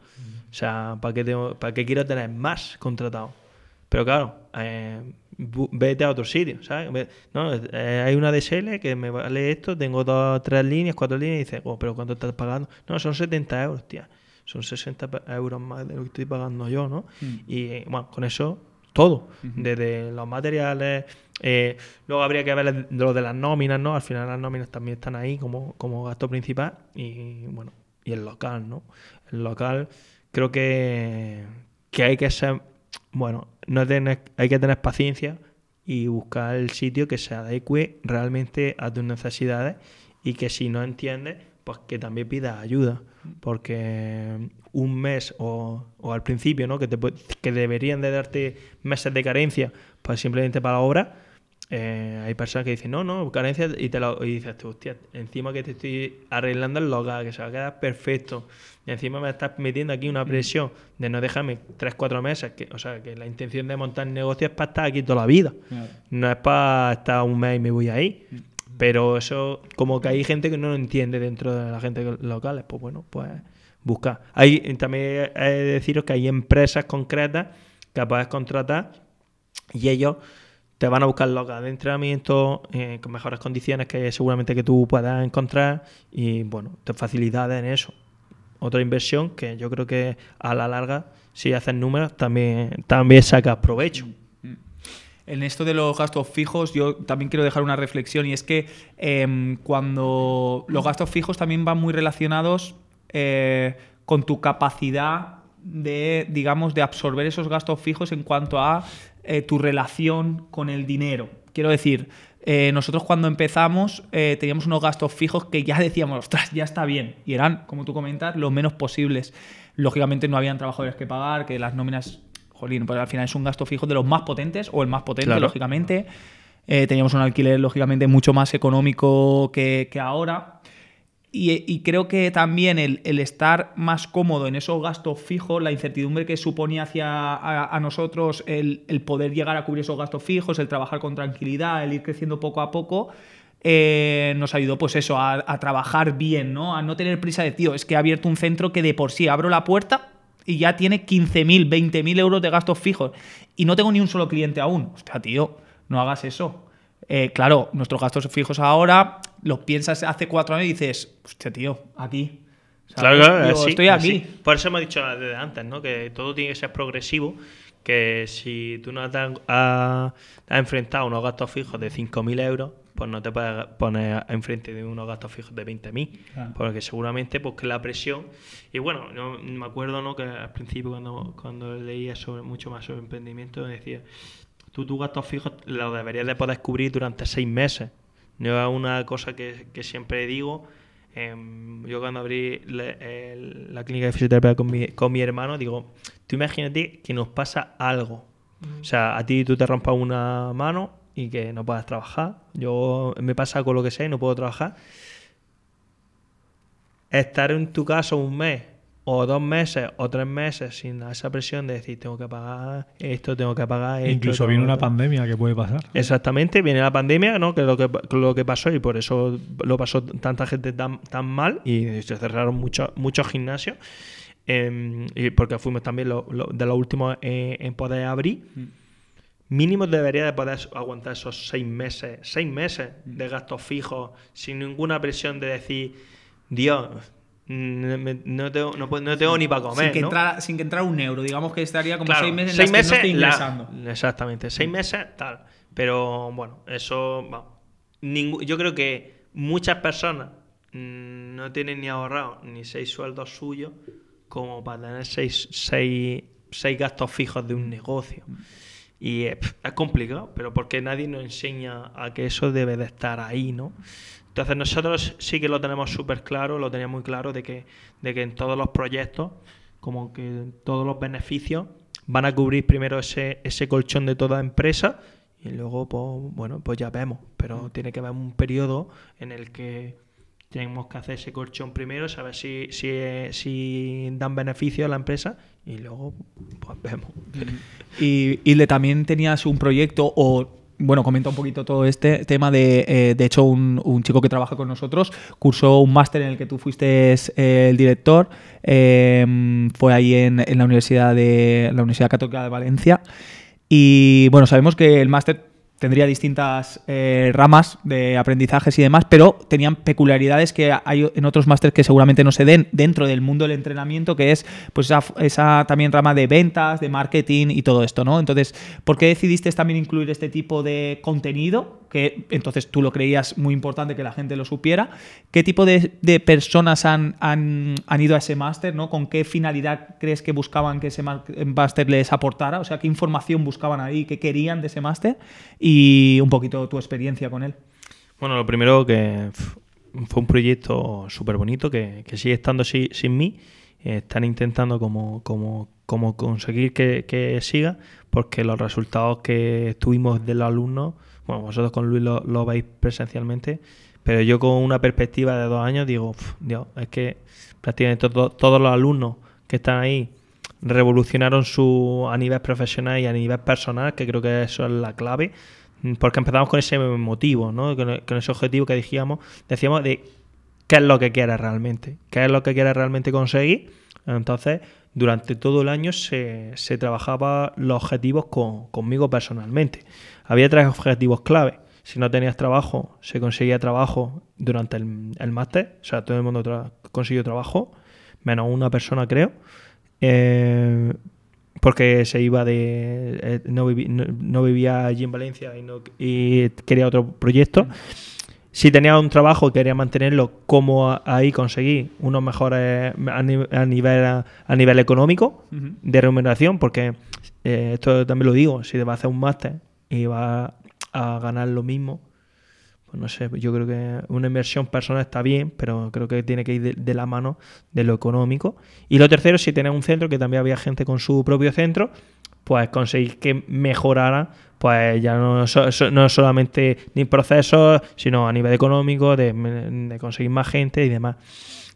O sea, ¿para qué, tengo- ¿para qué quiero tener más contratado? Pero claro, eh, vete a otro sitio, ¿sabes? No, eh, hay una DSL que me vale esto, tengo dos, tres líneas, cuatro líneas, y dices, oh, pero ¿cuánto estás pagando? No, son 70 euros, tía. Son 60 pe- euros más de lo que estoy pagando yo, ¿no? Y eh, bueno, con eso, todo. Desde los materiales. eh, luego habría que ver lo de las nóminas, ¿no? Al final las nóminas también están ahí como, como gasto principal. Y bueno, y el local, ¿no? El local, creo que, que hay que ser. Bueno, no tener, hay que tener paciencia y buscar el sitio que se adecue realmente a tus necesidades y que si no entiendes, pues que también pidas ayuda. Porque un mes o, o al principio, ¿no? Que, te, que deberían de darte meses de carencia, pues simplemente para la obra, eh, hay personas que dicen, no, no, carencia, y, te lo, y dices tú, hostia, encima que te estoy arreglando el local, que se va a quedar perfecto, y encima me estás metiendo aquí una presión de no dejarme 3, 4 meses, que, o sea, que la intención de montar negocio es para estar aquí toda la vida, no es para estar un mes y me voy ahí. Pero eso, como que hay gente que no lo entiende dentro de la gente locales, pues bueno, pues buscar. Hay, también he de deciros que hay empresas concretas que puedes contratar y ellos te van a buscar locales de entrenamiento eh, con mejores condiciones que seguramente que tú puedas encontrar y bueno, te facilidades en eso. Otra inversión que yo creo que a la larga, si haces números, también, también sacas provecho. En esto de los gastos fijos, yo también quiero dejar una reflexión y es que em, cuando los gastos fijos también van muy relacionados eh, con tu capacidad de, digamos, de absorber esos gastos fijos en cuanto a eh, tu relación con el dinero. Quiero decir, eh, nosotros cuando empezamos teníamos unos gastos fijos que ya decíamos, ostras, ya está bien. Y eran, como tú comentas, lo menos posibles. Lógicamente no habían trabajadores que pagar, que las nóminas, jolín, pues al final es un gasto fijo de los más potentes o el más potente, Claro. lógicamente. Eh, teníamos un alquiler, lógicamente, mucho más económico que, que ahora. Y, y creo que también el, el estar más cómodo en esos gastos fijos, la incertidumbre que suponía hacia a, a nosotros el, el poder llegar a cubrir esos gastos fijos, el trabajar con tranquilidad, el ir creciendo poco a poco, eh, nos ayudó pues eso, a, a trabajar bien, ¿no? A no tener prisa de, tío, es que he abierto un centro que de por sí abro la puerta y ya tiene 15.000, 20.000 euros de gastos fijos y no tengo ni un solo cliente aún. Hostia, tío, no hagas eso. Eh, claro, nuestros gastos fijos ahora los piensas hace cuatro años y dices, hostia, tío, aquí. ¿sabes? Claro, claro, Digo, así, estoy así. aquí. Por eso hemos dicho desde antes, ¿no? Que todo tiene que ser progresivo. Que si tú no has, has- enfrentado a unos gastos fijos de 5.000 euros, pues no te puedes poner enfrente de unos gastos fijos de 20.000. Claro. Porque seguramente pues que la presión... Y bueno, yo me acuerdo ¿no? que al principio cuando, cuando leía sobre, mucho más sobre emprendimiento, decía, tú tus gastos fijos los deberías de poder cubrir durante seis meses. Yo es una cosa que, que siempre digo. em, yo cuando abrí el- la clínica de fisioterapia con mi, con mi hermano, digo, tú imagínate que nos pasa algo. O sea, a ti tú te rompas una mano y que no puedas trabajar. Yo me pasa con lo que sea y no puedo trabajar. Estar en tu casa un mes o dos meses o tres meses sin esa presión de decir tengo que pagar esto, tengo que pagar esto. Incluso viene una pagar". pandemia que puede pasar. Exactamente, viene la pandemia, ¿no? Que es lo que, lo que pasó y por eso lo pasó tanta gente tan, tan mal y se cerraron muchos muchos gimnasios. em, porque fuimos también lo- lo- de los últimos eh, en poder abrir. Mínimo debería de poder aguantar esos seis meses, seis meses de gastos fijos sin ninguna presión de decir, Dios, no tengo, no, no tengo ni para comer. sin, que ¿no? entrara, sin que entrara un euro. Digamos que estaría como Claro, seis meses en seis las que no la- ingresando. exactamente, seis meses tal. Pero bueno, eso. Ningú- yo creo que muchas personas mm, no tienen ni ahorrado ni seis sueldos suyos como para tener seis, seis, seis gastos fijos de un negocio. Y es, es complicado, pero porque nadie nos enseña a que eso debe de estar ahí, ¿no? Entonces nosotros sí que lo tenemos súper claro, lo teníamos muy claro de que, de que en todos los proyectos, como que todos los beneficios van a cubrir primero ese, ese colchón de toda empresa y luego, pues, bueno, pues ya vemos. Pero tiene que haber un periodo en el que tenemos que hacer ese colchón primero, saber si, si, si dan beneficio a la empresa y luego pues vemos. Y, y le también tenías un proyecto o bueno, comenta un poquito todo este tema de, eh, de hecho, un, un, chico que trabaja con nosotros cursó un máster en el que tú fuiste eh, el director, eh, fue ahí en, en, la Universidad de la Universidad Católica de Valencia y bueno, sabemos que el máster tendría distintas eh, ramas de aprendizajes y demás, pero tenían peculiaridades que hay en otros másteres que seguramente no se den dentro del mundo del entrenamiento, que es pues esa, esa, también rama de ventas, de marketing y todo esto, ¿no? Entonces, ¿por qué decidiste también incluir este tipo de contenido? Que entonces tú lo creías muy importante que la gente lo supiera. ¿Qué tipo de, personas han, han, han, ido a ese máster, ¿no? ¿Con qué finalidad crees que buscaban que ese máster les aportara? O sea, ¿qué información buscaban ahí? ¿Qué querían de ese máster? Un poquito tu experiencia con él. Bueno, lo primero que fue un proyecto súper bonito que, que, sigue estando sin, mí. están intentando como, como, como conseguir que, siga porque los resultados que tuvimos de los alumnos, bueno, vosotros con Luis lo, lo veis presencialmente, pero yo con una perspectiva de dos años digo, Dios, es que prácticamente todo, todos los alumnos que están ahí revolucionaron su a nivel profesional y a nivel personal, que creo que eso es la clave, porque empezamos con ese motivo, ¿no? con, ese objetivo que decíamos, de qué es lo que quieres realmente, qué es lo que quieres realmente conseguir. Entonces, durante todo el año se, se trabajaba los objetivos con, conmigo personalmente. Había tres objetivos clave. Si no tenías trabajo, se conseguía trabajo durante el, el máster. O sea, todo el mundo consiguió trabajo, menos una persona, creo. Eh, porque se iba de. Eh, no, viví, no, no, vivía allí en Valencia y, no, y, quería otro proyecto. Si tenía un trabajo, quería mantenerlo, como ahí conseguí unos mejores a, nivel, a nivel, a nivel económico uh -huh. de remuneración, porque eh, esto también lo digo: si te vas a hacer un máster y vas a ganar lo mismo, pues no sé, yo creo que una inversión personal está bien, pero creo que tiene que ir de, la mano de lo económico. Y lo tercero, si tenés un centro, que también había gente con su propio centro, pues conseguir que mejorara, pues ya no, no solamente ni procesos, sino a nivel económico, de, conseguir más gente y demás.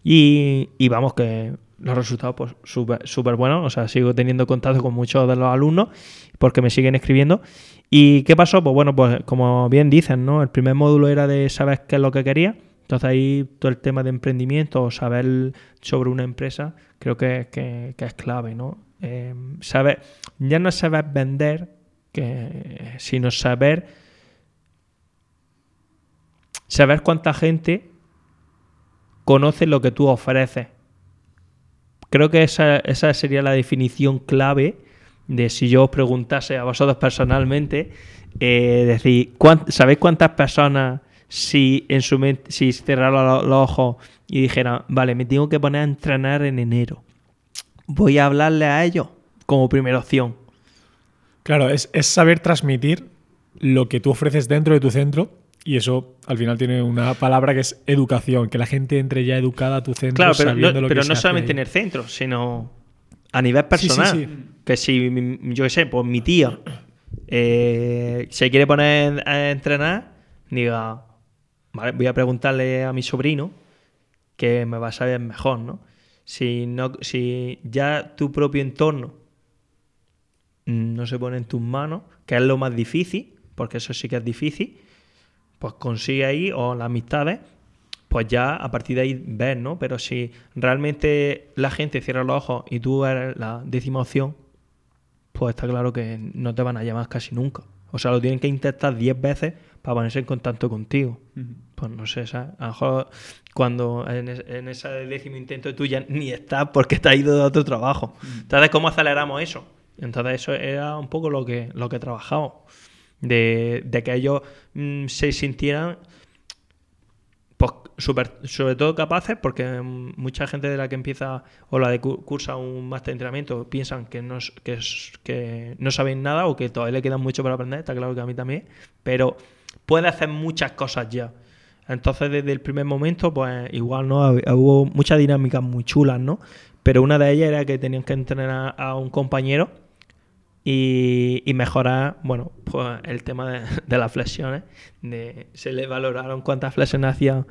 Y, y vamos, que los resultados pues súper super buenos, o sea, sigo teniendo contacto con muchos de los alumnos porque me siguen escribiendo. ¿Y qué pasó? Pues bueno, pues como bien dicen, ¿no? El primer módulo era de saber qué es lo que quería, entonces ahí todo el tema de emprendimiento o saber sobre una empresa creo que, que, es clave, ¿no? Eh, saber, ya no saber vender, sino saber saber cuánta gente conoce lo que tú ofreces Creo que esa, esa sería la definición clave de si yo os preguntase a vosotros personalmente, eh, decir, ¿sabéis cuántas personas si en su mente, si cerraran los, los ojos y dijeran, vale, me tengo que poner a entrenar en enero, voy a hablarle a ellos como primera opción? Claro, es, es saber transmitir lo que tú ofreces dentro de tu centro y eso al final tiene una palabra que es educación, que la gente entre ya educada a tu centro. Claro, pero no, lo pero que no solamente en el centro, sino a nivel personal. Sí, sí, sí. Que si, yo qué sé, pues mi tía eh, se quiere poner a entrenar, diga, vale, voy a preguntarle a mi sobrino que me va a saber mejor, ¿no? Si, no, si ya tu propio entorno no se pone en tus manos, que es lo más difícil, porque eso sí que es difícil, pues consigue ahí, o las amistades, pues ya a partir de ahí ves, ¿no? Pero si realmente la gente cierra los ojos y tú eres la décima opción, pues está claro que no te van a llamar casi nunca. O sea, lo tienen que intentar 10 veces para ponerse en contacto contigo. Uh -huh. Pues no sé, ¿sabes? A lo mejor cuando en, es, en ese décimo intento tú ya ni estás porque te has ido de otro trabajo. Uh -huh. Entonces, ¿cómo aceleramos eso? Entonces, eso era un poco lo que, lo que trabajamos de, de que ellos mmm, se sintieran sobre todo capaces, porque mucha gente de la que empieza o la de cu- cursa un máster de entrenamiento piensan que no, que, no saben nada o que todavía le queda mucho para aprender, está claro que a mí también, pero puede hacer muchas cosas ya. Entonces, desde el primer momento, pues igual no hubo muchas dinámicas muy chulas, ¿no? Pero una de ellas era que tenían que entrenar a un compañero y, mejorar, bueno, pues el tema de, las flexiones. Se le valoraron cuántas flexiones hacían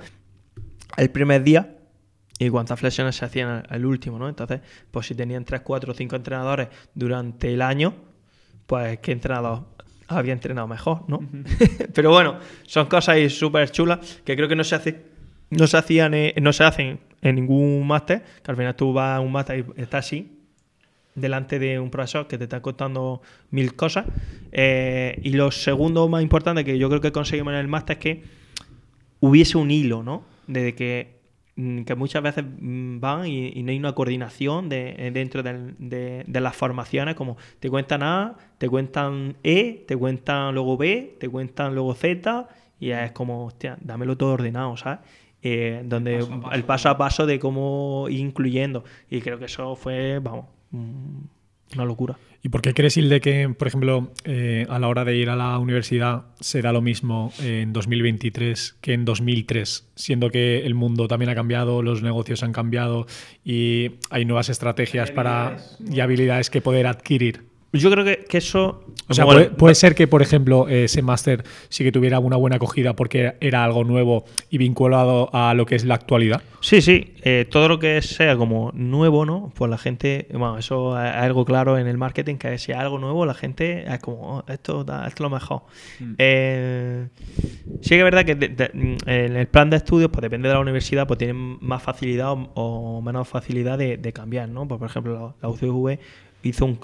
el primer día y cuántas flexiones se hacían al, al último, ¿no? Entonces, pues si tenían 3, 4 o 5 entrenadores durante el año, pues qué entrenador había entrenado mejor, ¿no? Pero bueno, son cosas súper chulas que creo que no se hace, no se hacían, eh, no se hacen en ningún máster, que al final tú vas a un máster y estás así, delante de un profesor que te está contando mil cosas. Eh, y lo segundo más importante que yo creo que conseguimos en el máster es que hubiese un hilo, ¿no? De que, mm, que muchas veces mm, van y, y no hay una coordinación de, eh, dentro del- de, de las formaciones, como te cuentan A, te cuentan E, te cuentan luego B, te cuentan luego Z, y es como, hostia, dámelo todo ordenado, ¿sabes? Eh, donde Paso a paso, el paso a paso de cómo ir incluyendo. Y creo que eso fue, vamos, mm, una locura. ¿Y por qué crees, Hilde, que, por ejemplo, eh, a la hora de ir a la universidad será lo mismo en 2023 que en 2003? Siendo que el mundo también ha cambiado, los negocios han cambiado y hay nuevas estrategias para, y habilidades que poder adquirir. Yo creo que, que eso... O sea, puede, el- puede ser que, por ejemplo, ese máster sí que tuviera una buena acogida porque era algo nuevo y vinculado a lo que es la actualidad. Sí, sí, eh, todo lo que sea como nuevo, ¿no? Pues la gente, bueno, eso es algo claro en el marketing, que si es algo nuevo, la gente es como, "Oh, esto, da- esto es lo mejor. Mm. Eh, sí que es verdad que de- de- en el plan de estudios, pues depende de la universidad, pues tienen más facilidad o, o menos facilidad de, de cambiar, ¿no? Pues, por ejemplo, la, la UCV hizo un,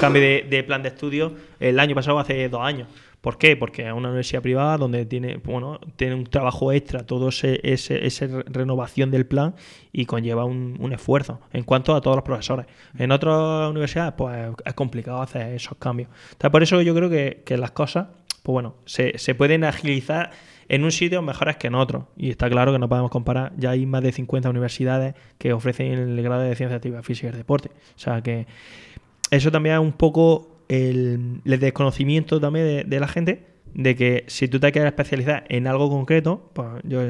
cambio de, plan de estudios el año pasado, hace dos años. ¿Por qué? Porque es una universidad privada donde tiene, bueno, tiene un trabajo extra, todo ese, ese, esa re- renovación del plan y conlleva un, un esfuerzo en cuanto a todos los profesores. En otras universidades, pues es complicado hacer esos cambios. Entonces, por eso yo creo que, que las cosas, pues bueno, se, se pueden agilizar en un sitio mejores que en otro. Y está claro que no podemos comparar. Ya hay más de 50 universidades que ofrecen el grado de Ciencias Activas Físicas y Deporte. O sea que eso también es un poco el, desconocimiento también de, de la gente de que si tú te quieres especializar en algo concreto, pues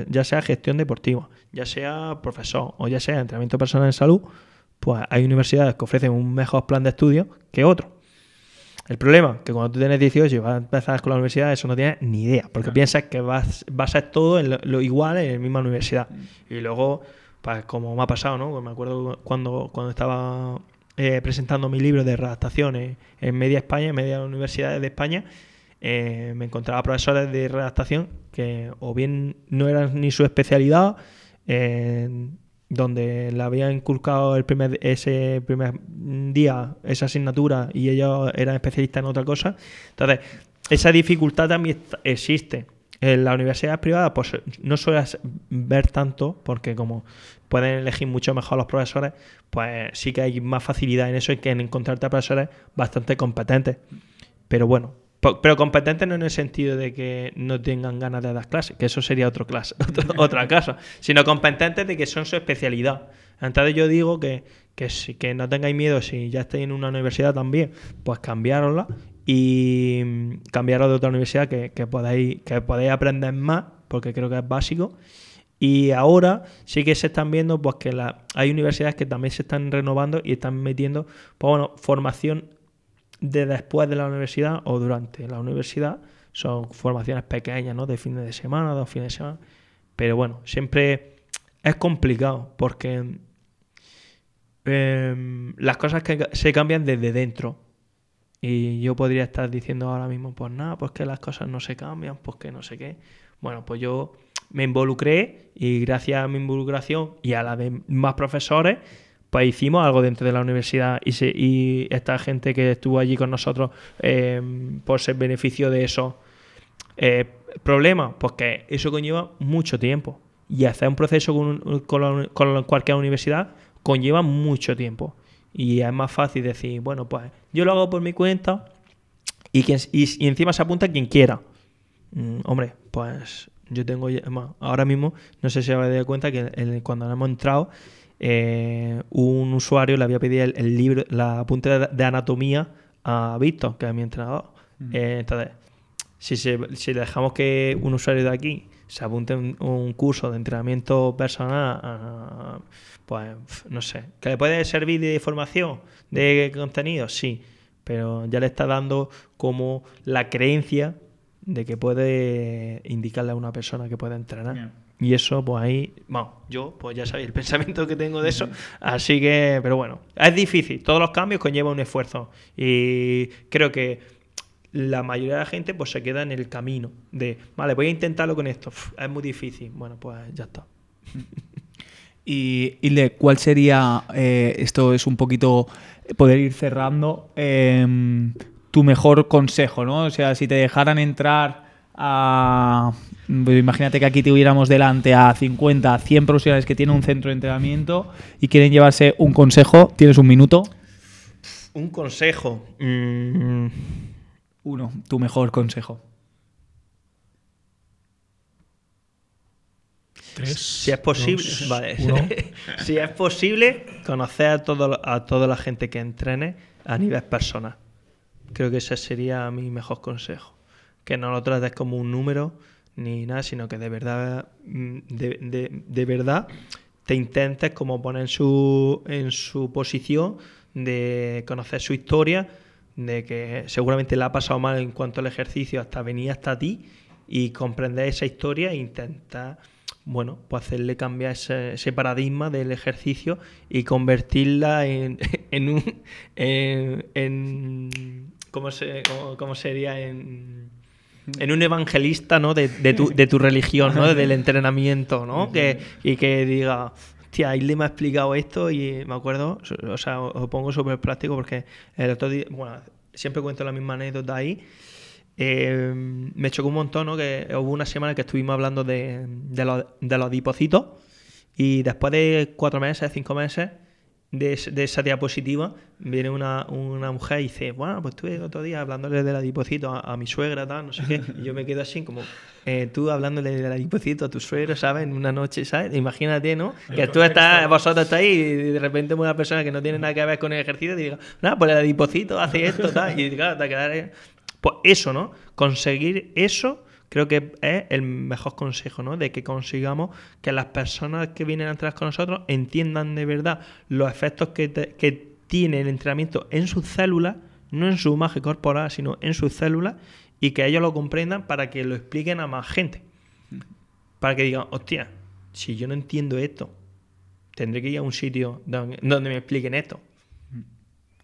ya sea gestión deportiva, ya sea profesor o ya sea entrenamiento personal en salud, pues hay universidades que ofrecen un mejor plan de estudio que otro. El problema que cuando tú tienes 18 y vas a empezar con la universidad, eso no tienes ni idea, porque Claro. piensas que vas, va a ser todo en lo, lo igual en la misma universidad. Y luego, pues como me ha pasado, ¿no? Pues me acuerdo cuando, cuando estaba eh, presentando mi libro de redactaciones en media España, en media universidades de España, eh, me encontraba profesores de redactación que o bien no eran ni su especialidad, eh, donde le habían inculcado el primer, ese primer día esa asignatura y ellos eran especialistas en otra cosa. Entonces, esa dificultad también existe. En las universidades privadas, pues no sueles ver tanto, porque como pueden elegir mucho mejor los profesores, pues sí que hay más facilidad en eso y que en encontrarte a profesores bastante competentes. Pero bueno, pero competentes no en el sentido de que no tengan ganas de dar clases, que eso sería otro clase, otro- otra cosa, sino competentes de que son su especialidad. Entonces yo digo que, que, que no tengáis miedo si ya estáis en una universidad también, pues cambiarosla y cambiaros de otra universidad que, que podáis, que podáis aprender más, porque creo que es básico. Y ahora sí que se están viendo pues que la, hay universidades que también se están renovando y están metiendo pues, bueno, formación de después de la universidad o durante la universidad. Son formaciones pequeñas, ¿no? De fines de semana, dos fines de semana. Pero bueno, siempre es complicado porque em, las cosas que se cambian desde dentro. Y yo podría estar diciendo ahora mismo, pues nada, pues que las cosas no se cambian, pues que no sé qué. Bueno, pues yo me involucré y gracias a mi involucración y a la de más profesores, pues hicimos algo dentro de la universidad y, se- y esta gente que estuvo allí con nosotros, eh, pues se benefició de eso. Eh, ¿Problema? Pues que eso conlleva mucho tiempo. Y hacer un proceso con, cualquier universidad conlleva mucho tiempo. Y es más fácil decir, bueno, pues yo lo hago por mi cuenta y, encima se apunta quien quiera. Mm, hombre, pues Yo tengo ahora mismo, no sé si habéis dado cuenta que el- cuando hemos entrado, eh, un usuario le había pedido el, el libro, la apunte de, de anatomía a Víctor, que es mi entrenador. Eh, entonces, si, se- si dejamos que un usuario de aquí se apunte un, un curso de entrenamiento personal, ah, pues no sé, ¿que le puede servir de formación, de contenido? Sí, pero ya le está dando como la creencia de que puede indicarle a una persona que puede entrenar. Y eso, pues ahí, vamos, yo, pues ya sabéis el pensamiento que tengo de eso. Así que, pero bueno, es difícil. Todos los cambios conllevan un esfuerzo. Y creo que la mayoría de la gente, pues se queda en el camino de, vale, voy a intentarlo con esto. Es muy difícil. Bueno, pues ya está. Y, Hilde, ¿cuál sería, eh, esto es un poquito poder ir cerrando, em, tu mejor consejo, ¿no? O sea, si te dejaran entrar a... pues imagínate que aquí tuviéramos delante a 50, 100 profesionales que tienen un centro de entrenamiento y quieren llevarse un consejo, tienes un minuto. Un consejo. mm, Uno, tu mejor consejo. Tres, si es posible, dos, vale. si es posible, conocer a, todo, a toda la gente que entrene a nivel personal. Creo que ese sería mi mejor consejo. Que no lo trates como un número ni nada, sino que de verdad, mm, de, de- verdad, te intentes como poner en su, en su posición de conocer su historia, de que seguramente le ha pasado mal en cuanto al ejercicio hasta venir hasta ti y comprender esa historia e intentar, bueno, pues hacerle cambiar ese, paradigma del ejercicio y convertirla en, en un... En, ¿cómo, se, cómo sería? En, en un evangelista, ¿no? De, de tu, de tu religión, ¿no? Del entrenamiento, ¿no? Que, y que diga, hostia, Isle me ha explicado esto y me acuerdo, o sea, os lo pongo súper práctico porque el otro día, bueno, siempre cuento la misma anécdota ahí. Eh, me chocó un montón, ¿no? Que hubo una semana que estuvimos hablando de, de, los, de los adipocitos y después de cuatro meses, cinco meses de, de esa diapositiva, viene una, una mujer y dice, bueno, pues estuve otro día hablándole del adipocito a, a mi suegra, tal, no sé qué. Y yo me quedo así como, eh, tú hablándole del adipocito a tu suegro, ¿sabes? En una noche, ¿sabes? Imagínate, ¿no? Que tú estás, vosotros estáis y de repente una persona que no tiene nada que ver con el ejercicio te diga, nada, pues el adipocito hace esto, tal. Y claro, te quedaré... Pues eso, ¿no? Conseguir eso creo que es el mejor consejo, ¿no? De que consigamos que las personas que vienen a entrenar con nosotros entiendan de verdad los efectos que, te- que tiene el entrenamiento en sus células, no en su imagen corporal, sino en sus células, y que ellos lo comprendan para que lo expliquen a más gente. Para que digan, hostia, si yo no entiendo esto, tendré que ir a un sitio donde, donde me expliquen esto.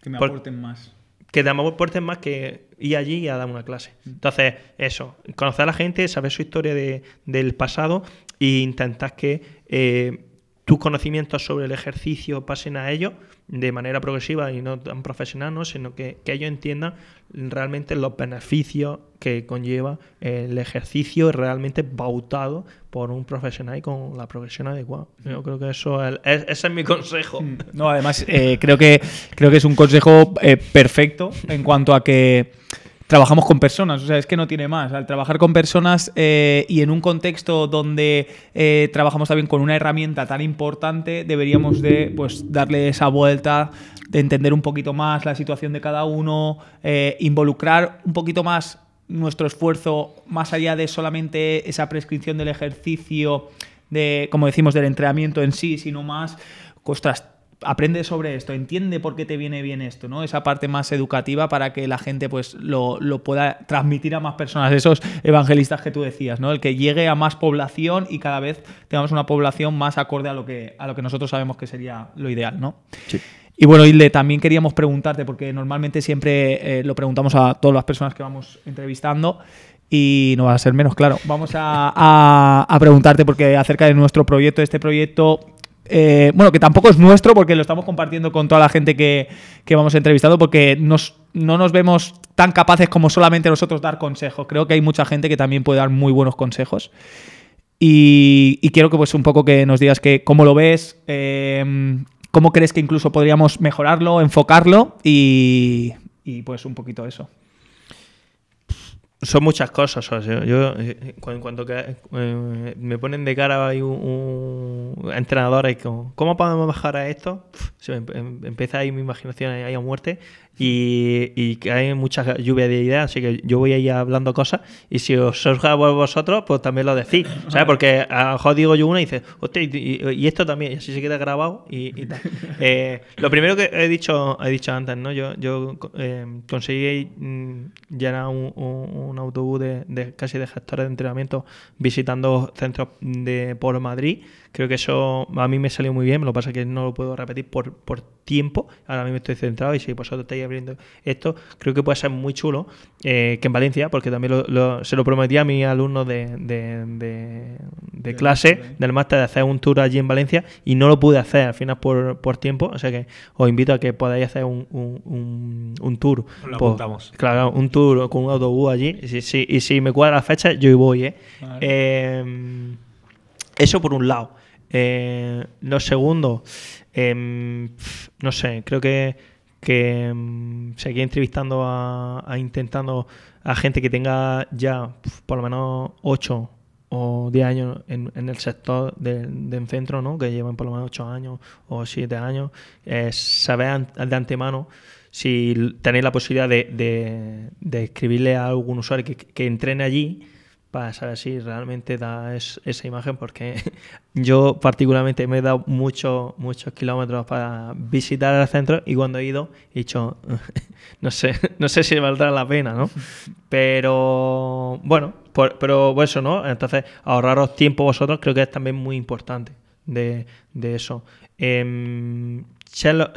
Que me Por- aporten más. Que te aporten más que ir allí y a dar una clase. Entonces, eso, conocer a la gente, saber su historia de- del pasado e intentar que eh, tus conocimientos sobre el ejercicio pasen a ellos de manera progresiva y no tan profesional, ¿no? sino que, que ellos entiendan realmente los beneficios que conlleva el ejercicio realmente bautado por un profesional y con la progresión adecuada. Yo creo que eso es, es- ese es mi consejo. No, además eh, creo que creo que es un consejo eh, perfecto en cuanto a que trabajamos con personas, o sea, es que no tiene más. Al trabajar con personas eh, y en un contexto donde eh, trabajamos también con una herramienta tan importante, deberíamos de pues darle esa vuelta, de entender un poquito más la situación de cada uno, eh, involucrar un poquito más nuestro esfuerzo más allá de solamente esa prescripción del ejercicio, de, como decimos, del entrenamiento en sí, sino más, ostras, aprende sobre esto, entiende por qué te viene bien esto, ¿no? Esa parte más educativa para que la gente pues lo, lo pueda transmitir a más personas, esos evangelistas que tú decías, ¿no? El que llegue a más población y cada vez tengamos una población más acorde a lo que, a lo que nosotros sabemos que sería lo ideal, ¿no? Y bueno, Hilde, también queríamos preguntarte, porque normalmente siempre eh, lo preguntamos a todas las personas que vamos entrevistando y no va a ser menos, claro. Vamos a, a- a preguntarte porque acerca de nuestro proyecto, este proyecto, eh, bueno, que tampoco es nuestro porque lo estamos compartiendo con toda la gente que, que vamos entrevistando porque nos, no nos vemos tan capaces como solamente nosotros dar consejos. Creo que hay mucha gente que también puede dar muy buenos consejos. Y, quiero que pues un poco que nos digas que cómo lo ves, eh, cómo crees que incluso podríamos mejorarlo, enfocarlo y, y, pues un poquito eso. Son muchas cosas. o sea, yo, eh, cu- en cuanto que eh, me ponen de cara ahí un, entrenador y como, ¿cómo podemos a esto? Se me em- empieza ahí mi imaginación ahí a muerte y, y que hay mucha lluvia de ideas, así que yo voy ahí hablando cosas y si os surge a vosotros, pues también lo decís, ¿sabes? Porque a lo mejor digo yo una y dices, hostia, y, esto también, y así se queda grabado y, y tal. Eh, lo primero que he dicho, he dicho antes, ¿no? Yo, yo eh, conseguí llenar un, un- un autobús de, de casi de gestores de entrenamiento visitando centros de por Madrid. Creo que eso a mí me salió muy bien, lo que pasa es que no lo puedo repetir por, por tiempo. Ahora mismo estoy centrado y si vosotros estáis abriendo esto, creo que puede ser muy chulo eh, que en Valencia, porque también lo- lo- se lo prometí a mis alumnos de, de- de- de Del clase, del máster, de hacer un tour allí en Valencia y no lo pude hacer al final por, por tiempo. O sea que os invito a que podáis hacer un, un- un- un tour. Lo por- apuntamos. Claro, un tour con un autobús allí. Y si, si- y si me cuadra la fecha, yo voy, ¿eh? Vale. Eh, eso por un lado. Eh, lo segundo, em, no sé, creo que, que em, seguir entrevistando a, a intentando a gente que tenga ya por lo menos 8 o 10 años en, el sector del, del centro, ¿no? que llevan por lo menos 8 años o 7 años, eh, saber de antemano si tenéis la posibilidad de, de- de escribirle a algún usuario que, que entrene allí para saber si realmente da es- esa imagen, porque yo particularmente me he dado muchos muchos kilómetros para visitar el centro y cuando he ido he dicho, no sé, no sé si valdrá la pena, ¿no? Pero bueno, por- pero eso, ¿no? Entonces, ahorraros tiempo vosotros creo que es también muy importante de, de eso. Em, ser, lo,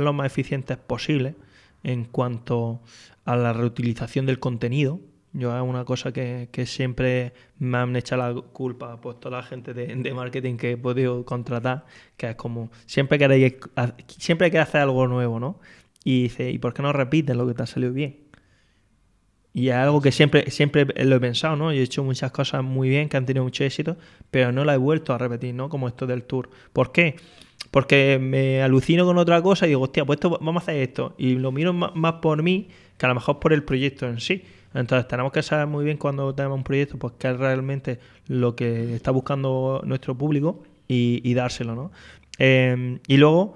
lo más eficientes posible en cuanto a la reutilización del contenido. Yo es una cosa que, que siempre me han echado la culpa pues toda la gente de, de marketing que he podido contratar, que es como siempre queréis siempre queréis hacer algo nuevo, ¿no? Y dice, ¿y por qué no repites lo que te ha salido bien? Y es algo que siempre, siempre lo he pensado, ¿no? Yo he hecho muchas cosas muy bien que han tenido mucho éxito, pero no la he vuelto a repetir, ¿no? Como esto del tour. ¿Por qué? Porque me alucino con otra cosa y digo, hostia, pues esto, vamos a hacer esto. Y lo miro ma- más por mí que a lo mejor por el proyecto en sí. Entonces tenemos que saber muy bien cuando tenemos un proyecto, pues qué es realmente lo que está buscando nuestro público y, y dárselo, ¿no? Eh, y luego,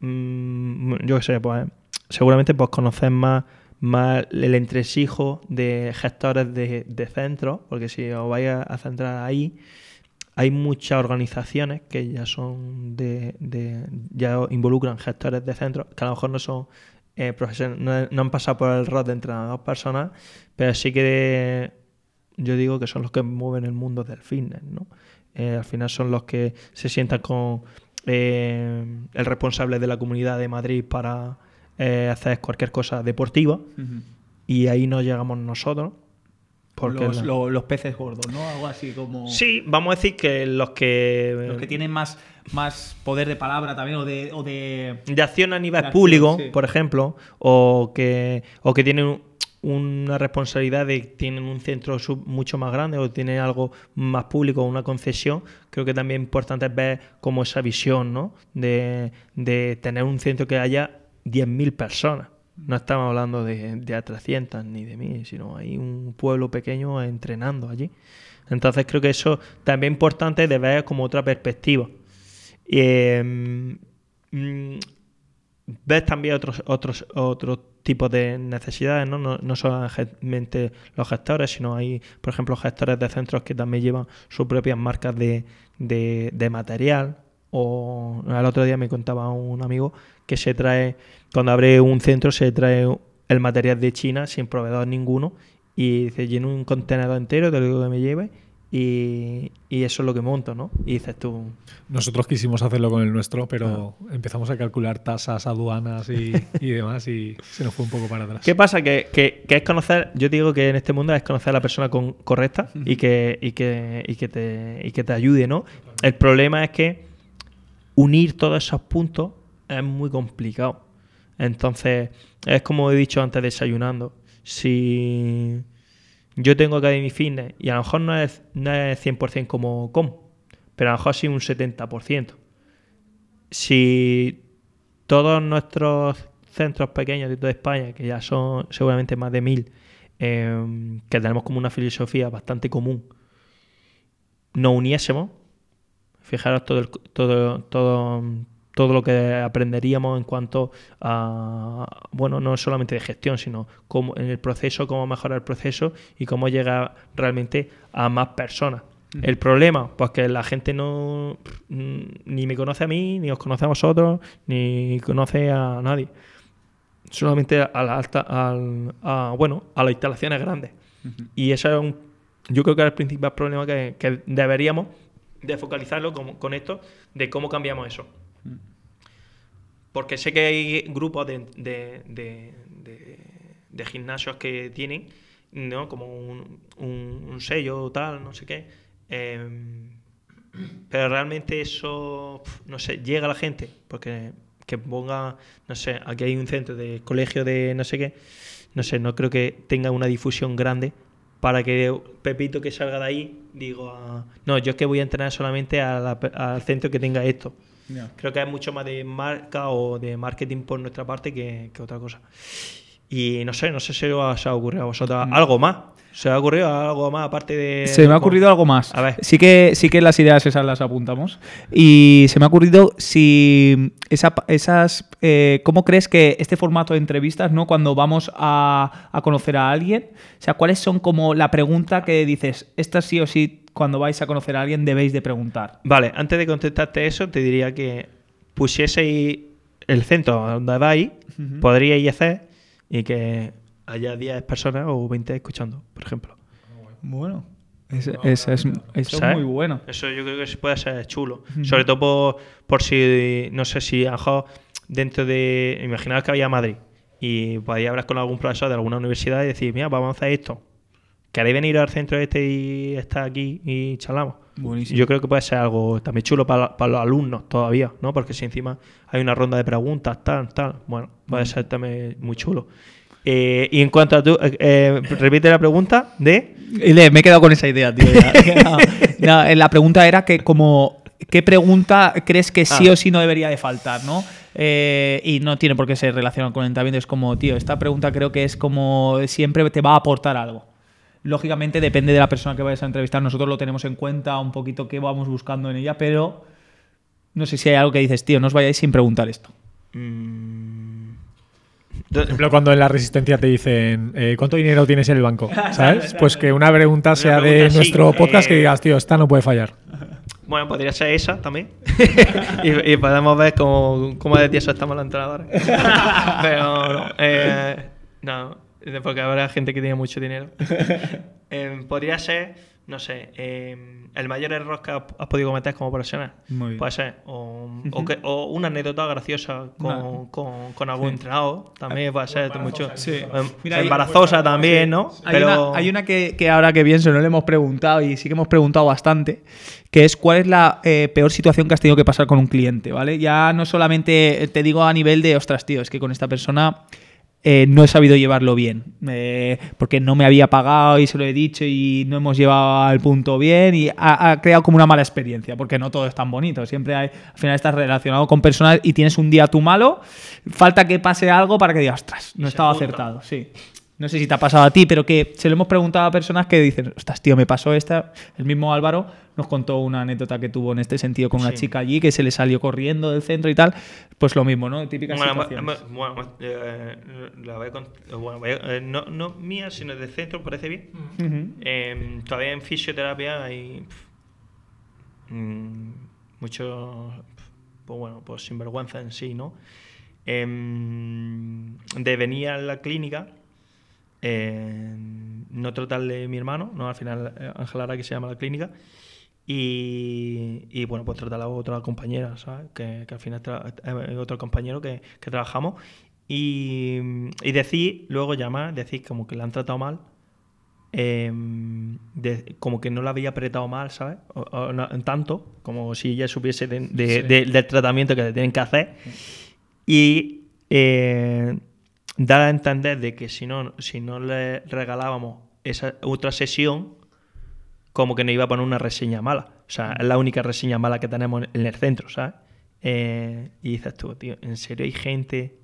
mm, yo qué sé, pues seguramente pues conocer más, más el entresijo de gestores de, centros, porque si os vais a, a centrar ahí, hay muchas organizaciones que ya son de, de- ya involucran gestores de centros que a lo mejor no son eh, no, no han pasado por el rol de entrenador personal, pero sí que yo digo que son los que mueven el mundo del fitness, ¿no? Eh, al final son los que se sientan con eh, el responsable de la comunidad de Madrid para hacer cualquier cosa deportiva y ahí no llegamos nosotros. Porque los, peces gordos, ¿no? Algo así como. Sí, vamos a decir que los que... Los que tienen más, más poder de palabra también o de. O de... de acción a nivel acción, público, sí. por ejemplo, o que, o que tienen un- una responsabilidad de tienen un centro sub- mucho más grande o tienen algo más público, una concesión, creo que también importante es ver como esa visión, ¿no? De, de tener un centro que haya 10.000 personas. No estamos hablando de, de a 300 ni de 1.000, sino hay un pueblo pequeño entrenando allí. Entonces creo que eso también es importante de ver como otra perspectiva. Em, mm, ves también otros otros otros tipos de necesidades, ¿no? No, no solamente los gestores, sino hay, por ejemplo, gestores de centros que también llevan sus propias marcas de, de material. O el otro día me contaba un amigo que se trae, cuando abre un centro, se trae el material de China sin proveedor ninguno y dice, lleno un contenedor entero de lo que me lleve y, y eso es lo que monto, ¿no? Y dices tú, Nosotros quisimos hacerlo con el nuestro, pero empezamos a calcular tasas, aduanas y, y demás y se nos fue un poco para atrás. ¿Qué pasa? Que, que- que es conocer, yo digo que en este mundo es conocer a la persona con- correcta y que, y, que, y, que te, y que te ayude, ¿no? El problema es que unir todos esos puntos es muy complicado. Entonces, es como he dicho antes desayunando. Si yo tengo Academy Fitness y a lo mejor no es, no es 100% como com, pero a lo mejor sí un 70%. Si todos nuestros centros pequeños de toda España, que ya son seguramente más de mil, em, que tenemos como una filosofía bastante común, nos uniésemos, fijaros todo, el- todo, todo, todo lo que aprenderíamos en cuanto a, bueno, no solamente de gestión, sino cómo, en el proceso, cómo mejorar el proceso y cómo llegar realmente a más personas. El problema, pues que la gente no mm, ni me conoce a mí, ni os conoce a vosotros, ni conoce a nadie. Solamente a la alta, al- a, bueno, a las instalaciones grandes. Y eso es un, yo creo que es el principal problema que, que deberíamos de focalizarlo con, con esto, de cómo cambiamos eso. Porque sé que hay grupos de, de, de- de- de gimnasios que tienen, ¿no? Como un, un- un sello o tal, no sé qué. Em, pero realmente eso, no sé, llega a la gente. Porque que ponga, no sé, aquí hay un centro de colegio de no sé qué. No sé, no creo que tenga una difusión grande para que Pepito que salga de ahí digo, ah, no, yo es que voy a entrenar solamente a la pe- al centro que tenga esto. Creo que es mucho más de marca o de marketing por nuestra parte que, que otra cosa. Y no sé, no sé si os ha ocurrido a vosotros algo más. ¿Se ha ocurrido algo más aparte de...? Se me ha ocurrido algo más. A ver. Sí que, sí que las ideas esas las apuntamos. Y se me ha ocurrido si esa, esas. eh, ¿Cómo crees que este formato de entrevistas, ¿no? Cuando vamos a, a conocer a alguien, o sea, ¿cuáles son como la pregunta que dices, esta sí o sí, cuando vais a conocer a alguien, debéis de preguntar? Vale, antes de contestarte eso, te diría que pusieseis el centro donde vais, podríais hacer y que haya 10 personas o 20 escuchando, por ejemplo. Bueno, eso, es, eso es ¿Sabes? muy bueno. Eso yo creo que puede ser chulo. Sobre todo por, por si, no sé si a dentro de. Imaginaos que había Madrid y podía hablar con algún profesor de alguna universidad y decir, mira, vamos a hacer esto. ¿Queréis venir al centro este y estar aquí y charlamos? Buenísimo. Yo creo que puede ser algo también chulo para, para los alumnos todavía, ¿no? Porque si encima hay una ronda de preguntas, tal, tal, bueno, puede ser también muy chulo. Eh, y en cuanto a tú, eh, eh, repite la pregunta de... Me he quedado con esa idea, tío. ya. No, no, la pregunta era que como ¿qué pregunta crees que sí Ah. o sí no debería de faltar, no? Eh, y no tiene por qué ser relacionado con el entrenamiento. Es como, tío, esta pregunta creo que es como siempre te va a aportar algo. Lógicamente depende de la persona que vayas a entrevistar. Nosotros lo tenemos en cuenta un poquito qué vamos buscando en ella, pero no sé si hay algo que dices, tío, no os vayáis sin preguntar esto. mm, Por ejemplo, cuando en la resistencia te dicen eh, ¿cuánto dinero tienes en el banco? ¿Sabes? Pues que una pregunta sea de pregunta nuestro podcast que eh, digas, tío, esta no puede fallar. Bueno, podría ser esa también. y, y podemos ver cómo, cómo de tieso estamos los entrenadores. Pero no, eh, no, porque habrá gente que tiene mucho dinero. Eh, podría ser, no sé, eh, el mayor error que has podido cometer como profesional. Muy bien. Puede ser. O, o que- o una anécdota graciosa con, Una- con, con algún entrenador. También puede ser mucho. Sí. Em, Mira, hay- embarazosa también, ¿no? Hay, una, hay una que, que ahora que pienso no le hemos preguntado y sí que hemos preguntado bastante, que es cuál es la eh, peor situación que has tenido que pasar con un cliente, ¿vale? Ya no solamente te digo a nivel de, ostras, tío, es que con esta persona eh, no he sabido llevarlo bien, eh, porque no me había pagado y se lo he dicho y no hemos llevado al punto bien y ha, ha creado como una mala experiencia, porque no todo es tan bonito, siempre hay, al final estás relacionado con personas y tienes un día tú malo, falta que pase algo para que digas, ostras, no estaba acertado, sí. No sé si te ha pasado a ti, pero que se lo hemos preguntado a personas que dicen, ostras, tío, me pasó esta. El mismo Álvaro nos contó una anécdota que tuvo en este sentido con una Sí. chica allí que se le salió corriendo del centro y tal. Pues lo mismo, ¿no? Típica Bueno, bueno, eh, la voy a cont- bueno, voy a- eh, no, no mía, sino del centro, parece bien. Eh, todavía en fisioterapia hay pf, mm, mucho, pues bueno, pues sinvergüenza en sí, ¿no? Em, de venir a la clínica, eh, no tratarle a mi hermano, no al final eh, Ángel Ara que se llama la clínica, y, y, bueno, pues tratar a otra compañera, ¿sabes? Que, que al final tra- eh, otro compañero que, que trabajamos. Y, y decir, luego llamar, decir como que le han tratado mal, em, de- como que no la había apretado mal, ¿sabes? O, o no- tanto, como si ella supiese de- de- Sí. de- del tratamiento que le tienen que hacer. Y eh, dar a entender de que si no, si no le regalábamos esa otra sesión, como que nos iba a poner una reseña mala. O sea, es la única reseña mala que tenemos en el centro, ¿sabes? Eh, y dices tú, tío, ¿en serio hay gente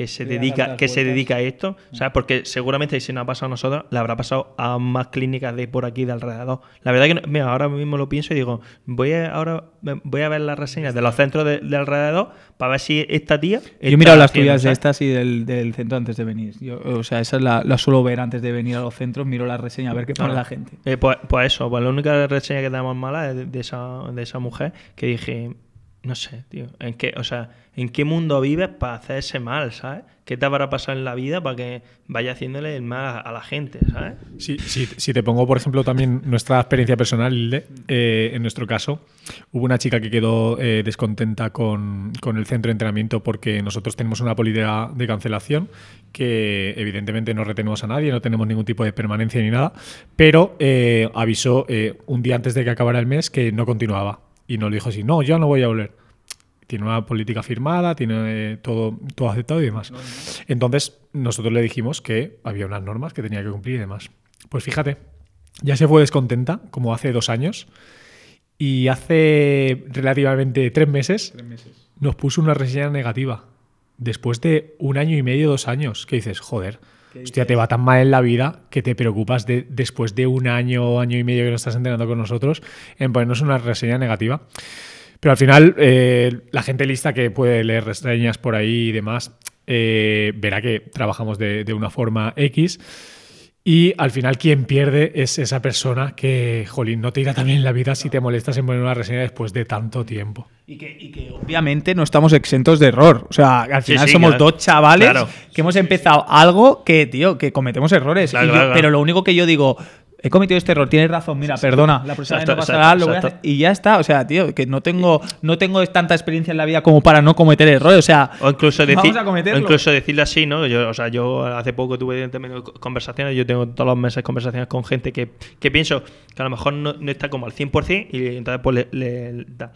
que se dedica, que se dedica a esto, ¿sabes? Porque seguramente si nos ha pasado a nosotros, le habrá pasado a más clínicas de por aquí de alrededor. La verdad que, no- mira, ahora mismo lo pienso y digo, voy a, ahora voy a ver las reseñas de los centros de, de alrededor para ver si esta tía. Yo he mirado las tuyas de estas y del, del centro antes de venir. Yo, o sea, esa la, la suelo ver antes de venir a los centros, miro la reseña a ver qué pone no. la gente. Eh, pues, pues eso, pues la única reseña que tenemos mala es de, de esa, de esa mujer que dije, no sé, tío, ¿en qué, o sea, ¿en qué mundo vives para hacer ese mal, ¿sabes? ¿Qué te habrá pasado en la vida para que vaya haciéndole el mal a, la gente, ¿sabes? Sí, sí, si te pongo, por ejemplo, también nuestra experiencia personal, eh, en nuestro caso, hubo una chica que quedó eh, descontenta con, con el centro de entrenamiento porque nosotros tenemos una política de cancelación que evidentemente no retenemos a nadie, no tenemos ningún tipo de permanencia ni nada, pero eh, avisó eh, un día antes de que acabara el mes que no continuaba y nos dijo así, no, yo no voy a volver. Tiene una política firmada, tiene eh, todo, todo aceptado y demás. Entonces, nosotros le dijimos que había unas normas que tenía que cumplir y demás. Pues fíjate, ya se fue descontenta, como hace dos años, y hace relativamente tres meses nos puso una reseña negativa. Después de un año y medio, dos años, que dices, joder, hostia, te va tan mal en la vida que te preocupas de, después de un año, año y medio que no estás entrenando con nosotros, en ponernos una reseña negativa. Pero al final, eh, la gente lista que puede leer reseñas por ahí y demás, eh, verá que trabajamos de, de una forma X. Y al final quien pierde es esa persona que, jolín, no te irá tan bien en la vida si te molestas en poner una reseña después de tanto tiempo. Y que, y que obviamente no estamos exentos de error. O sea, al final sí, somos claro. dos chavales Claro. que hemos empezado algo que, tío, que cometemos errores. Claro, Y yo- claro, claro. Pero lo único que yo digo, he cometido este error, tienes razón, mira, perdona, la próxima vez no Exacto, pasará, exacto, lo voy a exacto. hacer. Y ya está, o sea, tío, que no tengo, no tengo tanta experiencia en la vida como para no cometer errores. O sea, O incluso, vamos decir, a cometerlo. o incluso decirle así, ¿no? Yo, o sea, yo hace poco tuve conversaciones, yo tengo todos los meses conversaciones con gente que, que pienso que a lo mejor no, no está como al 100% y entonces pues le, le da.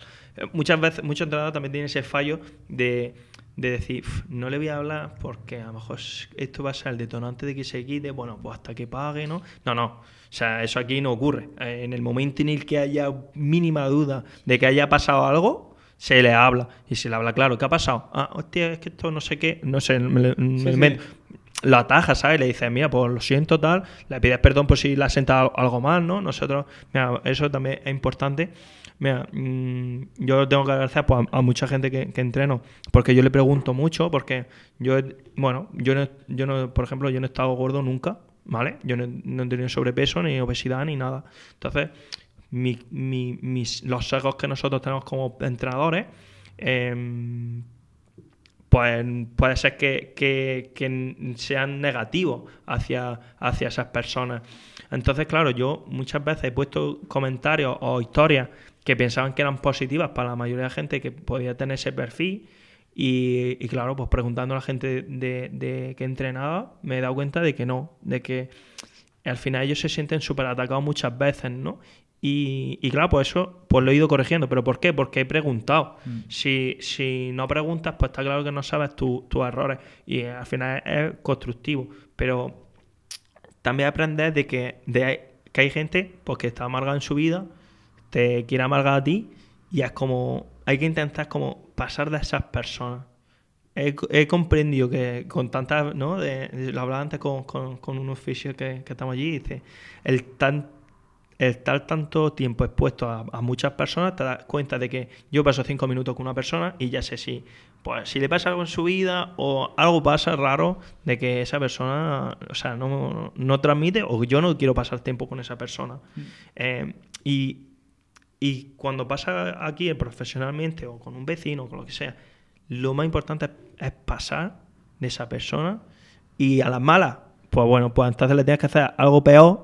Muchas veces, muchos entrenadores también tienen ese fallo de, de decir, "Uf, no le voy a hablar porque a lo mejor esto va a ser el detonante de que se quite, bueno, pues hasta que pague, ¿no? No, no. O sea, eso aquí no ocurre. Eh, En el momento en el que haya mínima duda de que haya pasado algo, se le habla. Y se le habla claro, ¿qué ha pasado? Ah, hostia, es que esto no sé qué, no sé, me, me sí. Lo atajas, ¿sabes? Le dices, mira, pues lo siento, tal. Le pides perdón por si le has sentado algo mal, ¿no? Nosotros, mira, eso también es importante. Mira, mm, yo tengo que agradecer pues, a, a mucha gente que, que entreno, porque yo le pregunto mucho, porque yo, bueno, yo no, yo no, por ejemplo, yo no he estado gordo nunca, ¿vale? Yo no, he- tenido sobrepeso, ni obesidad, ni nada. Entonces, mi- mi- mis, los sesgos que nosotros tenemos como entrenadores, em, pues puede ser que sean negativos hacia, hacia esas personas. Entonces, claro, yo muchas veces he puesto comentarios o historias que pensaban que eran positivas para la mayoría de gente que podía tener ese perfil. Y, y claro, pues preguntando a la gente de, de que entrenaba, me he dado cuenta de que no, de que al final ellos se sienten súper atacados muchas veces, ¿no? Y, y claro, pues eso pues lo he ido corrigiendo. ¿Pero por qué? Porque he preguntado. Si, si no preguntas, pues está claro que no sabes tu- tus errores. Y eh, al final es, es constructivo. Pero también aprender de que, de que hay gente pues, que está amargada en su vida, te quiere amargar a ti, y es como, hay que intentar como pasar de esas personas. He, he comprendido que con tantas, ¿no? De, de- lo hablaba antes con, con, con unos fisios que, que estamos allí, dice, el, tan, estar tanto tiempo expuesto a, a muchas personas, te das cuenta de que yo paso cinco minutos con una persona y ya sé si, pues, si le pasa algo en su vida o algo pasa raro de que esa persona, o sea, no, no transmite o yo no quiero pasar tiempo con esa persona. Eh, y, y cuando pasa aquí eh, profesionalmente o con un vecino o con lo que sea, lo más importante es, pasar de esa persona y a las malas, pues bueno, pues entonces le tienes que hacer algo peor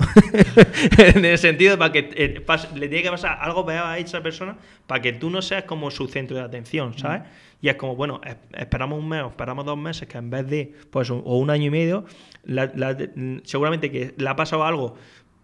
en el sentido para que eh, pas- le tiene que pasar algo peor a esa persona para que tú no seas como su centro de atención, ¿sabes? Y es como, bueno, es- esperamos un mes esperamos dos meses que en vez de, pues, un- o un año y medio, la- la- seguramente que le ha pasado algo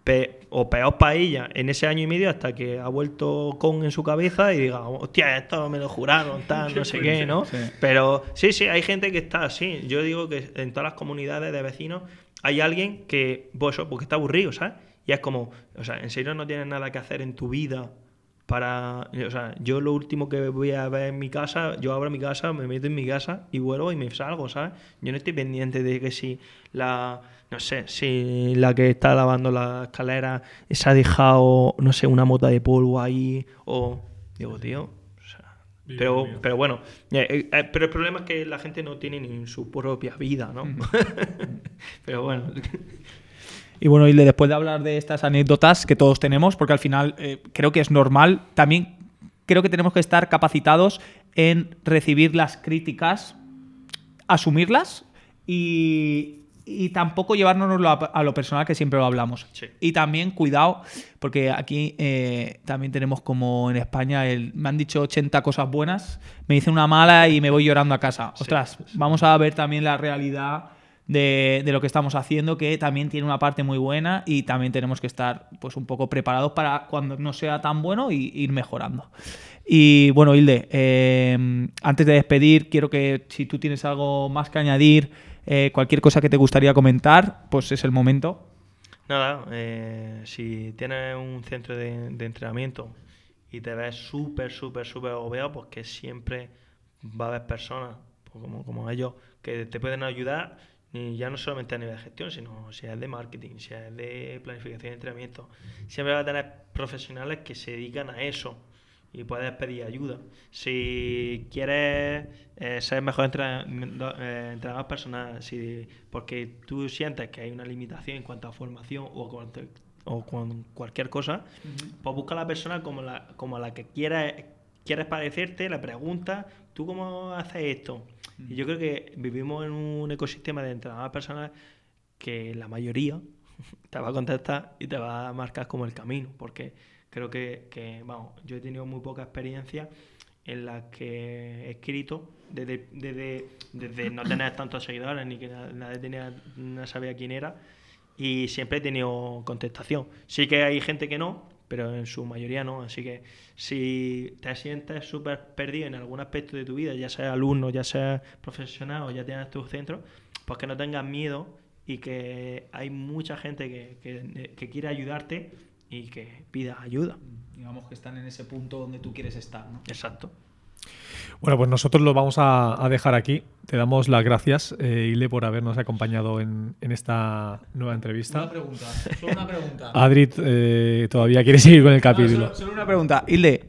pe- o peor para ella en ese año y medio hasta que ha vuelto con en su cabeza y diga, hostia, esto me lo juraron, tal, no sé qué, ¿no? Sí. Pero sí, sí, hay gente que está así. Yo digo que en todas las comunidades de vecinos hay alguien que, pues, porque está aburrido, ¿sabes? Y es como, o sea, en serio no tienes nada que hacer en tu vida para. O sea, yo lo último que voy a ver en mi casa, yo abro mi casa, me meto en mi casa y vuelvo y me salgo, ¿sabes? Yo no estoy pendiente de que si la. No sé, si la que está lavando la escalera se ha dejado, no sé, una mota de polvo ahí o. Digo, tío. pero, pero bueno, eh, eh, pero el problema es que la gente no tiene ni su propia vida, ¿no? pero bueno. Y bueno, y después de hablar de estas anécdotas que todos tenemos, porque al final eh, creo que es normal, también creo que tenemos que estar capacitados en recibir las críticas, asumirlas y, y tampoco llevárnoslo a, a lo personal que siempre lo hablamos. Sí. Y también cuidado, porque aquí eh, también tenemos como en España, el, me han dicho 80 cosas buenas, me dicen una mala y me voy llorando a casa. Sí, Ostras, vamos a ver también la realidad de, de lo que estamos haciendo, que también tiene una parte muy buena y también tenemos que estar pues un poco preparados para cuando no sea tan bueno y ir mejorando. Y bueno, Hilde, eh, antes de despedir, quiero que si tú tienes algo más que añadir, eh, cualquier cosa que te gustaría comentar, pues es el momento. Nada, eh, si tienes un centro de, entrenamiento y te ves súper, súper, súper agobiado, pues que siempre va a haber personas pues como, como ellos que te pueden ayudar, y ya no solamente a nivel de gestión, sino si es de marketing, si es de planificación de entrenamiento. Siempre va a tener profesionales que se dedican a eso y puedes pedir ayuda. Si quieres eh, ser mejor entrena- eh, entrenador personal, si, porque tú sientes que hay una limitación en cuanto a formación o, con, o con cualquier cosa, pues busca a la persona como la, como la que quieres, quieres parecerte, le preguntas, ¿tú cómo haces esto? Y yo creo que vivimos en un ecosistema de entrenadores personales que la mayoría te va a contestar y te va a marcar como el camino, porque creo que, que, vamos, yo he tenido muy poca experiencia en la que he escrito desde, desde, desde no tener tantos seguidores ni que na- nadie tenía, no sabía quién era y siempre he tenido contestación. Sí que hay gente que no, pero en su mayoría no. Así que si te sientes súper perdido en algún aspecto de tu vida, ya sea alumno, ya sea profesional o ya tienes tu centro, pues que no tengas miedo y que hay mucha gente que, que, que quiere ayudarte y que pida ayuda. Digamos que están en ese punto donde tú quieres estar, ¿no? Exacto. Bueno, pues nosotros lo vamos a, a dejar aquí. Te damos las gracias, eh, Ile, por habernos acompañado en, en esta nueva entrevista. pregunta, solo una pregunta. Adrit eh, todavía quiere seguir con el capítulo. solo, solo una pregunta. Hilde,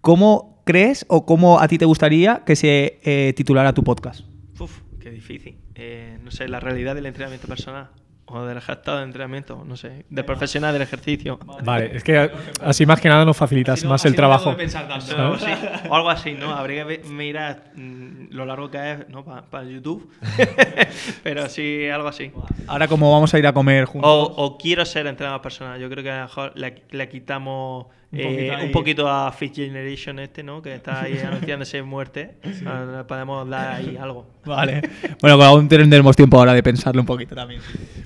¿cómo crees o cómo a ti te gustaría que se eh, titulara tu podcast? Uf, qué difícil. Eh, no sé, la realidad del entrenamiento personal o del estado de entrenamiento, no sé, de profesional del ejercicio. Vale, es que así más que nada nos facilitas Así no- más así el no trabajo. O algo así, o algo así, ¿no? Habría que mirar mm, lo largo que es, ¿no? Para YouTube. Pero sí, algo así. Ahora como vamos a ir a comer juntos. O, o quiero ser entrenador personal. Yo creo que a lo mejor le, le quitamos Un eh, poquito ahí. un poquito a Fifth Generation este, ¿no? Que está ahí anunciándose muerte. Ah, Le podemos dar ahí algo. Vale. Bueno, pues aún tendremos tiempo ahora de pensarlo un poquito también.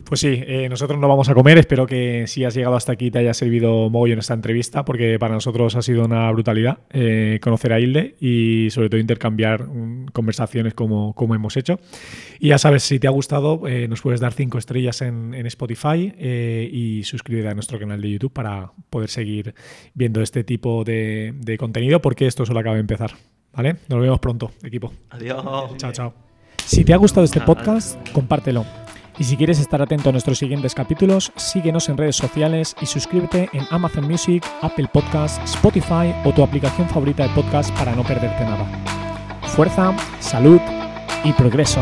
Pues sí, eh, nosotros no vamos a comer. Espero que si has llegado hasta aquí te haya servido mogollón esta entrevista, porque para nosotros ha sido una brutalidad eh, conocer a Hilde y sobre todo intercambiar mm, conversaciones como, como hemos hecho. Y ya sabes, si te ha gustado, eh, nos puedes dar cinco estrellas en, en Spotify eh, y suscríbete a nuestro canal de YouTube para poder seguir viendo este tipo de, de contenido, porque esto solo acaba de empezar. ¿Vale? Nos vemos pronto, equipo. Adiós. Chao, chao. Si te ha gustado este podcast, compártelo. Y si quieres estar atento a nuestros siguientes capítulos, síguenos en redes sociales y suscríbete en Amazon Music, Apple Podcasts, Spotify o tu aplicación favorita de podcast para no perderte nada. Fuerza, salud y progreso.